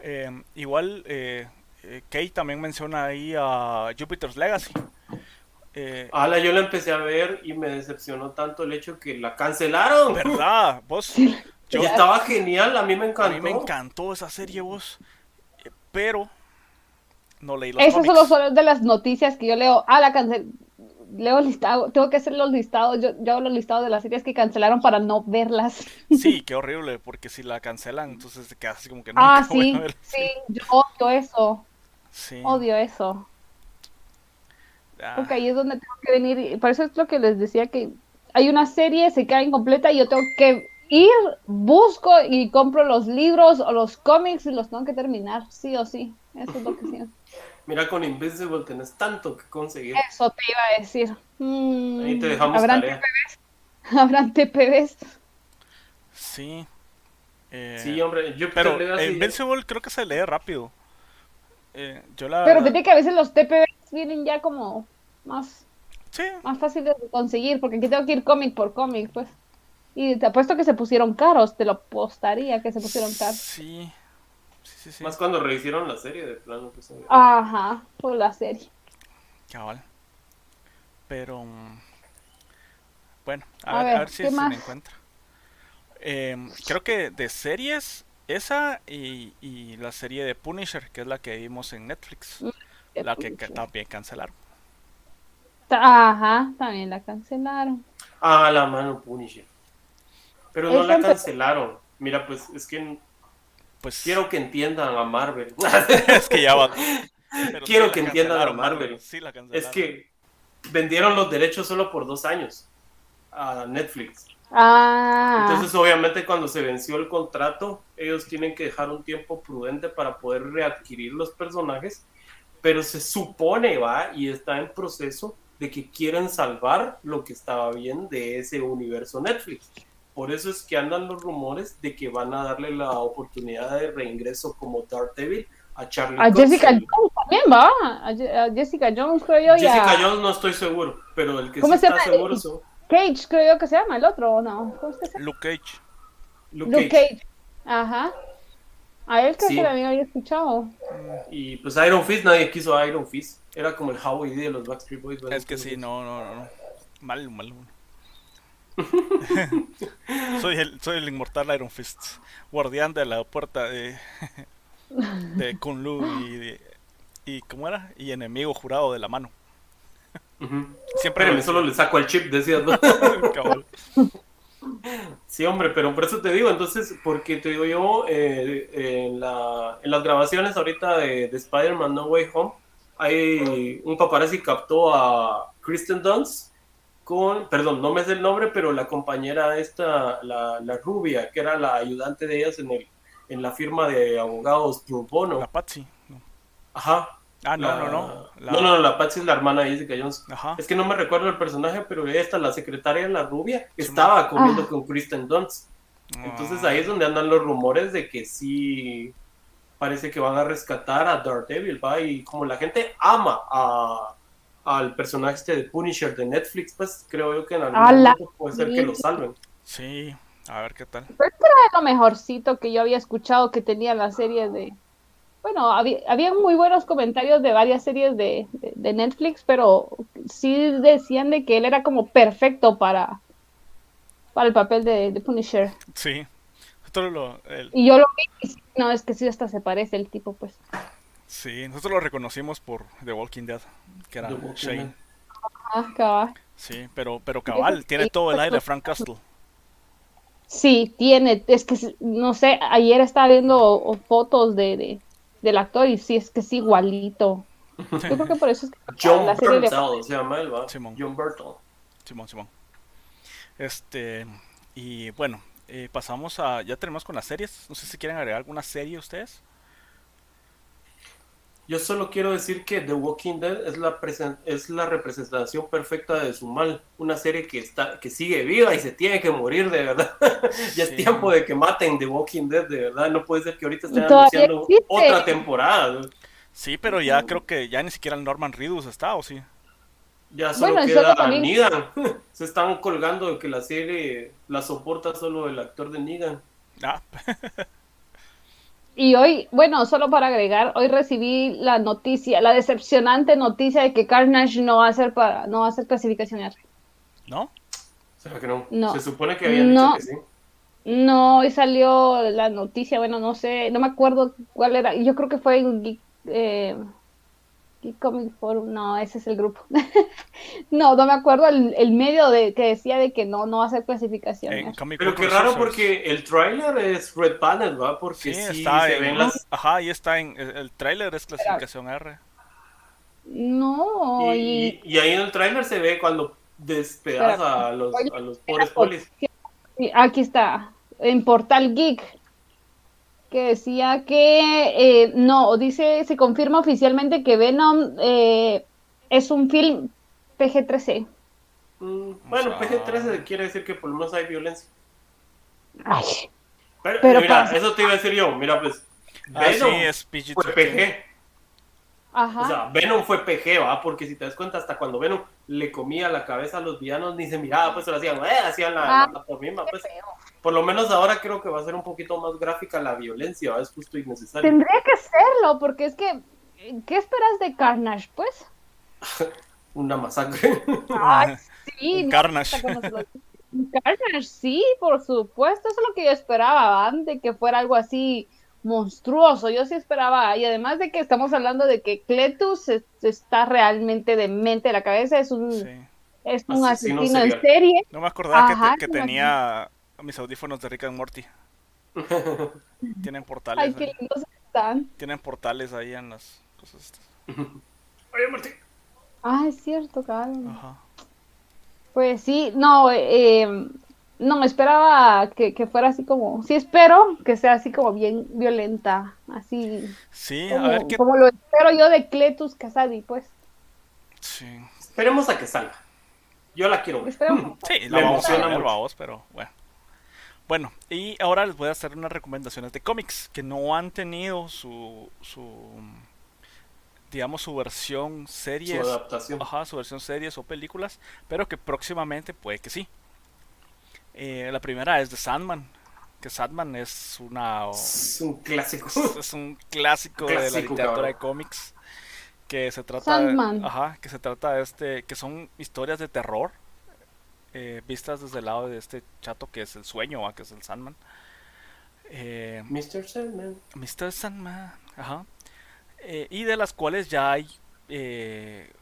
A: Eh, igual, eh, eh, Kate también menciona ahí a Jupiter's Legacy. Eh,
B: Ala, yo la empecé a ver y me decepcionó tanto el hecho que la cancelaron.
A: ¿Verdad? Vos, yo,
B: Y estaba genial, a mí me
A: a
B: encantó.
A: mí me encantó esa serie, vos. Eh, Pero no leí los
C: Esas
A: cómics.
C: son de las noticias que yo leo. Ah, la cancel. Leo el listado. Tengo que hacer los listados. Yo, yo hago los listados de las series que cancelaron para no verlas.
A: Sí, qué horrible, porque si la cancelan, entonces te quedas así como que
C: Ah,
A: nunca voy
C: sí.
A: a ver.
C: Sí, yo odio eso.
A: Sí.
C: Odio eso.
A: Ah,
C: Porque ahí es donde tengo que venir. y Por eso es lo que les decía que hay una serie, se queda incompleta y yo tengo que ir, busco y compro los libros o los cómics y los tengo que terminar, sí o sí. Eso es lo que siento.
B: Mira, con Invincible tenés tanto que conseguir.
C: Eso te iba a decir. Mm,
B: Ahí te dejamos
C: ¿habrán
B: tarea.
C: TPBs? ¿Habrán TPBs?
A: sí. Eh,
B: Sí, hombre, Jupiter
A: pero Invincible creo que se lee rápido. Eh, yo la...
C: Pero fíjate que a veces los TPBs vienen ya como más,
A: Sí,
C: más fáciles de conseguir, porque aquí tengo que ir cómic por cómic, pues. Y te apuesto que se pusieron caros, te lo apostaría que se pusieron caros.
A: sí. Sí, sí, sí.
B: Más cuando rehicieron la serie de plano. pues.
C: Ajá, por la serie.
A: Cabal. Pero. mm, Bueno, a,
C: A
A: ver,
C: ver,
A: a ver si
C: ¿qué
A: se me encuentra. Em, creo que de series, esa y, y la serie de Punisher, que es la que vimos en Netflix. La que ca- también cancelaron.
C: Ajá, también la cancelaron.
B: Ah, la mano Punisher. Pero no la cancelaron. Mira, pues es que
A: Pues
B: quiero que entiendan a Marvel.
A: es que ya va. Pero
B: Quiero que entiendan a Marvel.
A: Sí, la
B: es que vendieron los derechos solo por dos años a Netflix.
C: Ah,
B: Entonces, obviamente, cuando se venció el contrato, ellos tienen que dejar un tiempo prudente para poder readquirir los personajes, pero se supone, va, y está en proceso de que quieren salvar lo que estaba bien de ese universo Netflix. Por eso es que andan los rumores de que van a darle la oportunidad de reingreso como Daredevil a Charlie
C: a
B: Cox,
C: Jessica
B: el-
C: Jones también va. A, Je- a Jessica Jones, creo yo.
B: Jessica Jones no estoy seguro, pero el que
C: ¿Cómo
B: sí
C: se
B: está
C: llama?
B: seguro son-
C: Cage, creo yo que se llama el otro, ¿o no? ¿Cómo es que se llama?
A: Luke Cage.
B: Luke
C: Luke
B: Cage.
C: Cage. Ajá. A él creo
B: Sí.
C: que también había escuchado.
B: Y pues Iron Fist, nadie quiso Iron Fist. Era como el Howie de los Backstreet Boys. ¿verdad?
A: Es que sí, no, no, no. no. Mal, mal. soy, el, soy el inmortal Iron Fist. Guardián de la puerta de. de Kunlu y. de- y ¿Cómo era? Y enemigo jurado de la mano.
B: Ujú.
A: Siempre
B: Espérame, solo le saco el chip, decías. ¿no? Sí, hombre, pero por eso te digo, entonces, porque te digo yo, eh, en, la, en las grabaciones ahorita de, de Spider-Man No Way Home, hay un paparazzi captó a Kristen Dunst con, perdón, no me sé el nombre, pero la compañera esta, la, la rubia, que era la ayudante de ellas en, el, en la firma de abogados pro bono.
A: La Patsy.
B: Ajá.
A: Ah, no,
B: La-
A: no, no. La-
B: No, no, la Patsy es la hermana de Jessica Jones.
A: Ajá.
B: Es que no me recuerdo el personaje, pero esta, la secretaria, la rubia, estaba comiendo con Kristen Dunst. Entonces ahí es donde andan los rumores de que sí parece que van a rescatar a Daredevil, ¿va? Y como la gente ama a, al personaje este de Punisher de Netflix, pues creo yo que en algún momento puede ser que lo salven.
A: Sí, a ver qué tal.
C: Pero esto era lo mejorcito que yo había escuchado que tenía la serie de... Bueno, había, había muy buenos comentarios de varias series de, de- de Netflix, pero sí decían de que él era como perfecto para, para el papel de, de Punisher.
A: Sí. Nosotros lo, el-
C: Y yo lo vi y sí, no, es que sí hasta se parece el tipo, pues.
A: sí, nosotros lo reconocimos por The Walking Dead, que era Shane.
C: Ah, cabal.
A: Sí, pero, pero cabal, tiene todo el aire de Frank Castle.
C: Sí, tiene, es que no sé, ayer estaba viendo fotos de, de- del actor y sí, es que es igualito. Yo creo que por eso es que
B: John
C: la serie le-
B: Bernthal se llama él, ¿va?
A: Simón.
B: John Bernthal.
A: Simón, Simón. Este, y bueno, eh, pasamos a, ya tenemos con las series. No sé si quieren agregar alguna serie ustedes.
B: Yo solo quiero decir que The Walking Dead es la, es la representación perfecta de su mal. Una serie que, está, que sigue viva y se tiene que morir de verdad. ya
A: Sí.
B: es tiempo de que maten The Walking Dead de verdad. No puede ser que ahorita estén anunciando
C: existe.
B: otra temporada.
A: Sí, pero ya creo que ya ni siquiera el Norman Reedus está, ¿o sí?
B: Ya solo
C: Bueno,
B: queda
C: también-
B: Negan. se están colgando de que la serie la soporta solo el actor de Negan.
A: Ah,
C: Y hoy, bueno, solo para agregar, hoy recibí la noticia, la decepcionante noticia de que Carnage no va a ser para, no va a ser clasificación R.
A: ¿no?
B: ¿Será que no?
C: No.
B: Se supone que habían
C: No.
B: dicho que sí.
C: No, hoy salió la noticia, bueno, no sé, no me acuerdo cuál era, yo creo que fue en Geek, eh, Geek Comic Forum, no, ese es el grupo. no, no me acuerdo el, el medio de que decía de que no, no va a ser clasificación.
A: En
C: R.
A: Comic
B: Pero qué raro porque el tráiler es Red Planet, ¿va?
A: Sí,
B: Porque sí,
A: está
B: se
A: en...
B: ven las...
A: Ajá, ahí está en... El, tráiler es clasificación R.
C: No,
B: Y,
C: y,
B: y ahí en el tráiler se ve cuando despedaza a los, a los pobres polis.
C: aquí está, en Portal Geek, que decía que eh, no, dice, se confirma oficialmente que Venom eh, es un film PG-13.
B: Mm, bueno,
A: O sea-
B: PG-13 quiere decir que por lo menos hay violencia.
C: Ay,
B: Pero,
C: Pero
B: mira, eso te iba a decir yo. Mira, pues,
A: Ah, sí,
B: Venom
A: es
B: fue
A: PG-13.
B: PG.
C: Ajá.
B: O sea, Venom fue PG, ¿va? Porque si te das cuenta, hasta cuando Venom le comía la cabeza a los villanos, ni se miraba, pues se lo hacían, eh, hacían la,
C: Ah,
B: la pantomima, pues.
C: feo.
B: Por lo menos ahora creo que va a ser un poquito más gráfica la violencia, ¿va? Es justo innecesario.
C: Tendría que serlo, porque es que, ¿qué esperas de Carnage, pues?
B: Una masacre.
C: Ay, sí,
A: Un
C: no,
A: Carnage.
C: Carnage, sí, por supuesto, eso es lo que yo esperaba antes, que fuera algo así monstruoso, yo sí esperaba, y además de que estamos hablando de que Cletus es- está realmente demente de la cabeza, es un,
A: Sí.
C: es un
B: Asesino
C: asesino en serie,
A: No me acordaba que,
C: Ajá,
A: te- que
C: me
A: tenía mis audífonos de Rick and Morty. Tienen portales.
C: ay, qué
A: ahí.
C: lindos están.
A: Tienen portales ahí en las cosas estas.
B: Oye, Martín.
C: Ah, es cierto, cabrón.
A: Ajá.
C: Pues sí, no, eh, no me esperaba que, que fuera así como, sí espero que sea así como bien violenta, así
A: Sí, a
C: como,
A: ver qué.
C: como lo espero yo de Cletus Casadi, pues.
A: Sí,
B: Esperemos a que salga. Yo la quiero ver.
C: Esperemos.
A: sí la
B: Me
A: vamos a ver,
B: mucho.
A: vamos, pero bueno. Bueno, y ahora les voy a hacer unas recomendaciones de cómics que no han tenido su. su digamos, su versión series.
B: Su adaptación.
A: Ajá, su versión series o películas, pero que próximamente puede que sí. Eh, la primera es de Sandman, que Sandman es una...
B: Es un clásico.
A: Es, es un clásico, de la literatura
B: cabrón.
A: de cómics que se trata
C: Sandman.
A: de, ajá, que se trata de este que son historias de terror eh, vistas desde el lado de este chato que es el sueño ¿va? que es el Sandman Eh,
B: Mr. Sandman.
A: Mr. Sandman ajá Eh, y de las cuales ya hay eh,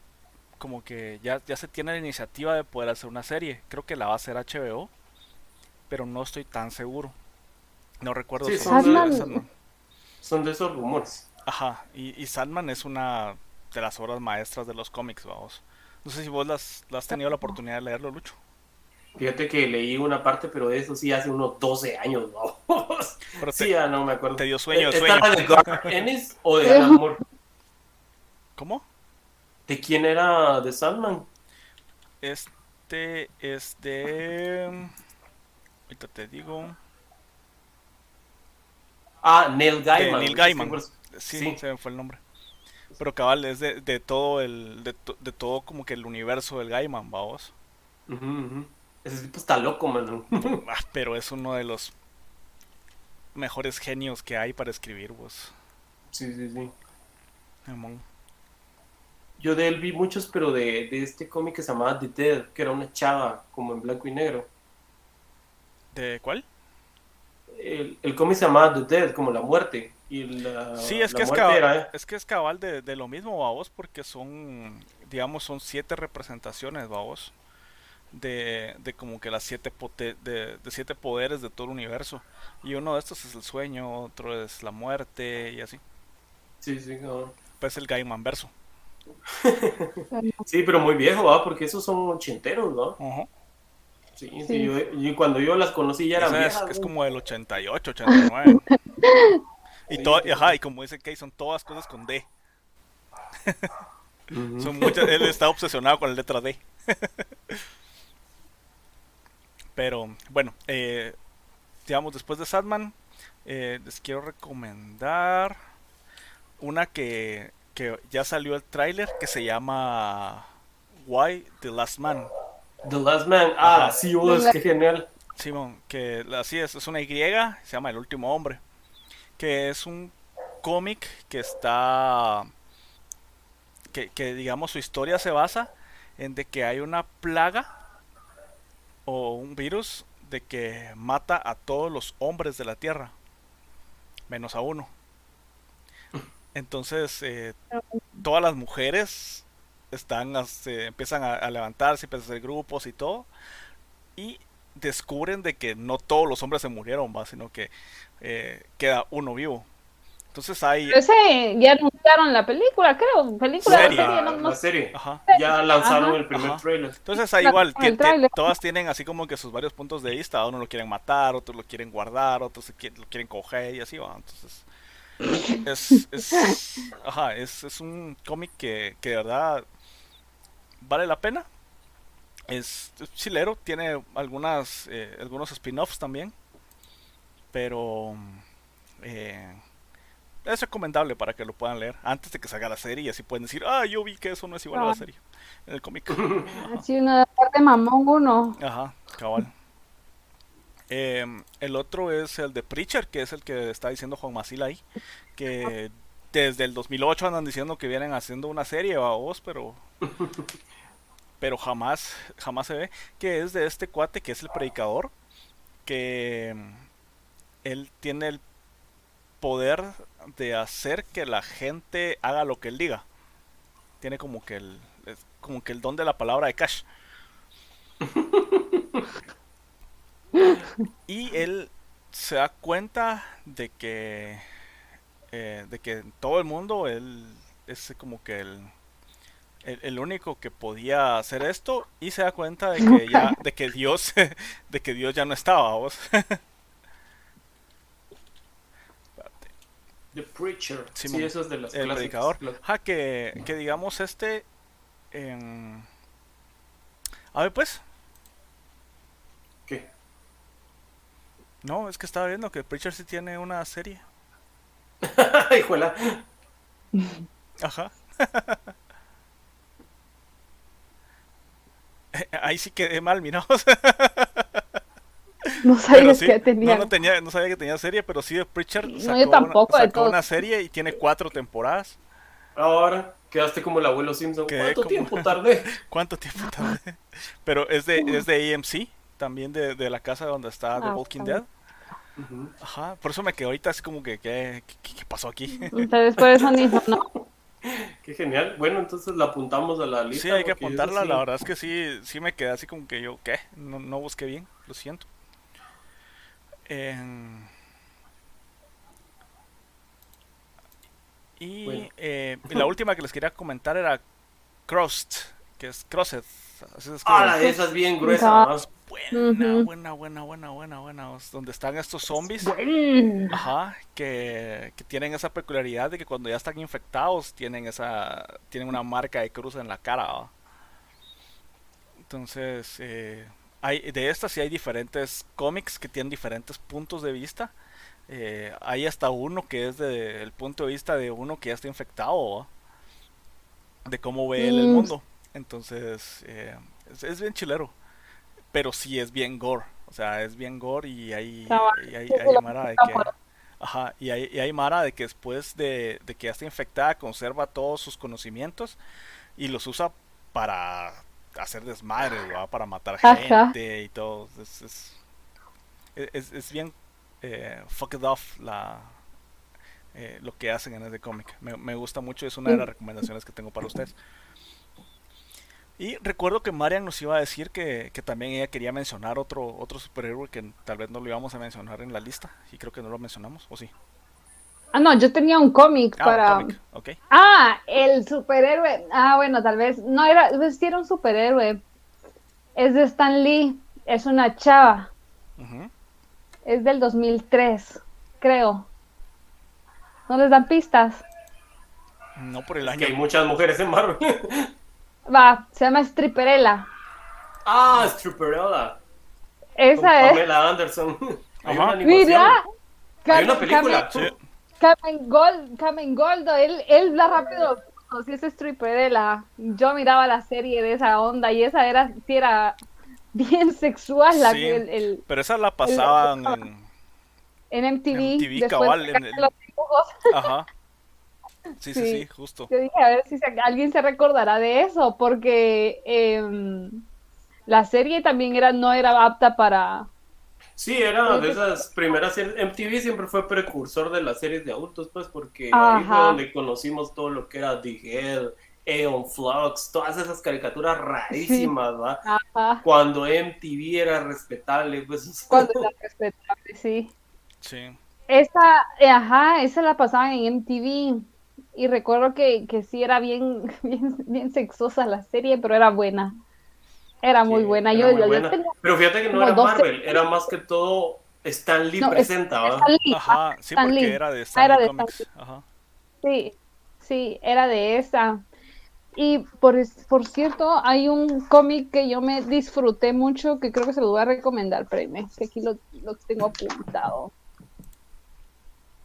A: como que ya, ya se tiene la iniciativa de poder hacer una serie creo que la va a hacer HBO pero no estoy tan seguro no recuerdo
B: Sí, son
A: nombre de Sandman.
B: Son de esos rumores.
A: Ajá, y, y Sandman es una de las obras maestras de los cómics, vamos. No sé si vos las, las has tenido la oportunidad de leerlo, Lucho.
B: Fíjate que leí una parte, pero de eso sí hace unos 12 años, vamos.
A: Pero te-
B: Sí, ya no me acuerdo.
A: te dio sueño,
B: ¿Está
A: sueño.
B: la de Garth Ennis o de Alan Moore?
A: ¿Cómo?
B: ¿De quién era de Sandman?
A: Este es de... Ahorita te digo...
B: Ah, Neil Gaiman.
A: Neil Gaiman.
B: Sí,
A: se me fue el nombre. Pero cabal, es de, de todo el... De, to- de todo como que el universo del Gaiman, vamos.
B: Ujú. Ese tipo está loco, man.
A: Ah, pero es uno de los mejores genios que hay para escribir, vos.
B: sí, sí, sí. Yo de él vi muchos, pero de, de este cómic que se llamaba The Dead, que era una chava, como en blanco y negro.
A: ¿De cuál?
B: El, el cómic se llamaba The Dead, como la muerte. Y la,
A: Sí, es
B: la
A: que es, cabal,
B: era, ¿eh?
A: es que es cabal de, de lo mismo, vamos, porque son, digamos, son siete representaciones, vamos, de, de como que las siete, pote- de, de siete poderes de todo el universo. Y uno de estos es el sueño, otro es la muerte y así.
B: Sí, sí, cabrón.
A: Pues el Gaiman verso.
B: Sí, pero muy viejo, ¿va? Porque esos son ochenteros, ¿no? Sí, sí,
C: Sí.
B: yo, cuando yo las conocí ya eran
A: es,
B: viejas.
A: es como del 88, 89. y,
B: sí,
A: ajá, y como dice Kay, son todas cosas con D. Son muchas, él está obsesionado con la letra D. Pero bueno, eh, digamos, después de Sadman, eh, les quiero recomendar una que, que ya salió el tráiler que se llama Why the Last Man.
B: The Last Man. Ah,
A: Ajá.
B: sí, vos, qué genial.
A: Simón, que así es, es una Y, se llama El último hombre, que es un cómic que está, que, que digamos su historia se basa en de que hay una plaga o un virus de que mata a todos los hombres de la tierra, menos a uno. Entonces, eh, todas las mujeres están, a- se empiezan a, a levantarse, empiezan a hacer grupos y todo, y descubren de que no todos los hombres se murieron, ¿va? sino que eh, queda uno vivo. Entonces hay...
C: Pero ese ya anunciaron la película, creo. Película
A: Serie.
C: de serie,
B: La,
C: no, no
B: la serie.
A: Ajá.
B: Ya lanzaron
C: Ajá.
B: el primer
A: Ajá.
B: trailer.
A: Entonces ahí igual, todas tienen así como que sus varios puntos de vista. Uno lo quieren matar, otros lo quieren guardar, otros lo quieren coger y así va. Entonces es, es, ajá, es, es un cómic que, que de verdad vale la pena. Es, es chilero, tiene algunas eh, algunos spin-offs también, pero eh, es recomendable para que lo puedan leer antes de que salga la serie y así pueden decir, ah, yo vi que eso no es igual a la
C: Ah.
A: serie en el cómic.
C: Así una parte mamón uno.
A: Ajá, cabal. Em, el otro es el de Preacher, que es el que está diciendo Juan Masil ahí, que desde el 2008 andan diciendo que vienen haciendo una serie a vos, pero pero jamás jamás se ve que es de este cuate que es el predicador, que em, él tiene el poder de hacer que la gente haga lo que él diga. Tiene como que el como que el don de la palabra de Cash. Y él se da cuenta de que eh, de que en todo el mundo él es como que el, el, el único que podía hacer esto y se da cuenta de que ya de que Dios de que Dios ya no estaba vos
B: The Preacher.
A: Simón,
B: sí, eso es de las
A: el predicador
B: Cla-
A: Ajá, que, que digamos este em, a ver pues
B: ¿Qué?
A: no es que estaba viendo que Preacher sí tiene una serie
B: Híjola.
A: ajá Ahí sí quedé mal, mira.
C: No sabía que tenía.
A: No, no, tenía. no sabía que tenía serie, pero sí, Preacher
C: sacó, no, yo tampoco,
A: una, sacó una serie y tiene cuatro temporadas.
B: Ahora quedaste como el abuelo Simpson. ¿Cuánto tiempo tardé?
A: ¿Cuánto tiempo tardé? Pero es de, es de AMC, también de, de la casa donde está The ah, Walking Dead. Ajá, por eso me quedé ahorita así como que, ¿qué, qué, pasó aquí?
C: Entonces por eso ¿no?
B: Qué genial. Bueno, entonces la apuntamos a la lista.
A: Sí, hay que apuntarla. La verdad es que sí, sí me quedé así como que yo, ¿qué? No, no busqué bien, lo siento. Y eh, la última que les quería comentar era Crust, que es Crossed.
B: ah, esa es bien gruesa.
A: Buena, buena, buena, buena, buena, buena. Donde están estos zombies. Ajá, que, que, tienen esa peculiaridad de que cuando ya están infectados tienen esa tienen una marca de cruz en la cara. Entonces, eh, hay, de estas sí hay diferentes cómics que tienen diferentes puntos de vista. Eh, hay hasta uno que es desde el punto de vista de uno que ya está infectado, de cómo ve el mm. mundo. Entonces, eh, es, bien chilero, pero sí es bien gore. O sea, es bien gore y hay, y hay, mara de que... Ajá, y hay, y hay Mara de que después de, de que ya está infectada conserva todos sus conocimientos y los usa para hacer desmadre, para matar gente y todo. Es, es, es, bien eh, fucked off la, eh, lo que hacen en ese cómic. Me, me, gusta mucho, es una de las recomendaciones que tengo para ustedes. Y recuerdo que Marian nos iba a decir que, que, también ella quería mencionar otro, otro superhéroe que tal vez no lo íbamos a mencionar en la lista. Y creo que no lo mencionamos, ¿o sí?
C: Ah, no, yo tenía un cómic ah, para. Ah, el superhéroe. Ah, bueno, tal vez. No era, pues, era un superhéroe. Es de Stan Lee. Es una chava. Es del 2003, creo. ¿No les dan pistas?
A: No por el año.
B: Que hay muchas mujeres en Marvel.
C: Va, se llama Stripperella.
B: Ah, Stripperella.
C: Esa es.
B: Pamela Anderson.
C: Hay una Mira.
B: Hay una película.
C: Kamen, Gold, Goldo, él, él la rápido, si es stripper de la, yo miraba la serie de esa onda y esa era, sí era bien sexual la que el,
A: pero esa la pasaban en,
C: en MTV,
A: MTV cabal, en el... Ajá. Sí, sí, sí, justo.
C: Yo dije, a ver si alguien se recordará de eso, porque eh, la serie también era, no era apta para,
B: Sí, era de esas primeras series. MTV siempre fue precursor de las series de adultos, pues, porque ahí fue donde conocimos todo lo que era The Head, Aeon Flux, todas esas caricaturas rarísimas, ¿va? Cuando MTV era respetable, pues.
C: Cuando era respetable, sí.
A: Sí.
C: Esa, eh, ajá, esa la pasaban en MTV. Y recuerdo que, que sí era bien, bien, bien sexosa la serie, pero era buena. Era muy buena. yo,
B: Pero fíjate que no era Marvel, era más que todo Stan Lee presenta,
A: Ajá, sí, porque era de Stan, Lee Comics. Ajá.
C: Sí, sí, era de esa. Y por, por cierto, hay un cómic que yo me disfruté mucho, que creo que se lo voy a recomendar, Preme, que aquí lo, lo tengo apuntado.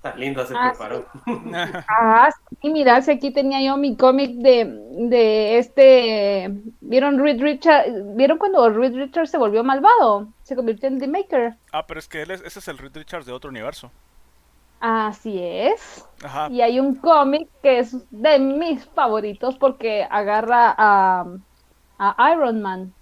B: Tan linda se ah, preparó.
C: Ah, sí, mira, si aquí tenía yo mi cómic de, de este. ¿Vieron Reed Richard? ¿Vieron cuando Reed Richards se volvió malvado? Se convirtió en The Maker.
A: Ah, pero es que él es, ese es el Reed Richards de otro universo.
C: Así es. Ajá. Y hay un cómic que es de mis favoritos porque agarra a, a Iron Man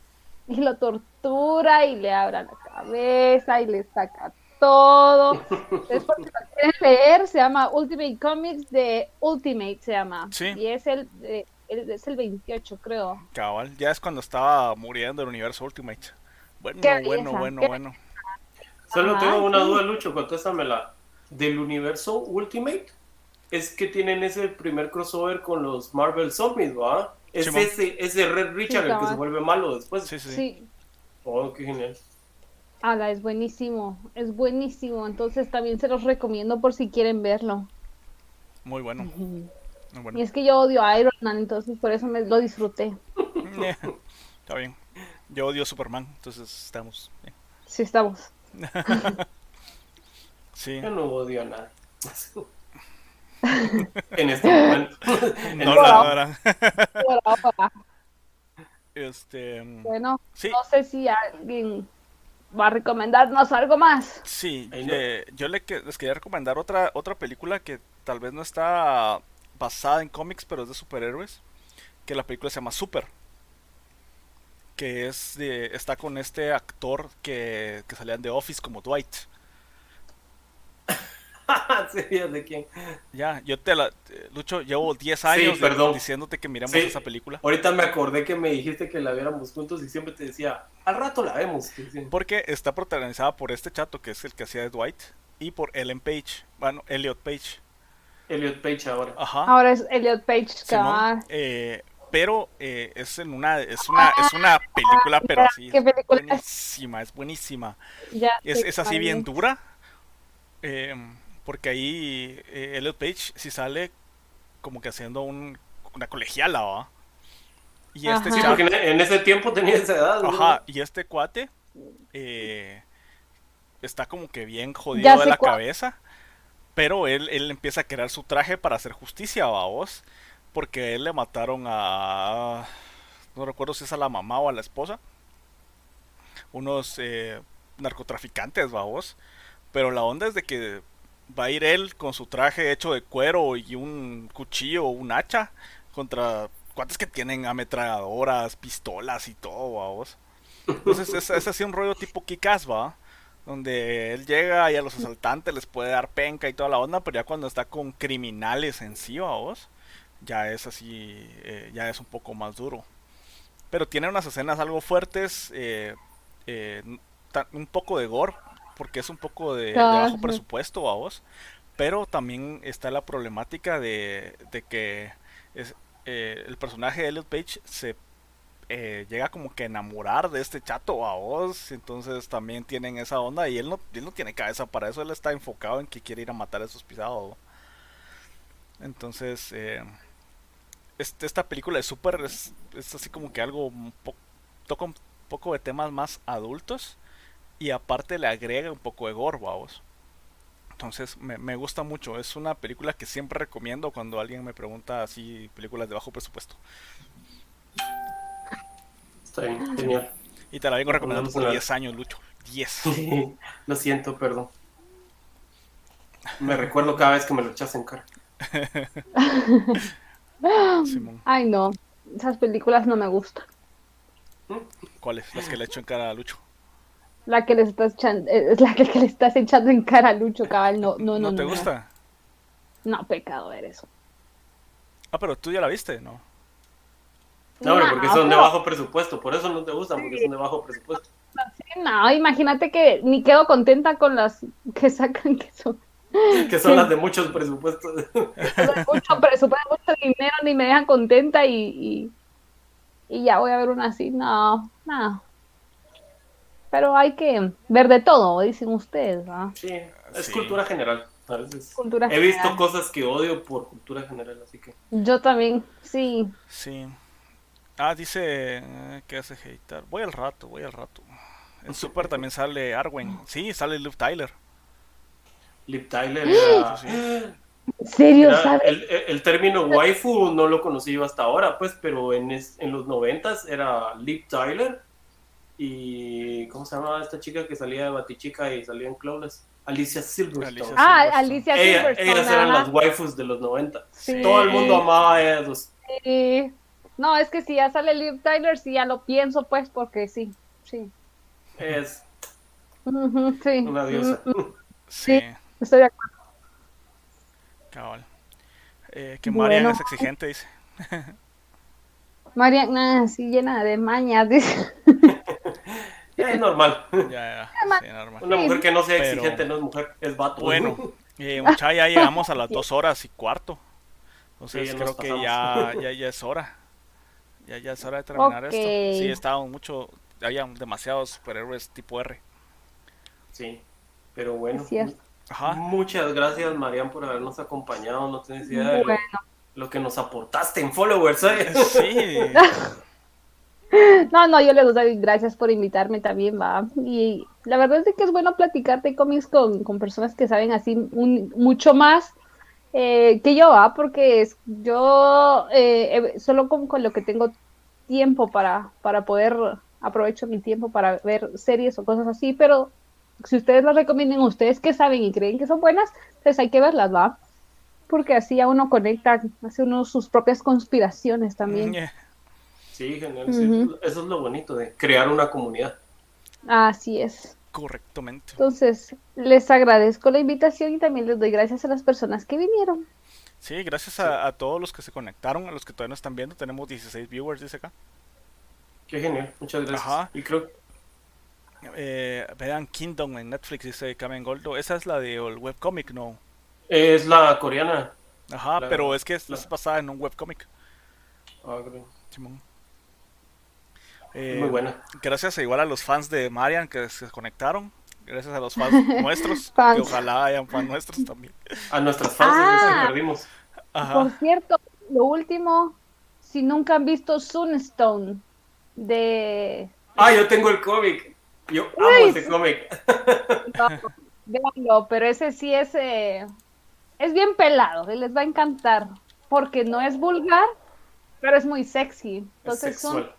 C: y lo tortura y le abra la cabeza y le saca todo. es porque lo quieren leer, se llama Ultimate Comics de Ultimate, se llama.
A: Sí.
C: Y es el, es el 28, creo.
A: Cabal, ya es cuando estaba muriendo el universo Ultimate. Bueno, bueno, bueno, bueno.
B: Solo tengo una duda, Lucho, contéstamela. Del universo Ultimate, es que tienen ese primer crossover con los Marvel Zombies, ¿va? Es ese, ese Red Richard el que se vuelve malo después.
A: Sí, sí.
C: sí.
B: Oh, qué genial.
C: Ala, es buenísimo, es buenísimo. Entonces también se los recomiendo por si quieren verlo.
A: Muy bueno.
C: Y es que yo odio a Iron Man, entonces por eso me lo disfruté.
A: Está bien. Yo odio a Superman, entonces estamos.
C: Sí, estamos.
A: sí.
B: Yo no odio a nada. en este momento.
A: No.
C: Por ahora.
A: Este.
C: Bueno,
A: Sí.
C: no sé si alguien va a recomendarnos algo más.
A: Sí, eh, yo le les quería recomendar otra, otra película que tal vez no está basada en cómics, pero es de superhéroes. Que la película se llama Super. Que es de, está con este actor que, que salía en The Office como Dwight.
B: sí, ya de quién.
A: Ya, yo te la. Lucho, llevo 10 años
B: perdón.
A: diciéndote que miremos
B: Sí.
A: esa película.
B: Ahorita me acordé que me dijiste que la viéramos juntos y siempre te decía, al rato la vemos.
A: Porque está protagonizada por este chato que es el que hacía de Dwight. Y por Ellen Page. Bueno, Elliot Page.
B: Elliot Page ahora.
A: Ajá.
C: Ahora es Elliot Page
A: Simón, eh, pero eh, es en una es una es una película pero
C: ya,
A: así
C: ¿qué película es?
A: buenísima es buenísima
C: Ya
A: es, es así bien dura eh, porque ahí eh, Elliot Page sí sale como que haciendo un, una colegiala ¿va? y este.
B: Sí,
A: chavo-
B: porque en, ese tiempo tenía esa edad. ¿no?
A: ajá y este cuate eh, está como que bien
C: Ya
A: jodido de la cabeza pero él, él empieza a crear su traje para hacer justicia, vos. Porque a él le mataron a. No recuerdo si es a la mamá o a la esposa. Unos eh, narcotraficantes, vos. Pero la onda es de que va a ir él con su traje hecho de cuero y un cuchillo o un hacha contra cuates que tienen ametralladoras, pistolas y todo, vos. Entonces es, así un rollo tipo Kikaz, va. Donde él llega y a los asaltantes les puede dar penca y toda la onda, pero ya cuando está con criminales en sí, vos, ya es así, eh, ya es un poco más duro. Pero tiene unas escenas algo fuertes, eh, eh, un poco de gore, porque es un poco de, de
C: Ah,
A: bajo presupuesto, vos. Pero también está la problemática de, de que es, eh, el personaje de Elliot Page se eh, llega como que a enamorar de este chato a vos, entonces también tienen esa onda y él no, él no tiene cabeza para eso, él está enfocado en que quiere ir a matar a esos pisados. Entonces, eh, este- esta película de Super es, es así como que algo un po- toca un poco de temas más adultos y aparte le agrega un poco de gore, vamos. Entonces me, me gusta mucho, es una película que siempre recomiendo cuando alguien me pregunta así películas de bajo presupuesto.
B: Está bien, genial.
A: Y te la vengo recomendando por
B: una-
A: 10 años, Lucho. 10.
B: Lo siento, perdón. Me recuerdo cada vez que me lo echas en cara.
A: Simón.
C: Ay, no. Esas películas no me gustan.
A: ¿Cuáles? Las que le echo en cara a Lucho.
C: La que les estás echando, es la que, que le estás echando en cara a Lucho, cabal. No, no,
A: ¿No,
C: no.
A: te
C: no.
A: gusta?
C: No, pecado eres.
A: Ah, pero tú ya la viste, ¿no?
B: No, hombre, porque
C: No,
B: son de bajo presupuesto. Por eso no te gustan, porque son de bajo presupuesto.
C: No, imagínate que ni quedo contenta con las que sacan que son
B: Que son las de muchos presupuestos.
C: son mucho presupuesto, mucho dinero, ni me dejan contenta y, y, y ya voy a ver una así. No, no. Pero hay que ver de todo, dicen ustedes, ¿no?
B: Sí, es
A: Sí.
B: cultura general. A veces
C: Cultura
B: he visto
C: general.
B: cosas que odio por cultura general, así que.
C: Yo también, sí.
A: Sí. Ah, dice eh, que hace hater. Voy al rato, voy al rato. En Super también sale Arwen. Sí, sale Liv Tyler.
B: Liv Tyler era.
A: Sí,
C: ¿En serio,
B: era-
C: sabes?
B: el- el término waifu no lo conocí yo hasta ahora, pues, pero en, es- en los noventas era Liv Tyler y. ¿Cómo se llamaba esta chica que salía de Batichica y salía en? Alicia Silverstone.
A: Alicia
C: Ah,
A: Silverstone.
C: Alicia
B: Ella-
C: Silverstone.
B: ellas eran
C: ajá.
B: las waifus de los 90.
C: Sí.
B: Todo el mundo amaba a ellas dos.
C: Sí. No, es que si ya sale Liv Tyler, sí ya lo pienso, pues, porque sí, sí.
B: Es
C: sí.
B: una diosa.
A: Sí,
C: Sí. Estoy de acuerdo.
A: cabal. Eh, que Marian
C: Bueno.
A: es exigente, dice.
C: Mariana, así llena de mañas, dice.
B: Es normal.
A: Ya, ya, sí, normal.
B: Una mujer que no sea
A: Pero-
B: exigente no es mujer, es vato.
A: Bueno, eh, mucha, ya llegamos a las dos horas y cuarto. Entonces
B: Sí, ya
A: creo que ya, ya, ya es hora. Ya, ya es hora de terminar esto. Sí, estábamos mucho, había demasiados superhéroes tipo R.
B: Sí, pero bueno.
A: Ajá.
B: Muchas gracias, Marian, por habernos acompañado. No tienes idea de lo,
C: Bueno.
B: lo que nos aportaste en followers. ¿eh?
A: Sí,
C: No, no, yo les doy gracias por invitarme también, va. Y la verdad es que es bueno platicar de cómics con, con personas que saben así mucho más Eh, que yo, ah, porque es, yo eh, solo con, con, lo que tengo tiempo para, para poder, aprovecho mi tiempo para ver series o cosas así, pero si ustedes las recomienden, ustedes que saben y creen que son buenas, pues hay que verlas, ¿va? Porque así a uno conecta, hace uno sus propias conspiraciones también.
B: Sí, genial. Eso es lo bonito de crear una comunidad.
C: Así es.
A: Correctamente.
C: Entonces, les agradezco la invitación y también les doy gracias a las personas que vinieron.
A: Sí, gracias a, a todos los que se conectaron, a los que todavía no están viendo. Tenemos 16 viewers, dice acá.
B: Qué genial, muchas gracias. Ajá. Y creo...
A: Eh, vean Kingdom en Netflix, dice Kamen Goldo. Esa es la de el webcomic, ¿no?
B: Es la coreana.
A: Ajá, pero es que es, la... es basada en un webcomic.
B: Ah, creo.
A: Simón.
B: Eh, Muy buena.
A: Gracias igual a los fans de Marian que se conectaron. Gracias a los fans nuestros. Que ojalá hayan fans nuestros también.
B: A nuestras fans ah, que perdimos.
C: Ajá. Por cierto, lo último, si nunca han visto Sunstone de...
B: Ah, yo tengo el cómic. Yo amo ese cómic.
C: No, pero ese sí es, eh, es bien pelado, les va a encantar, porque no es vulgar, pero es muy sexy. Entonces, son,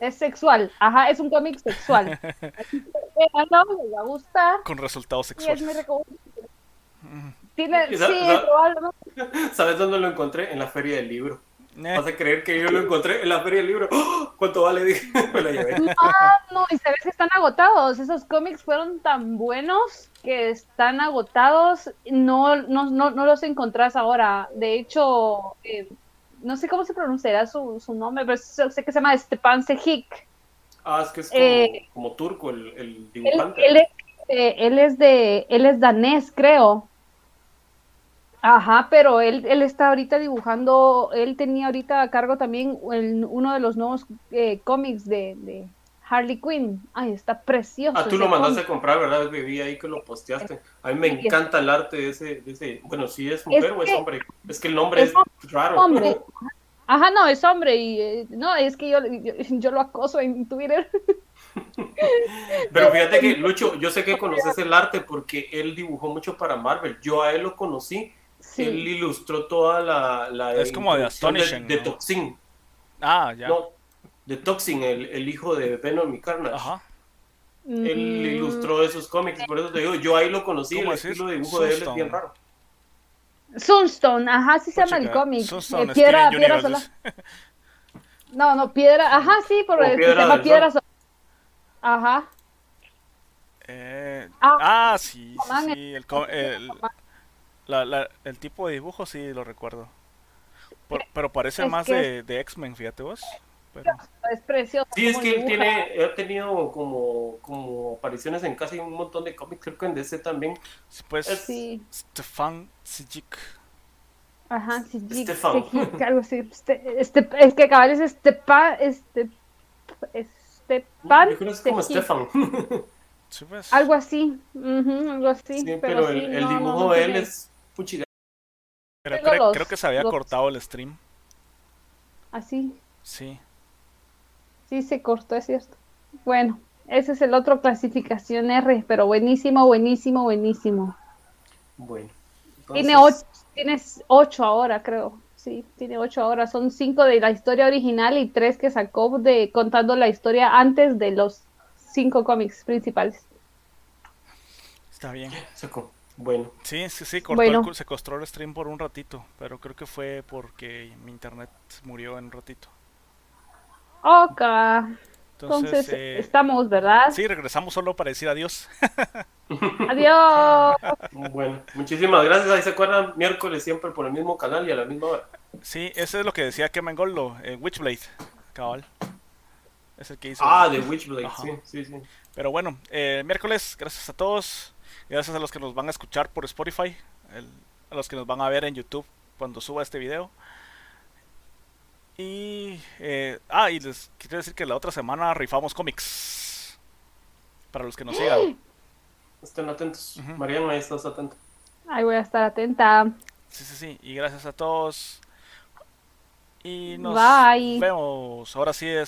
C: es sexual, ajá, es un cómic sexual. Así que, no, les va a gustar.
A: Con resultados sexuales.
C: Tiene, sí,
B: probablemente. ¿Sabes dónde lo encontré? En la feria del libro. Eh. Vas a creer que yo lo encontré en la feria del libro. ¡Oh! ¿Cuánto vale? Dije, me lo llevé.
C: No, no, y sabes que están agotados. Esos cómics fueron tan buenos que están agotados. No, no, no, no los encontrás ahora. De hecho, eh, no sé cómo se pronunciará su, su nombre, pero sé que se llama Stepan Sejik.
B: Ah, es que es como, eh, como turco el, el dibujante.
C: Él, él, es, él, es, de, él es danés, creo. Ajá, pero él, él está ahorita dibujando, él tenía ahorita a cargo también uno de los nuevos eh, cómics de, de, Harley Quinn. Ay, está precioso.
B: Ah, tú lo mandaste a comprar, ¿verdad? Vi ahí que lo posteaste. A mí me encanta el arte de ese, de ese bueno, si es mujer o es hombre. Es que el nombre es, raro.
C: Hombre. Ajá, no, es hombre y eh, no, es que yo, yo, lo acoso en Twitter.
B: Pero fíjate que, Lucho, yo sé que conoces el arte porque él dibujó mucho para Marvel. Yo a él lo conocí. Él ilustró toda la... la
A: es como de Astonishing.
B: De, de Toxin.
A: Ah, ya.
B: No, de Toxin, el, el hijo de Venom y Carnage. Ajá. Él ilustró esos cómics, por eso te digo, yo ahí lo conocí, el estilo de dibujo de él es bien raro.
C: Sunstone, ajá, sí se llama el cómic. Eh, piedra, piedra sola. No, no, piedra, ajá, sí, por el, se llama piedra sola. Ajá.
A: Eh, ah, ah, sí, sí, el, el, la, la, el tipo de dibujo sí lo recuerdo. Por, pero parece es más de, de X-Men, fíjate vos.
C: Es precioso.
B: Sí, es que él tiene, ha tenido como, como apariciones en casi un montón de cómics, creo que en DC también.
A: Pues sí. Stefan Sijik.
C: Ajá, Sijik. Stefan. algo así. Este, este, es que cabal es Stepan. Este, Stepan.
B: Yo creo que es como Stefan.
A: Sí, pues.
C: Algo así. Uh -huh, algo así.
B: Sí, pero, pero el, sí, el, dibujo no, no de él es puchiga.
A: Pero creo, creo, que se había los... cortado el stream.
C: ¿Así?
A: Sí.
C: Sí, se cortó, es cierto. Bueno, ese es el otro clasificación R, pero buenísimo, buenísimo, buenísimo.
B: Bueno.
C: Entonces... Tiene ocho, tienes ocho ahora, creo. Sí, tiene ocho ahora. Son cinco de la historia original y tres que sacó de contando la historia antes de los cinco cómics principales.
A: Está bien.
B: Sacó. Bueno.
A: Sí, sí, sí, cortó bueno. el, se costó el stream por un ratito, pero creo que fue porque mi internet murió en un ratito.
C: Ok. Entonces, Entonces eh, estamos, ¿verdad?
A: Sí, regresamos solo para decir adiós.
C: adiós.
B: Bueno, muchísimas gracias. Ahí se acuerdan, miércoles siempre por el mismo canal y a la misma hora.
A: Sí, ese es lo que decía Kemen Goldo, eh, Witchblade, cabal. Es el que hizo.
B: Ah, de Witchblade, sí, sí, sí.
A: Pero bueno, eh, miércoles, gracias a todos. Gracias a los que nos van a escuchar por Spotify, el, a los que nos van a ver en YouTube cuando suba este video. Y. Eh, ah, y les quiero decir que la otra semana rifamos cómics. Para los que nos sigan.
B: Estén atentos. Uh -huh. Mariana, ahí estás atenta.
C: Ahí voy a estar atenta.
A: Sí, sí, sí. Y gracias a todos. Y nos
C: Bye.
A: vemos. Ahora sí es